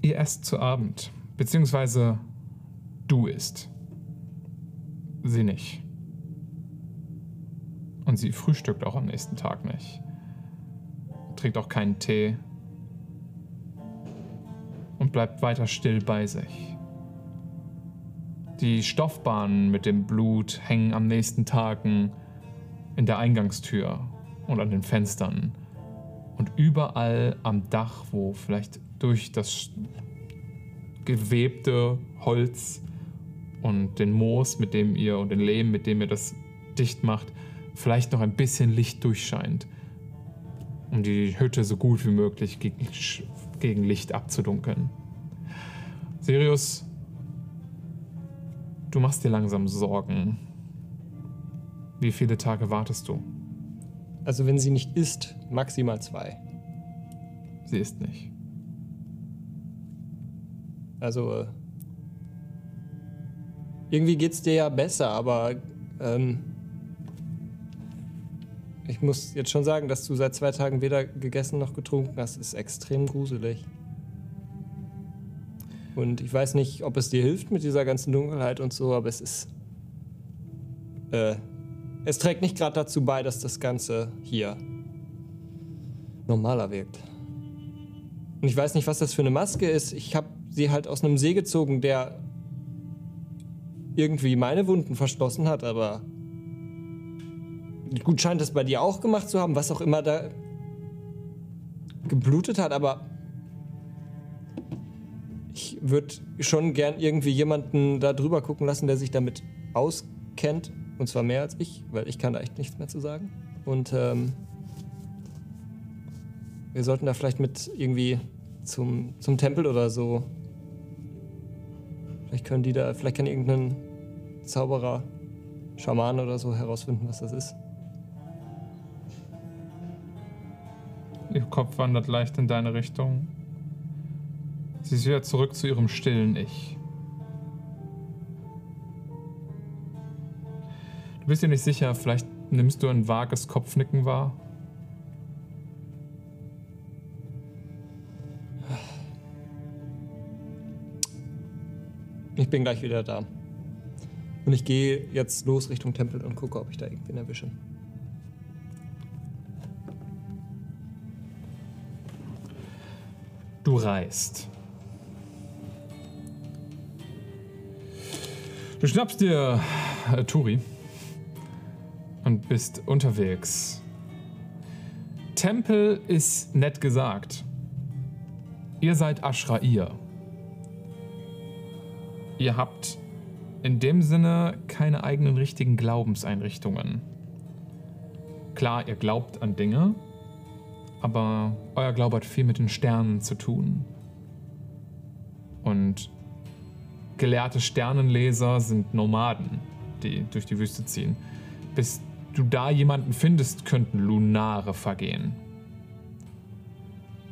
Ihr esst zu Abend, beziehungsweise du isst. Sie nicht. Und sie frühstückt auch am nächsten Tag nicht. Trinkt auch keinen Tee. Und bleibt weiter still bei sich. Die Stoffbahnen mit dem Blut hängen am nächsten Tagen in der Eingangstür und an den Fenstern. Und überall am Dach, wo vielleicht durch das gewebte Holz und den Moos, mit dem ihr und den Lehm, mit dem ihr das dicht macht, vielleicht noch ein bisschen Licht durchscheint, um die Hütte so gut wie möglich gegen, gegen Licht abzudunkeln. Sirius, du machst dir langsam Sorgen. Wie viele Tage wartest du? Also wenn sie nicht isst, maximal zwei. Sie isst nicht. Also äh, irgendwie geht's dir ja besser, aber ähm, ich muss jetzt schon sagen, dass du seit zwei Tagen weder gegessen noch getrunken hast, ist extrem gruselig. Und ich weiß nicht, ob es dir hilft mit dieser ganzen Dunkelheit und so, aber es ist. Äh, es trägt nicht gerade dazu bei, dass das Ganze hier normaler wirkt. Und ich weiß nicht, was das für eine Maske ist. Ich habe sie halt aus einem See gezogen, der irgendwie meine Wunden verschlossen hat, aber gut scheint es bei dir auch gemacht zu haben, was auch immer da geblutet hat, aber ich würde schon gern irgendwie jemanden da drüber gucken lassen, der sich damit auskennt. Und zwar mehr als ich, weil ich kann da echt nichts mehr zu sagen. Und ähm, wir sollten da vielleicht mit irgendwie zum, zum Tempel oder so. Vielleicht können die da, vielleicht kann irgendein Zauberer, Schaman oder so herausfinden, was das ist. Ihr Kopf wandert leicht in deine Richtung. Sie ist wieder zurück zu ihrem stillen Ich. Du bist dir nicht sicher, vielleicht nimmst du ein vages Kopfnicken wahr? Ich bin gleich wieder da. Und ich gehe jetzt los Richtung Tempel und gucke, ob ich da irgendwen erwische. Du reist. Du schnappst dir äh, Turi und bist unterwegs. Tempel ist nett gesagt. Ihr seid Ashrair. Ihr habt in dem Sinne keine eigenen richtigen Glaubenseinrichtungen. Klar, ihr glaubt an Dinge, aber euer Glaube hat viel mit den Sternen zu tun. Und gelehrte Sternenleser sind Nomaden, die durch die Wüste ziehen. Bis du da jemanden findest, könnten Lunare vergehen.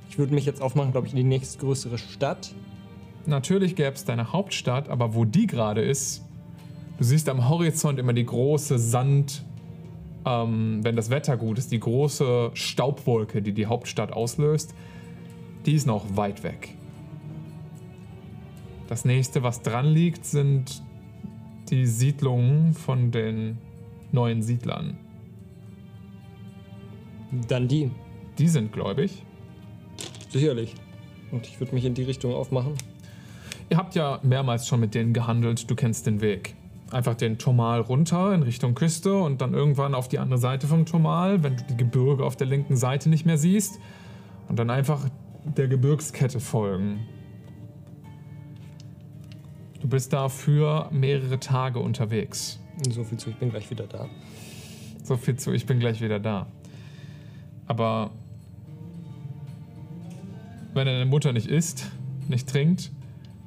Ich würde mich jetzt aufmachen, glaube ich, in die nächstgrößere Stadt. Natürlich gäbe es deine Hauptstadt, aber wo die gerade ist, du siehst am Horizont immer die große Sand, ähm, wenn das Wetter gut ist, die große Staubwolke, die die Hauptstadt auslöst, die ist noch weit weg. Das nächste, was dran liegt, sind die Siedlungen von den neuen Siedlern. Dann die. Die sind gläubig. Sicherlich. Und ich würde mich in die Richtung aufmachen. Ihr habt ja mehrmals schon mit denen gehandelt, du kennst den Weg. Einfach den Tomal runter in Richtung Küste und dann irgendwann auf die andere Seite vom Tomal, wenn du die Gebirge auf der linken Seite nicht mehr siehst. Und dann einfach der Gebirgskette folgen. Du bist da für mehrere Tage unterwegs. So viel zu, ich bin gleich wieder da. So viel zu, ich bin gleich wieder da. Aber wenn deine Mutter nicht isst, nicht trinkt,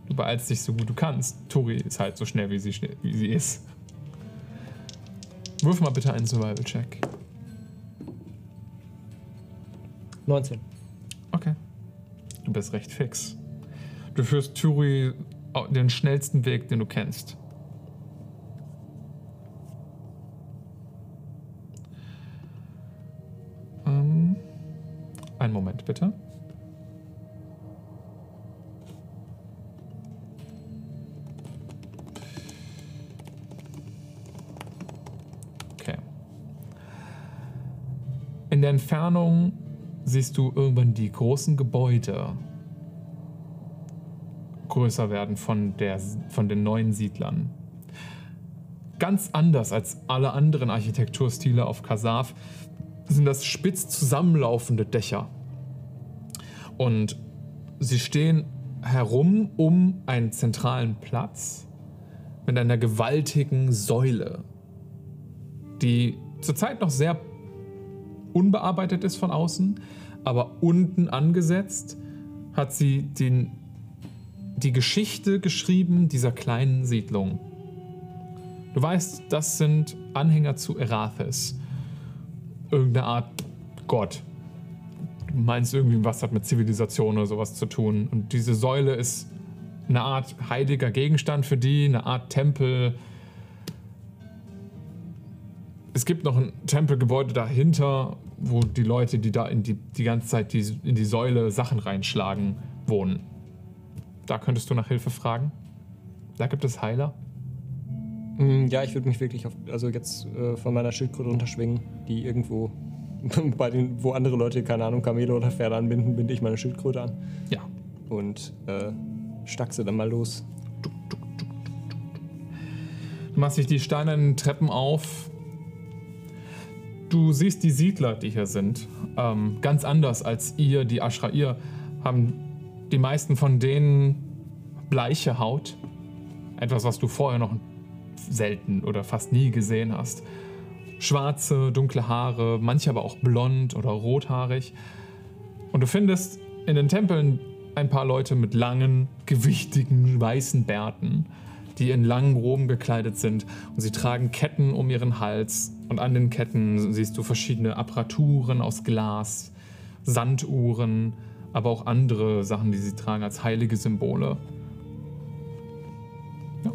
du beeilst dich so gut du kannst. Tori ist halt so schnell, wie sie, schnell, wie sie ist. Wirf mal bitte einen Survival-Check. 19. Okay. Du bist recht fix. Du führst Turi den schnellsten Weg, den du kennst. Ähm, einen Moment bitte. Der Entfernung siehst du irgendwann die großen Gebäude größer werden von, der, von den neuen Siedlern. Ganz anders als alle anderen Architekturstile auf Kasaf sind das spitz zusammenlaufende Dächer. Und sie stehen herum um einen zentralen Platz mit einer gewaltigen Säule, die zurzeit noch sehr unbearbeitet ist von außen, aber unten angesetzt hat sie den, die Geschichte geschrieben dieser kleinen Siedlung. Du weißt, das sind Anhänger zu Erathes. Irgendeine Art Gott. Du meinst irgendwie, was hat mit Zivilisation oder sowas zu tun. Und diese Säule ist eine Art heiliger Gegenstand für die, eine Art Tempel. Es gibt noch ein Tempelgebäude dahinter, wo die Leute, die da in die, die ganze Zeit die, in die Säule Sachen reinschlagen, wohnen. Da könntest du nach Hilfe fragen. Da gibt es Heiler. Mm, Ja, ich würde mich wirklich auf, also jetzt äh, von meiner Schildkröte runterschwingen, die irgendwo bei den, wo andere Leute, keine Ahnung, Kamele oder Pferde anbinden, binde ich meine Schildkröte an Ja. und äh, stackse dann mal los. Du machst dich die steinernen Treppen auf. Du siehst die Siedler, die hier sind. Ähm, ganz anders als ihr, die Ashrair, haben die meisten von denen bleiche Haut. Etwas, was du vorher noch selten oder fast nie gesehen hast. Schwarze, dunkle Haare, manche aber auch blond oder rothaarig. Und du findest in den Tempeln ein paar Leute mit langen, gewichtigen, weißen Bärten, die in langen Roben gekleidet sind. Und sie tragen Ketten um ihren Hals. Und an den Ketten siehst du verschiedene Apparaturen aus Glas, Sanduhren, aber auch andere Sachen, die sie tragen als heilige Symbole. Ja.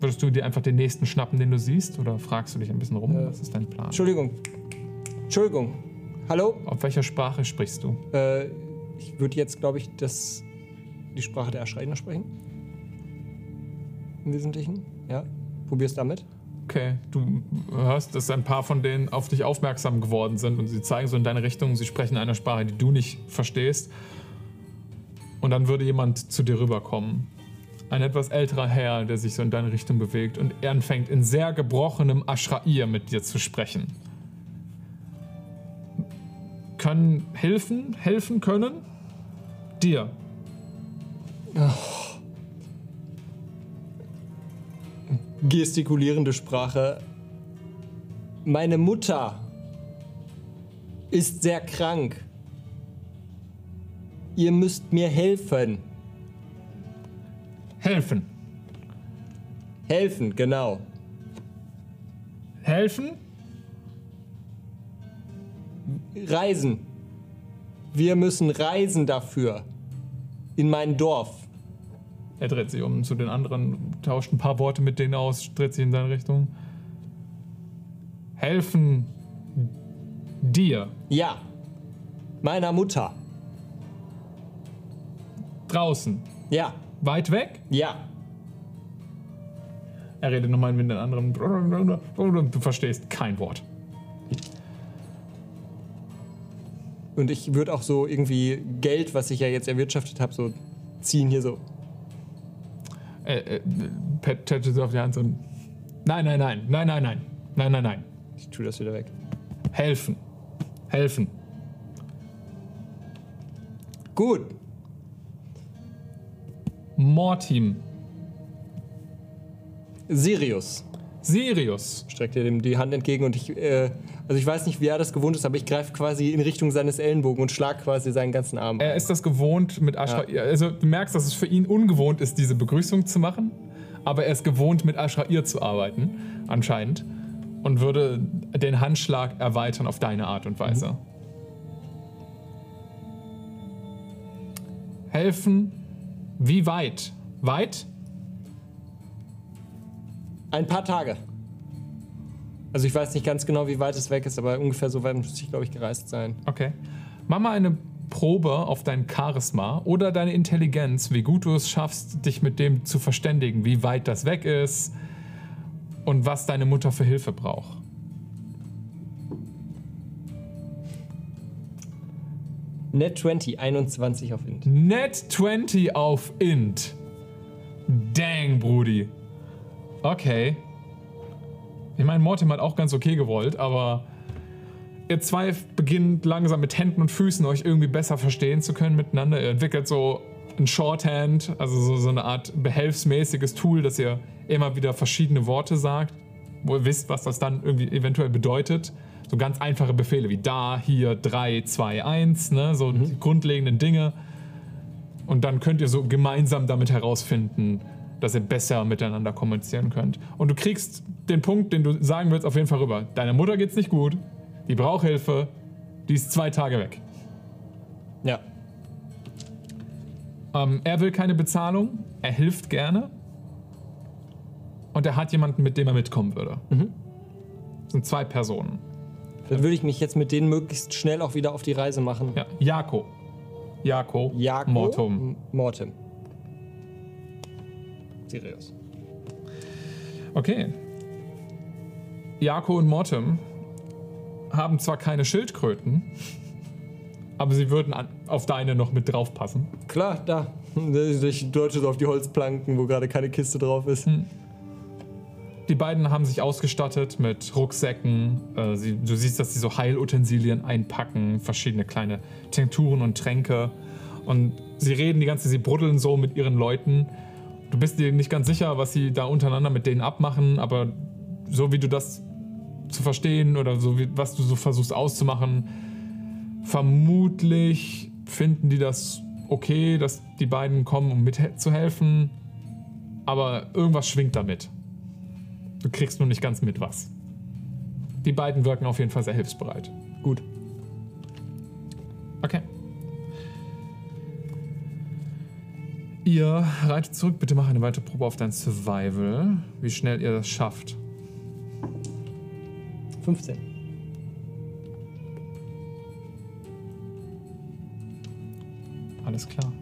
Würdest du dir einfach den nächsten schnappen, den du siehst? Oder fragst du dich ein bisschen rum? Äh, Was ist dein Plan? Entschuldigung. Entschuldigung. Hallo? Auf welcher Sprache sprichst du? Äh, ich würde jetzt, glaube ich, das, die Sprache der Erschreiner sprechen. Im Wesentlichen. Ja. Probier's damit. Okay, du hörst, dass ein paar von denen auf dich aufmerksam geworden sind und sie zeigen so in deine Richtung, sie sprechen eine Sprache, die du nicht verstehst. Und dann würde jemand zu dir rüberkommen. Ein etwas älterer Herr, der sich so in deine Richtung bewegt und er anfängt in sehr gebrochenem Ashrair mit dir zu sprechen. Können helfen, helfen können? Dir. Gestikulierende Sprache. Meine Mutter ist sehr krank. Ihr müsst mir helfen. Helfen. Helfen, genau. Helfen? Reisen. Wir müssen reisen dafür. In mein Dorf. Er dreht sich um zu den anderen, tauscht ein paar Worte mit denen aus, dreht sich in seine Richtung. Helfen dir Ja. Meiner Mutter. draußen. Ja. Weit weg? Ja. Er redet nochmal mit den anderen. Du verstehst kein Wort. Und ich würde auch so irgendwie Geld, was ich ja jetzt erwirtschaftet habe, so ziehen hier so. Äh, äh, Pat tätschelt sie auf die Hand und. Nein, nein, nein, nein, nein, nein, nein, nein, nein. Ich tue das wieder weg. Helfen. Helfen. Gut. Mortim. Sirius Sirius. streckt er dem die Hand entgegen und ich, äh, also ich weiß nicht, wie er das gewohnt ist, aber ich greife quasi in Richtung seines Ellenbogen und schlag quasi seinen ganzen Arm. Er ist das gewohnt mit Ashra. Also du merkst, dass es für ihn ungewohnt ist, diese Begrüßung zu machen. Aber er ist gewohnt, mit Ashrair zu arbeiten, anscheinend. Und würde den Handschlag erweitern auf deine Art und Weise. Helfen. Wie weit? Weit? Ein paar Tage. Also ich weiß nicht ganz genau, wie weit es weg ist, aber ungefähr so weit muss ich, glaube ich, gereist sein. Okay. Mach mal eine Probe auf dein Charisma oder deine Intelligenz, wie gut du es schaffst, dich mit dem zu verständigen, wie weit das weg ist und was deine Mutter für Hilfe braucht. Net 20, 21 auf Int. Net 20 auf Int. Dang, Brudi. Okay. Ich meine, Mortimer hat auch ganz okay gewollt, aber ihr zwei beginnt langsam mit Händen und Füßen euch irgendwie besser verstehen zu können miteinander. Ihr entwickelt so ein Shorthand, also so, so eine Art behelfsmäßiges Tool, dass ihr immer wieder verschiedene Worte sagt, wo ihr wisst, was das dann irgendwie eventuell bedeutet. So ganz einfache Befehle wie da, hier, 3, 2, 1, ne? so die grundlegenden Dinge. Und dann könnt ihr so gemeinsam damit herausfinden, dass ihr besser miteinander kommunizieren könnt. Und du kriegst den Punkt, den du sagen willst, auf jeden Fall rüber. Deiner Mutter geht's nicht gut, die braucht Hilfe, die ist zwei Tage weg. Ja. Ähm, er will keine Bezahlung, er hilft gerne. Und er hat jemanden, mit dem er mitkommen würde. Das sind zwei Personen. Dann würde ich mich jetzt mit denen möglichst schnell auch wieder auf die Reise machen. Ja, Jako. Jako. Jako, Mortum. M- Mortem. Sirius. Okay. Jako und Mortem haben zwar keine Schildkröten, aber sie würden an, auf deine noch mit draufpassen. Klar, da. Ich deute so auf die Holzplanken, wo gerade keine Kiste drauf ist. Die beiden haben sich ausgestattet mit Rucksäcken. Äh, sie, du siehst, dass sie so Heilutensilien einpacken, verschiedene kleine Tinkturen und Tränke. Und sie reden die ganze Zeit, sie bruddeln so mit ihren Leuten. Du bist dir nicht ganz sicher, was sie da untereinander mit denen abmachen, aber so wie du das zu verstehen oder so wie, was du so versuchst auszumachen, vermutlich finden die das okay, dass die beiden kommen, um mitzuhelfen. Aber irgendwas schwingt damit. Du kriegst nur nicht ganz mit was. Die beiden wirken auf jeden Fall sehr hilfsbereit. Gut. Okay. Ihr reitet zurück. Bitte mach eine weitere Probe auf dein Survival. Wie schnell ihr das schafft. 15. Alles klar.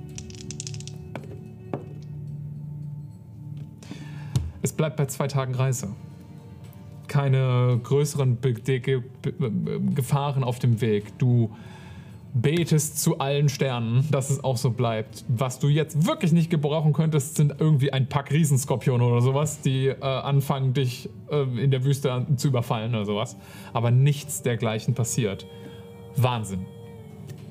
Es bleibt bei zwei Tagen Reise. Keine größeren Be Ge Be Gefahren auf dem Weg. Du betest zu allen Sternen, dass es auch so bleibt. Was du jetzt wirklich nicht gebrauchen könntest, sind irgendwie ein Pack Riesenskorpione oder sowas, die äh, anfangen, dich äh, in der Wüste zu überfallen oder sowas. Aber nichts dergleichen passiert. Wahnsinn.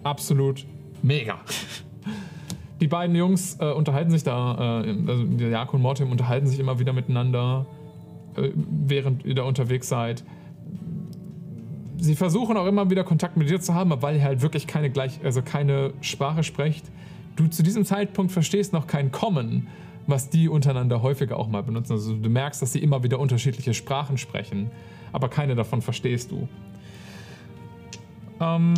Absolut mega. Die beiden Jungs äh, unterhalten sich da, äh, also der Jako und Mortem unterhalten sich immer wieder miteinander, äh, während ihr da unterwegs seid. Sie versuchen auch immer wieder Kontakt mit dir zu haben, aber weil ihr halt wirklich keine gleich, also keine Sprache sprecht. Du zu diesem Zeitpunkt verstehst noch kein Kommen, was die untereinander häufiger auch mal benutzen. Also du merkst, dass sie immer wieder unterschiedliche Sprachen sprechen, aber keine davon verstehst du. Ähm,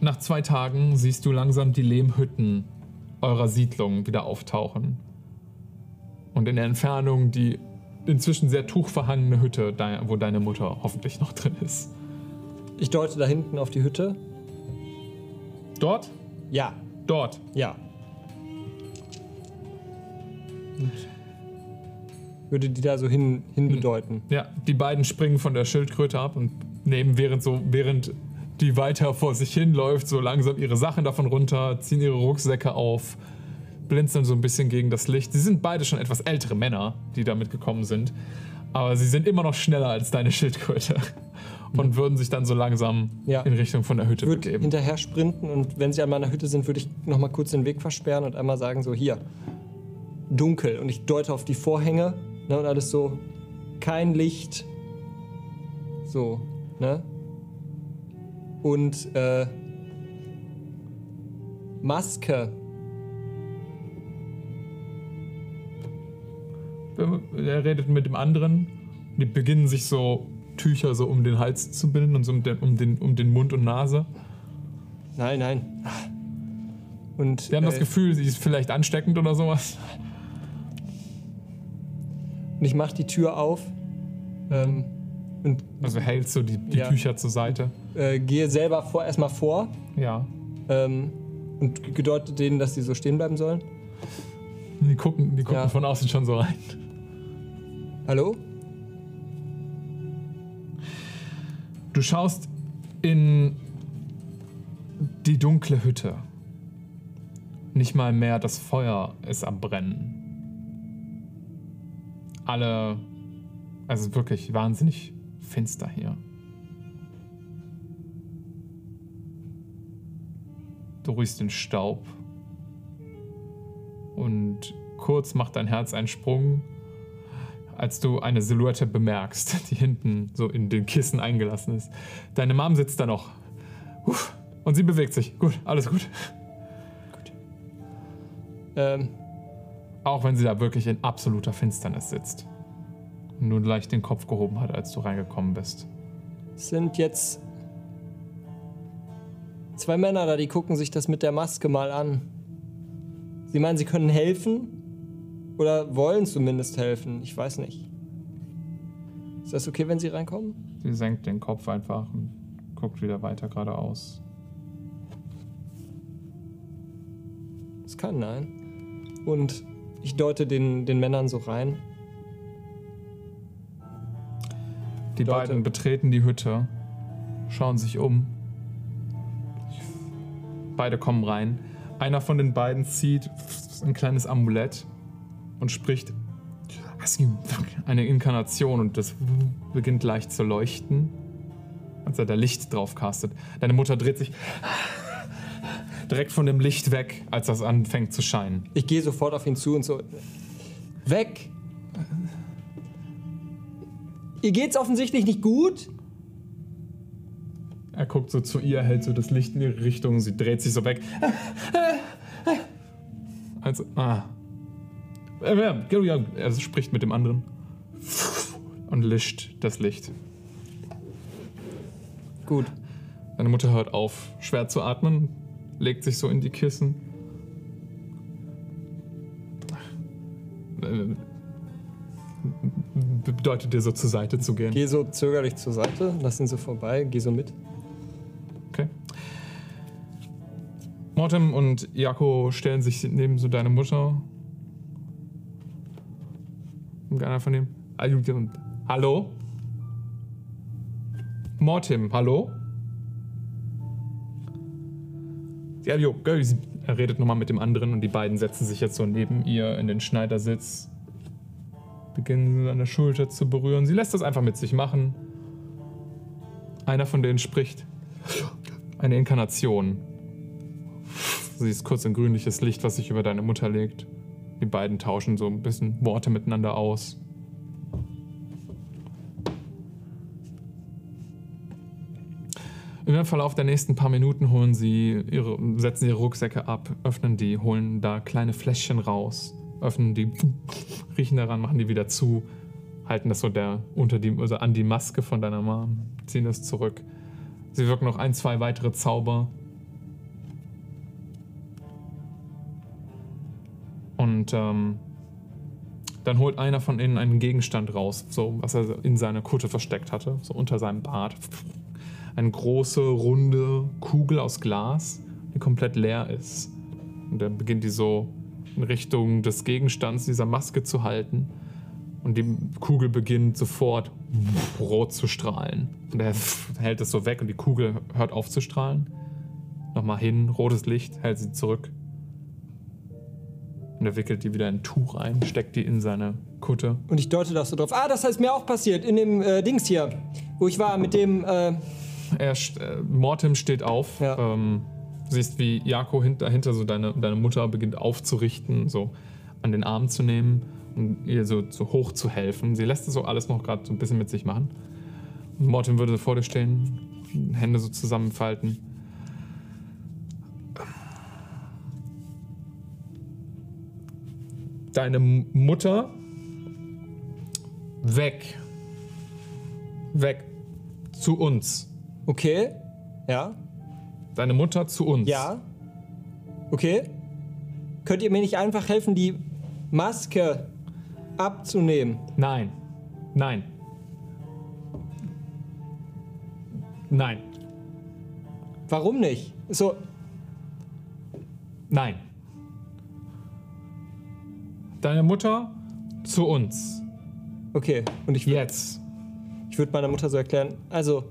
Nach zwei Tagen siehst du langsam die Lehmhütten eurer Siedlung wieder auftauchen. Und in der Entfernung die inzwischen sehr tuchverhangene Hütte, wo deine Mutter hoffentlich noch drin ist. Ich deute da hinten auf die Hütte. Dort? Ja, Dort. ja. Würde die da so hin, hinbedeuten. Ja, die beiden springen von der Schildkröte ab und nehmen während so, während die weiter vor sich hinläuft, so langsam ihre Sachen davon runter, ziehen ihre Rucksäcke auf, blinzeln so ein bisschen gegen das Licht. Sie sind beide schon etwas ältere Männer, die da mitgekommen sind. Aber sie sind immer noch schneller als deine Schildkröte. Und würden sich dann so langsam Ja. in Richtung von der Hütte würde begeben. hinterher sprinten und wenn sie an meiner Hütte sind, würde ich noch mal kurz den Weg versperren und einmal sagen so, hier, dunkel. Und ich deute auf die Vorhänge ne, und alles so, kein Licht. So, ne? Und, äh, Maske. Er redet mit dem anderen. Die beginnen sich so Tücher so um den Hals zu binden und so um den, um den, um den Mund und Nase. Nein, nein. Und, Sie haben das äh, Gefühl, sie ist vielleicht ansteckend oder sowas. und ich mache die Tür auf ähm, und Also hältst so die, die Ja. Tücher zur Seite. äh, gehe selber vor, erstmal vor Ja. ähm, und gedeutet denen, dass sie so stehen bleiben sollen. Die gucken, die gucken Ja. von außen schon so rein. Hallo? Du schaust in die dunkle Hütte. Nicht mal mehr das Feuer ist am Brennen. Alle, also wirklich wahnsinnig finster hier. Du riechst den Staub und kurz macht dein Herz einen Sprung, als du eine Silhouette bemerkst, die hinten so in den Kissen eingelassen ist. Deine Mom sitzt da noch. Uff, und sie bewegt sich. Gut, alles gut. Ähm, Auch wenn sie da wirklich in absoluter Finsternis sitzt. Und nur leicht den Kopf gehoben hat, als du reingekommen bist. es sind jetzt zwei Männer da, die gucken sich das mit der Maske mal an. Sie meinen, sie können helfen? Oder wollen zumindest helfen? Ich weiß nicht. Ist das okay, wenn sie reinkommen? Sie senkt den Kopf einfach und guckt wieder weiter geradeaus. Es kann, nein. Und ich deute den, den Männern so rein. Die Leute. beiden betreten die Hütte, schauen sich um. Beide kommen rein. Einer von den beiden zieht ein kleines Amulett und spricht eine Inkarnation und das beginnt leicht zu leuchten, als er da Licht drauf castet. Deine Mutter dreht sich direkt von dem Licht weg, als das anfängt zu scheinen. Ich gehe sofort auf ihn zu und so. Weg! Ihr geht's offensichtlich nicht gut? Er guckt so zu ihr, hält so das Licht in ihre Richtung, sie dreht sich so weg. Also, ah. Äh, Er spricht mit dem anderen und lischt das Licht. Gut. Deine Mutter hört auf, schwer zu atmen, legt sich so in die Kissen. Äh, Bedeutet dir so zur Seite zu gehen. Geh so zögerlich zur Seite, lass ihn so vorbei, geh so mit. Okay. Mortem und Jako stellen sich neben so deine Mutter. Und einer von dem. Hallo? Mortem, hallo? Ja, jo, er redet nochmal mit dem anderen und die beiden setzen sich jetzt so neben ihr in den Schneidersitz. Beginnen an der Schulter zu berühren. Sie lässt das einfach mit sich machen. Einer von denen spricht. Eine Inkarnation. Sie ist kurz ein grünliches Licht, was sich über deine Mutter legt. Die beiden tauschen so ein bisschen Worte miteinander aus. Im Verlauf der nächsten paar Minuten holen sie ihre, setzen ihre Rucksäcke ab, öffnen die, holen da kleine Fläschchen raus, öffnen die, riechen daran, machen die wieder zu, halten das so der, unter die, also an die Maske von deiner Mom, ziehen das zurück. Sie wirken noch ein, zwei weitere Zauber. Und ähm, dann holt einer von ihnen einen Gegenstand raus, so was er in seiner Kutte versteckt hatte, so unter seinem Bart. Eine große, runde Kugel aus Glas, die komplett leer ist. Und er beginnt die so in Richtung des Gegenstands dieser Maske zu halten. Und die Kugel beginnt sofort rot zu strahlen. Und er hält es so weg und die Kugel hört auf zu strahlen. Nochmal hin, rotes Licht, hält sie zurück. Und er wickelt die wieder in ein Tuch ein, steckt die in seine Kutte. Und ich deute das so drauf. Ah, das ist mir auch passiert in dem äh, Dings hier, wo ich war mit dem. Äh, Er, st- äh, Mortem steht auf. Ja. Ähm, siehst, wie Jako hint, dahinter so deine, deine Mutter beginnt aufzurichten, so an den Arm zu nehmen und ihr so, so hoch zu helfen. Sie lässt das so alles noch gerade so ein bisschen mit sich machen. Und Mortem würde vor dir stehen, Hände so zusammenfalten. Deine Mutter weg. Weg. Zu uns. okay. Ja. Deine Mutter zu uns. Ja. Okay. Könnt ihr mir nicht einfach helfen, die Maske abzunehmen? Nein. Nein. Nein. Warum nicht? So, Nein. Deine Mutter zu uns. okay. Und ich, wür- Jetzt. ich würde meiner Mutter so erklären, also,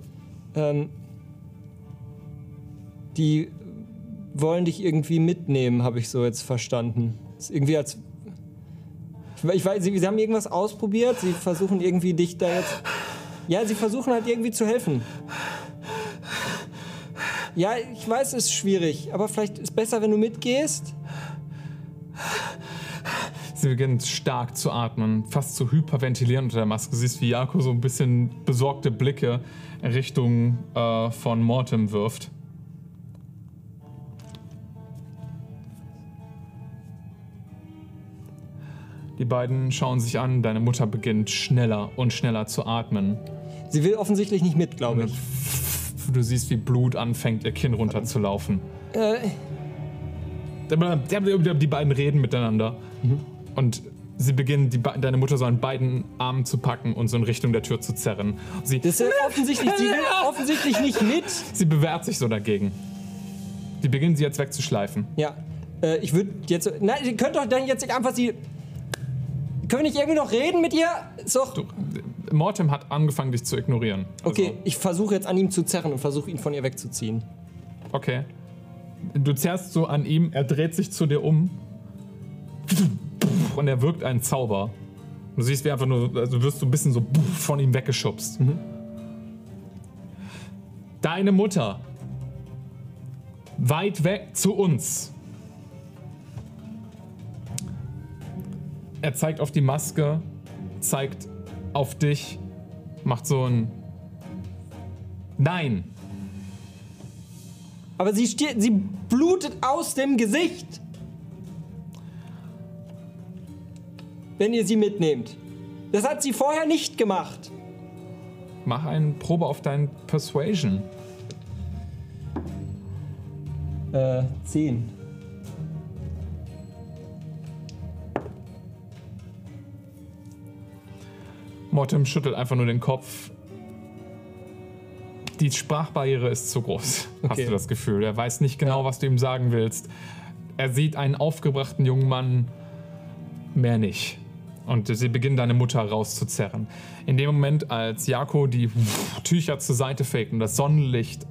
ähm, die wollen dich irgendwie mitnehmen, habe ich so jetzt verstanden. Ist irgendwie als. Ich weiß, sie, sie haben irgendwas ausprobiert, sie versuchen irgendwie dich da jetzt. Ja, sie versuchen halt irgendwie zu helfen. Ja, ich weiß, es ist schwierig, aber vielleicht ist es besser, wenn du mitgehst. Sie beginnt stark zu atmen, fast zu hyperventilieren unter der Maske. Du siehst, wie Jako so ein bisschen besorgte Blicke in Richtung äh, von Mortem wirft. Die beiden schauen sich an, deine Mutter beginnt schneller und schneller zu atmen. Sie will offensichtlich nicht mit, glaube ich. Du siehst, wie Blut anfängt, ihr Kinn runterzulaufen. Äh, Die beiden reden miteinander. Und sie beginnen, die, deine Mutter so an beiden Armen zu packen und so in Richtung der Tür zu zerren. Sie, das ist offensichtlich, sie will offensichtlich nicht mit. sie bewährt sich so dagegen. Die beginnen sie jetzt wegzuschleifen. Ja, äh, ich würde jetzt. Nein, ihr könnt doch dann jetzt nicht einfach sie. Können wir nicht irgendwie noch reden mit ihr? Ist doch. Mortem hat angefangen, dich zu ignorieren. Also, Okay, ich versuche jetzt an ihm zu zerren und versuche ihn von ihr wegzuziehen. Okay. Du zerrst so an ihm, er dreht sich zu dir um. Und er wirkt einen Zauber. Du siehst, wie einfach nur, also wirst du ein bisschen so von ihm weggeschubst. Deine Mutter. Weit weg zu uns. Er zeigt auf die Maske, zeigt auf dich, macht so ein Nein. Aber sie, sie blutet aus dem Gesicht. Wenn ihr sie mitnehmt. Das hat sie vorher nicht gemacht. Mach eine Probe auf dein Persuasion. Äh, zehn. Mortem schüttelt einfach nur den Kopf. Die Sprachbarriere ist zu groß, hast Okay. du das Gefühl. Er weiß nicht genau, was du ihm sagen willst. Er sieht einen aufgebrachten jungen Mann, mehr nicht. Und sie beginnen deine Mutter rauszuzerren. In dem Moment, als Jako die Tücher zur Seite fegt und das Sonnenlicht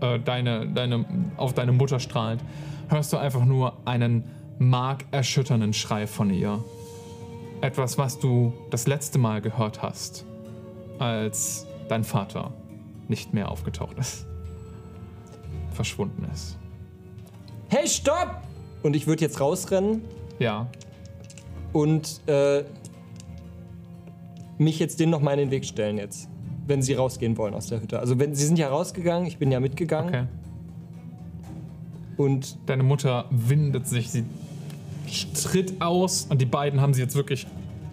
äh, deine, deine, auf deine Mutter strahlt, hörst du einfach nur einen markerschütternden Schrei von ihr. Etwas, was du das letzte Mal gehört hast, als dein Vater nicht mehr aufgetaucht ist. Verschwunden ist. Hey, stopp! Und ich würde jetzt rausrennen Ja, und äh, mich jetzt denen noch mal in den Weg stellen jetzt. Wenn sie rausgehen wollen aus der Hütte. Also wenn sie sind ja rausgegangen, ich bin ja mitgegangen. okay. Und Deine Mutter windet sich, sie tritt aus und die beiden haben sie jetzt wirklich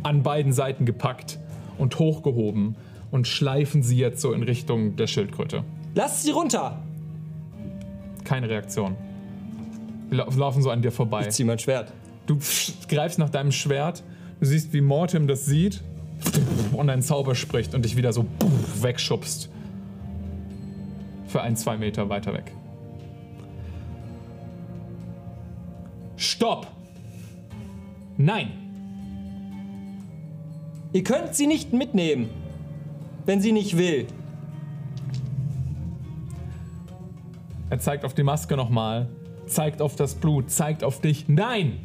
an beiden Seiten gepackt und hochgehoben und schleifen sie jetzt so in Richtung der Schildkröte. lasst sie runter! Keine Reaktion. Lau- laufen so an dir vorbei. Ich zieh mein Schwert. Du greifst nach deinem Schwert, du siehst, wie Mortem das sieht und ein Zauber spricht und dich wieder so wegschubst. Für ein, zwei Meter weiter weg. Stopp! Nein! Ihr könnt sie nicht mitnehmen, wenn sie nicht will. Er zeigt auf die Maske nochmal, zeigt auf das Blut, zeigt auf dich. Nein!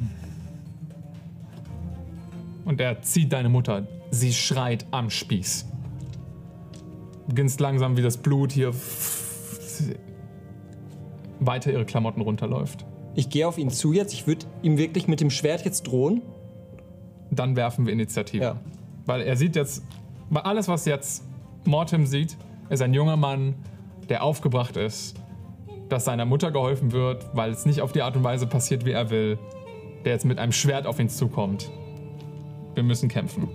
Und er zieht deine Mutter. Sie schreit am Spieß. Du beginnst langsam, wie das Blut hier weiter ihre Klamotten runterläuft. Ich gehe auf ihn zu jetzt. Ich würde ihm wirklich mit dem Schwert jetzt drohen. Dann werfen wir Initiative. Ja. Weil er sieht jetzt, weil alles, was jetzt Mortem sieht, ist ein junger Mann, der aufgebracht ist, dass seiner Mutter geholfen wird, weil es nicht auf die Art und Weise passiert, wie er will, der jetzt mit einem Schwert auf ihn zukommt. Wir müssen kämpfen.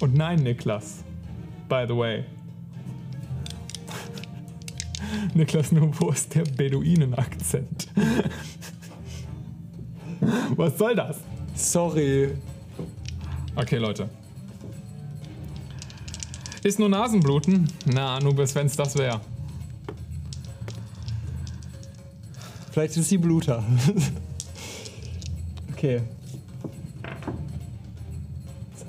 Und nein, Niklas. By the way. Niklas, nur wo ist der Beduinen-Akzent? Was soll das? Sorry. Okay, Leute. Ist nur Nasenbluten? Na, Anubis, wenn's das wäre. Vielleicht ist sie Bluter. okay. So.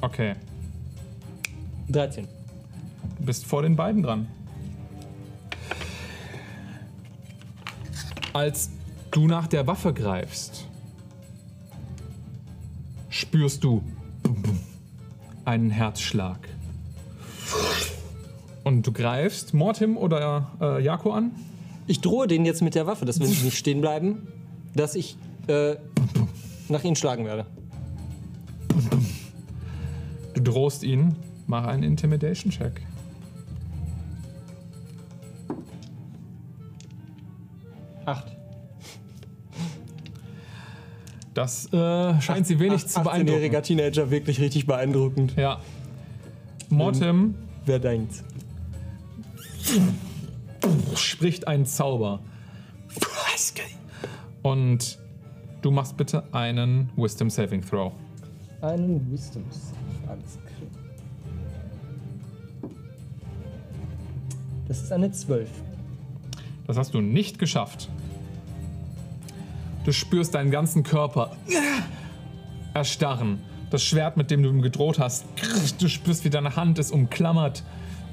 Okay. 13. Du bist vor den beiden dran. Als du nach der Waffe greifst, spürst du einen Herzschlag. Und du greifst Mortim oder äh, Jako an? Ich drohe denen jetzt mit der Waffe, dass wenn sie nicht stehen bleiben, dass ich äh, nach ihnen schlagen werde. Du drohst ihnen. Mach einen Intimidation-Check. Acht. Das äh, scheint sie wenig zu beeindrucken. 18-jähriger Teenager, wirklich richtig beeindruckend. Ja. Mortim Wer denkt? Spricht einen Zauber. Und du machst bitte einen Wisdom Saving Throw. Einen Wisdom. Alles klar. Das ist eine 12. Das hast du nicht geschafft. Du spürst deinen ganzen Körper erstarren. Das Schwert, mit dem du ihm gedroht hast, du spürst, wie deine Hand es umklammert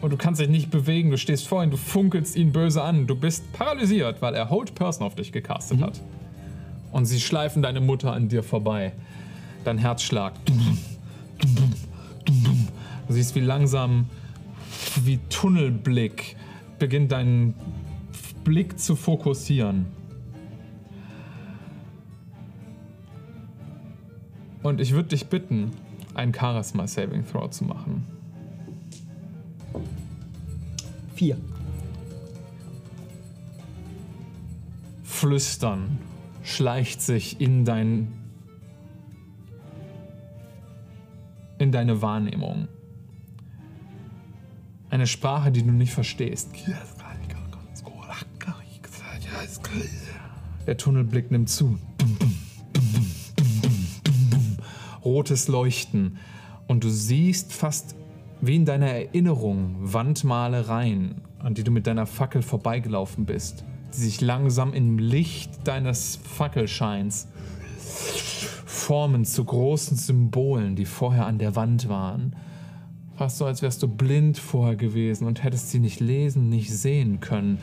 und du kannst dich nicht bewegen. Du stehst vor ihm, du funkelst ihn böse an. Du bist paralysiert, weil er Hold Person auf dich gecastet hat. Und sie schleifen deine Mutter an dir vorbei. Dein Herzschlag. Du siehst, wie langsam, wie Tunnelblick beginnt dein Blick zu fokussieren. Und ich würde dich bitten, ein Charisma Saving Throw zu machen. 4. Flüstern schleicht sich in dein in deine Wahrnehmung. Eine Sprache, die du nicht verstehst. Der Tunnelblick nimmt zu. Rotes Leuchten. Und du siehst fast wie in deiner Erinnerung Wandmalereien, an die du mit deiner Fackel vorbeigelaufen bist, die sich langsam im Licht deines Fackelscheins formen zu großen Symbolen, die vorher an der Wand waren. Fast so, als wärst du blind vorher gewesen und hättest sie nicht lesen, nicht sehen können.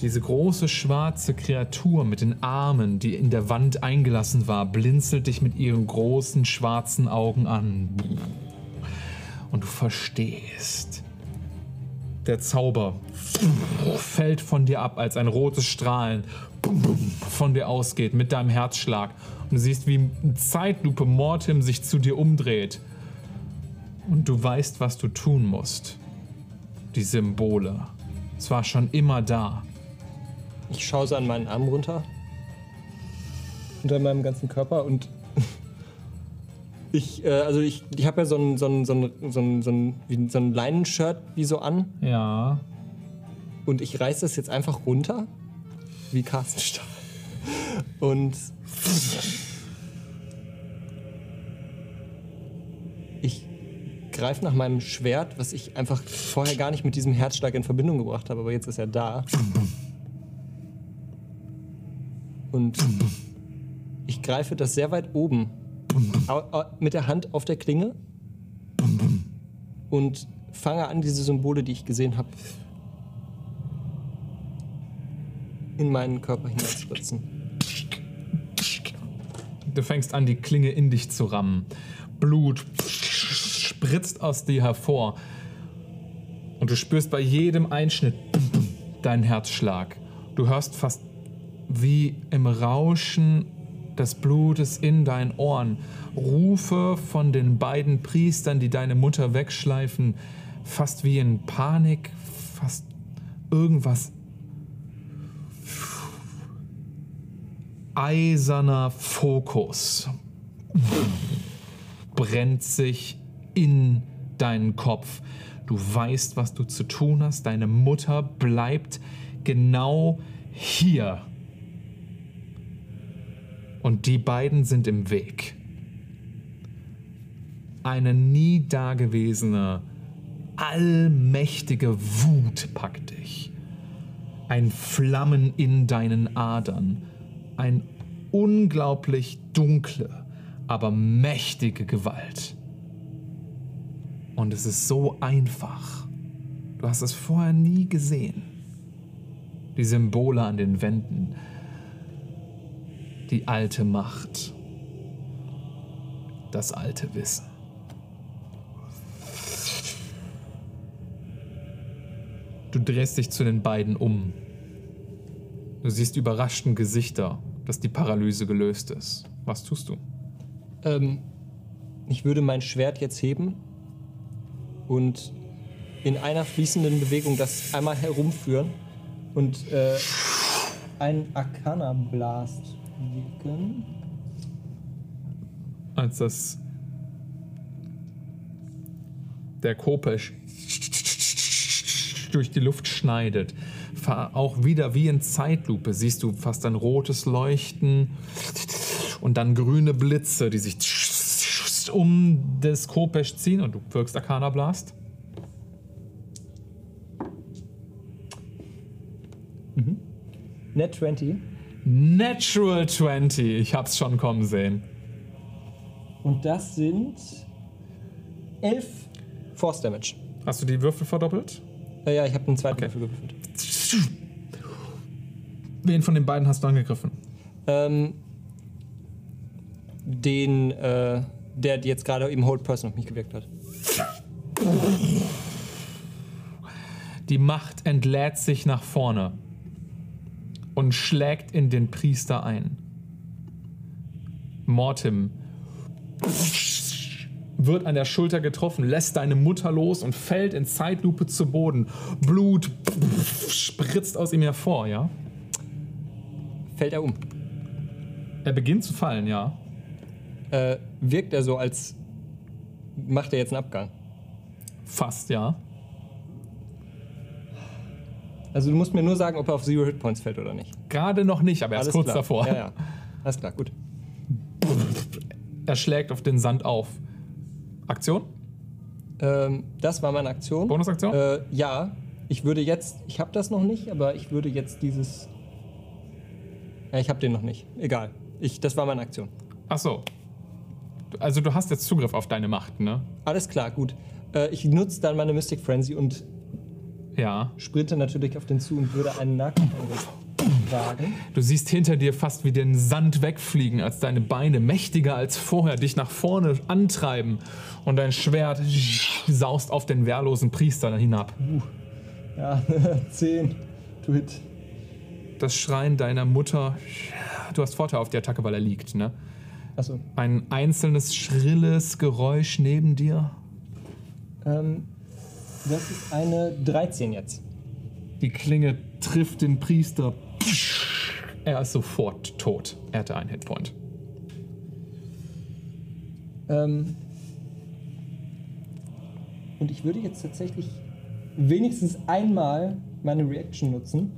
Diese große schwarze Kreatur mit den Armen, die in der Wand eingelassen war, blinzelt dich mit ihren großen schwarzen Augen an. Und du verstehst. Der Zauber fällt von dir ab, als ein rotes Strahlen von dir ausgeht mit deinem Herzschlag. Und du siehst, wie in Zeitlupe Mortim sich zu dir umdreht. Und du weißt, was du tun musst. Die Symbole. Es war schon immer da. Ich schaue so an meinen Arm runter. Unter meinem ganzen Körper und ich, äh, also ich, ich habe ja so ein, so ein, so ein, so ein, so ein, wie so ein Leinenshirt wie so an Ja. und ich reiß das jetzt einfach runter, wie Carsten Stahl. Und ich greife nach meinem Schwert, was ich einfach vorher gar nicht mit diesem Herzschlag in Verbindung gebracht habe, aber jetzt ist er da. Und ich greife das sehr weit oben mit der Hand auf der Klinge und fange an, diese Symbole, die ich gesehen habe, in meinen Körper hineinzuspritzen. Du fängst an, die Klinge in dich zu rammen. Blut spritzt aus dir hervor. Und du spürst bei jedem Einschnitt deinen Herzschlag. Du hörst fast wie im Rauschen des Blutes in deinen Ohren Rufe von den beiden Priestern, die deine Mutter wegschleifen, fast wie in Panik, fast irgendwas eiserner Fokus brennt sich in deinen Kopf. Du weißt, was du zu tun hast. Deine Mutter bleibt genau hier. Und die beiden sind im Weg. Eine nie dagewesene, allmächtige Wut packt dich. Ein Flammen in deinen Adern. Ein unglaublich dunkle, aber mächtige Gewalt. Und es ist so einfach. Du hast es vorher nie gesehen. Die Symbole an den Wänden. Die alte Macht. Das alte Wissen. Du drehst dich zu den beiden um. Du siehst überraschten Gesichter, dass die Paralyse gelöst ist. Was tust du? Ähm, ich würde mein Schwert jetzt heben und in einer fließenden Bewegung das einmal herumführen und äh, einen Arcana Blast wirken. Als das der Kopesch durch die Luft schneidet, auch wieder wie in Zeitlupe siehst du fast ein rotes Leuchten und dann grüne Blitze, die sich um das Kopesch ziehen und du wirkst Arcana Blast. Net 20. Natural 20, ich hab's schon kommen sehen. Und das sind 11 Force Damage. Hast du die Würfel verdoppelt? Äh, ja, ich habe einen zweiten Okay. Würfel gewürfelt. Wen von den beiden hast du angegriffen? Ähm, den, äh, der jetzt gerade im Hold Person auf mich gewirkt hat. Die Macht entlädt sich nach vorne und schlägt in den Priester ein. Mortim wird an der Schulter getroffen, lässt deine Mutter los und fällt in Zeitlupe zu Boden. Blut spritzt aus ihm hervor, ja? Fällt er um. Er beginnt zu fallen, ja. Äh, wirkt er so, als macht er jetzt einen Abgang. Fast, ja. Also du musst mir nur sagen, ob er auf Zero Hit Points fällt oder nicht. Gerade noch nicht, aber er ist Alles kurz klar. davor. Ja, ja. Alles klar, gut. Er schlägt auf den Sand auf. Aktion? Ähm, das war meine Aktion. Bonusaktion? Äh, ja, ich würde jetzt, ich habe das noch nicht, aber ich würde jetzt dieses. Ja, ich habe den noch nicht. Egal. Ich, das war meine Aktion. Ach so. Also du hast jetzt Zugriff auf deine Macht, ne? Alles klar, gut. Äh, ich nutze dann meine Mystic Frenzy und Ja. sprinte natürlich auf den zu und würde einen Nahkampfangriff wagen. Du siehst hinter dir fast wie den Sand wegfliegen, als deine Beine mächtiger als vorher dich nach vorne antreiben und dein Schwert saust auf den wehrlosen Priester hinab. Ja, 10. To hit. Das Schreien deiner Mutter. Du hast Vorteil auf die Attacke, weil er liegt, ne? Achso. Ein einzelnes schrilles Geräusch neben dir. Ähm, das ist eine 13 jetzt. Die Klinge trifft den Priester. Er ist sofort tot. Er hatte einen Hitpoint. Ähm, und ich würde jetzt tatsächlich wenigstens einmal meine Reaction nutzen.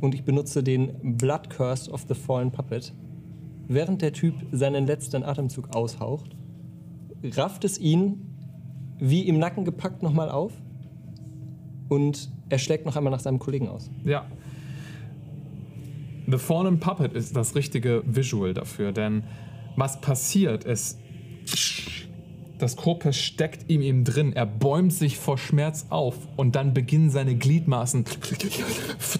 Und ich benutze den Blood Curse of the Fallen Puppet. Während der Typ seinen letzten Atemzug aushaucht, rafft es ihn wie im Nacken gepackt nochmal auf und er schlägt noch einmal nach seinem Kollegen aus. Ja. The Fallen Puppet ist das richtige Visual dafür, denn was passiert ist, das Korpus steckt ihm eben drin, er bäumt sich vor Schmerz auf und dann beginnen seine Gliedmaßen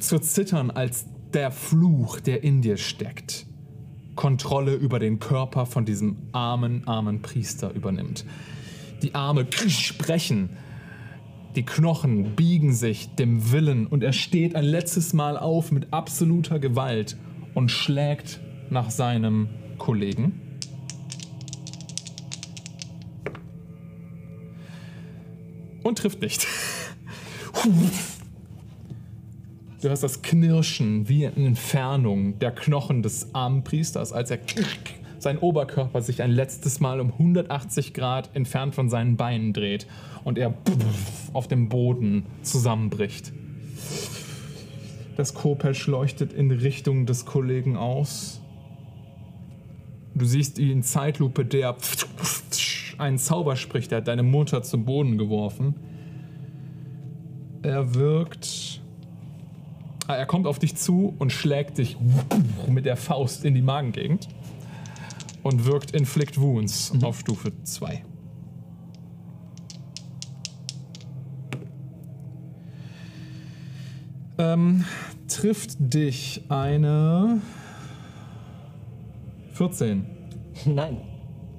zu zittern, als der Fluch, der in dir steckt, Kontrolle über den Körper von diesem armen, armen Priester übernimmt. Die Arme sprechen, die Knochen biegen sich dem Willen und er steht ein letztes Mal auf mit absoluter Gewalt und schlägt nach seinem Kollegen. Und trifft nicht. Du hörst das Knirschen wie in Entfernung der Knochen des armen Priesters, als er sein Oberkörper sich ein letztes Mal um 180 Grad entfernt von seinen Beinen dreht und er auf dem Boden zusammenbricht. Das Kopesch leuchtet in Richtung des Kollegen aus. Du siehst ihn in Zeitlupe, der einen Zauber spricht. Er hat deine Mutter zu Boden geworfen. Er wirkt. Er kommt auf dich zu und schlägt dich mit der Faust in die Magengegend. und wirkt Inflict Wounds auf Stufe 2. Ähm, trifft dich eine 14. Nein.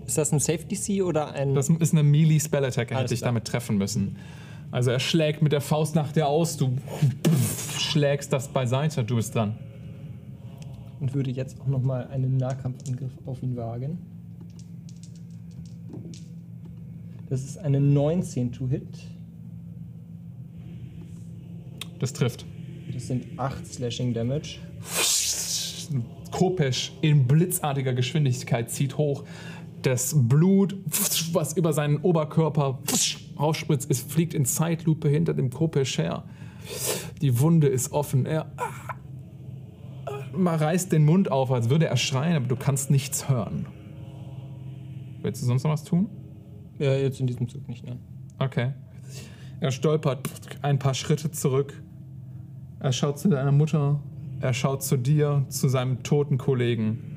Ist das ein Safety C oder ein. Das ist eine Melee Spell Attack, er hätte dich damit treffen müssen. Also er schlägt mit der Faust nach dir aus, du schlägst das beiseite, du bist dran. und würde jetzt auch nochmal einen Nahkampfangriff auf ihn wagen. Das ist eine 19 to Hit. Das trifft. Das sind 8 Slashing Damage. Kopesch in blitzartiger Geschwindigkeit zieht hoch. Das Blut, was über seinen Oberkörper rausspritzt, es fliegt in Zeitlupe hinter dem Kopesch her. Die Wunde ist offen. Er man reißt den Mund auf, als würde er schreien, aber du kannst nichts hören. Willst du sonst noch was tun? Ja, jetzt in diesem Zug nicht, nein. Okay. Er stolpert ein paar Schritte zurück. Er schaut zu deiner Mutter. Er schaut zu dir, zu seinem toten Kollegen.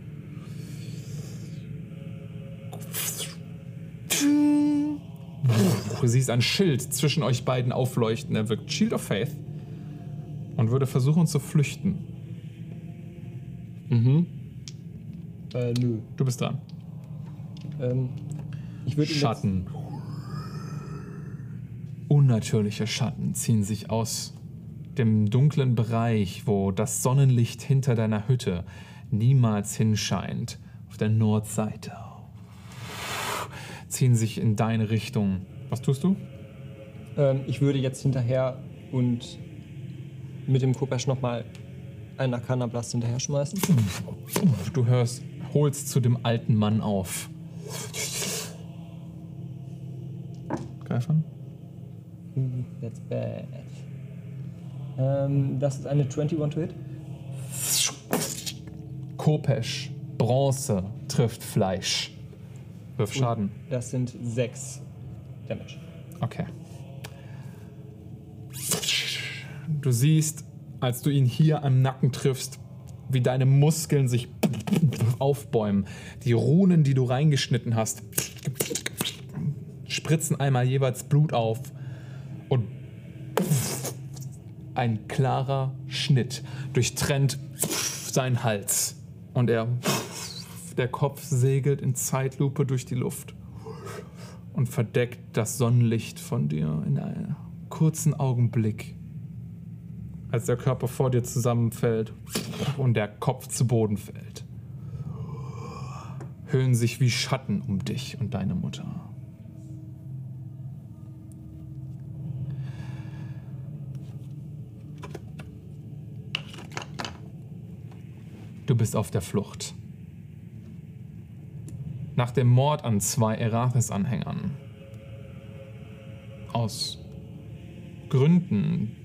Du siehst ein Schild zwischen euch beiden aufleuchten. Er wirkt Shield of Faith und würde versuchen zu flüchten. Äh, nö. Du bist dran. Ähm, ich würde Schatten. Unnatürliche Schatten ziehen sich aus dem dunklen Bereich, wo das Sonnenlicht hinter deiner Hütte niemals hinscheint, auf der Nordseite. Ziehen sich in deine Richtung. Was tust du? Ähm, ich würde jetzt hinterher und mit dem Kopesch nochmal einen Arcana Blast hinterher schmeißen. Du hörst, holst zu dem alten Mann auf. Greifern? That's bad. Ähm, das ist eine 21 to Hit. Kopesch, Bronze, trifft Fleisch. Wirf Schaden. Das sind 6 Damage. Okay. Du siehst, als du ihn hier am Nacken triffst, wie deine Muskeln sich aufbäumen. Die Runen, die du reingeschnitten hast, spritzen einmal jeweils Blut auf und ein klarer Schnitt durchtrennt seinen Hals. Und er, der Kopf segelt in Zeitlupe durch die Luft und verdeckt das Sonnenlicht von dir in einem kurzen Augenblick, als der Körper vor dir zusammenfällt und der Kopf zu Boden fällt. Hüllen sich wie Schatten um dich und deine Mutter. Du bist auf der Flucht. Nach dem Mord an zwei Erathis-Anhängern. Aus Gründen,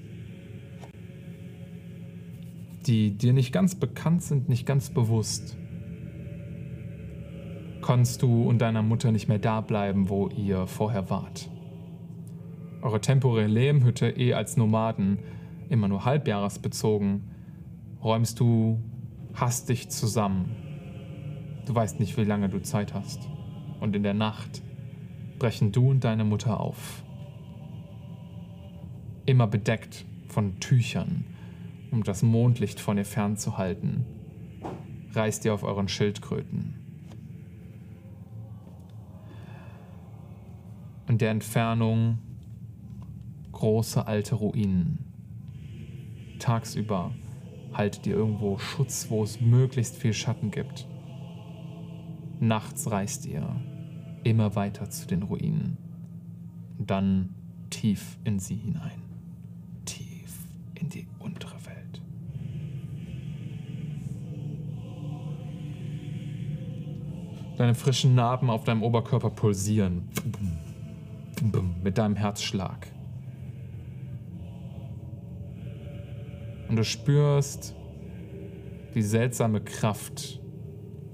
die dir nicht ganz bekannt sind, nicht ganz bewusst, konntest du und deiner Mutter nicht mehr da bleiben, wo ihr vorher wart. Eure temporäre Lehmhütte, eh als Nomaden immer nur halbjahresbezogen, räumst du hastig zusammen. Du weißt nicht, wie lange du Zeit hast. Und in der Nacht brechen du und deine Mutter auf. Immer bedeckt von Tüchern, um das Mondlicht von ihr fernzuhalten, reist ihr auf euren Schildkröten. In der Entfernung große alte Ruinen. Tagsüber haltet ihr irgendwo Schutz, wo es möglichst viel Schatten gibt. Nachts reist ihr immer weiter zu den Ruinen. Und dann tief in sie hinein. Tief in die untere Welt. Deine frischen Narben auf deinem Oberkörper pulsieren. Mit deinem Herzschlag. Und du spürst die seltsame Kraft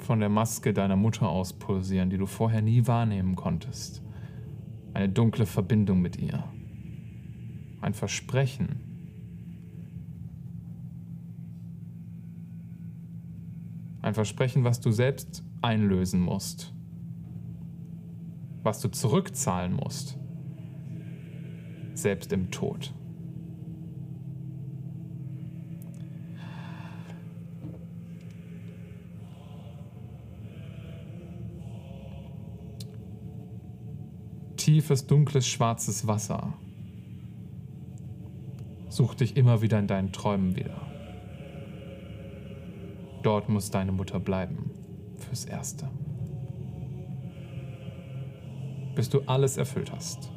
von der Maske deiner Mutter aus pulsieren, die du vorher nie wahrnehmen konntest. Eine dunkle Verbindung mit ihr. Ein Versprechen. Ein Versprechen, was du selbst einlösen musst. Was du zurückzahlen musst. Selbst im Tod. Tiefes, dunkles, schwarzes Wasser sucht dich immer wieder in deinen Träumen wieder. Dort muss deine Mutter bleiben. Fürs Erste. Bis du alles erfüllt hast.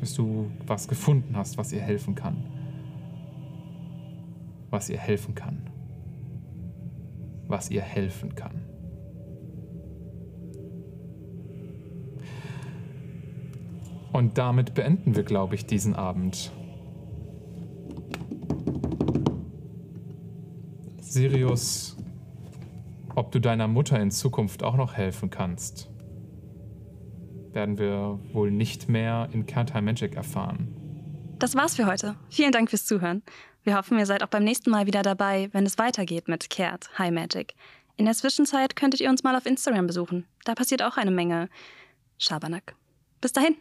Bis du was gefunden hast, was ihr helfen kann. Was ihr helfen kann. Was ihr helfen kann. Und damit beenden wir, glaube ich, diesen Abend. Sirius, ob du deiner Mutter in Zukunft auch noch helfen kannst, werden wir wohl nicht mehr in Kernteil Magic erfahren. Das war's für heute. Vielen Dank fürs Zuhören. Wir hoffen, ihr seid auch beim nächsten Mal wieder dabei, wenn es weitergeht mit Kehrt High Magic. In der Zwischenzeit könntet ihr uns mal auf Instagram besuchen. Da passiert auch eine Menge Schabernack. Bis dahin.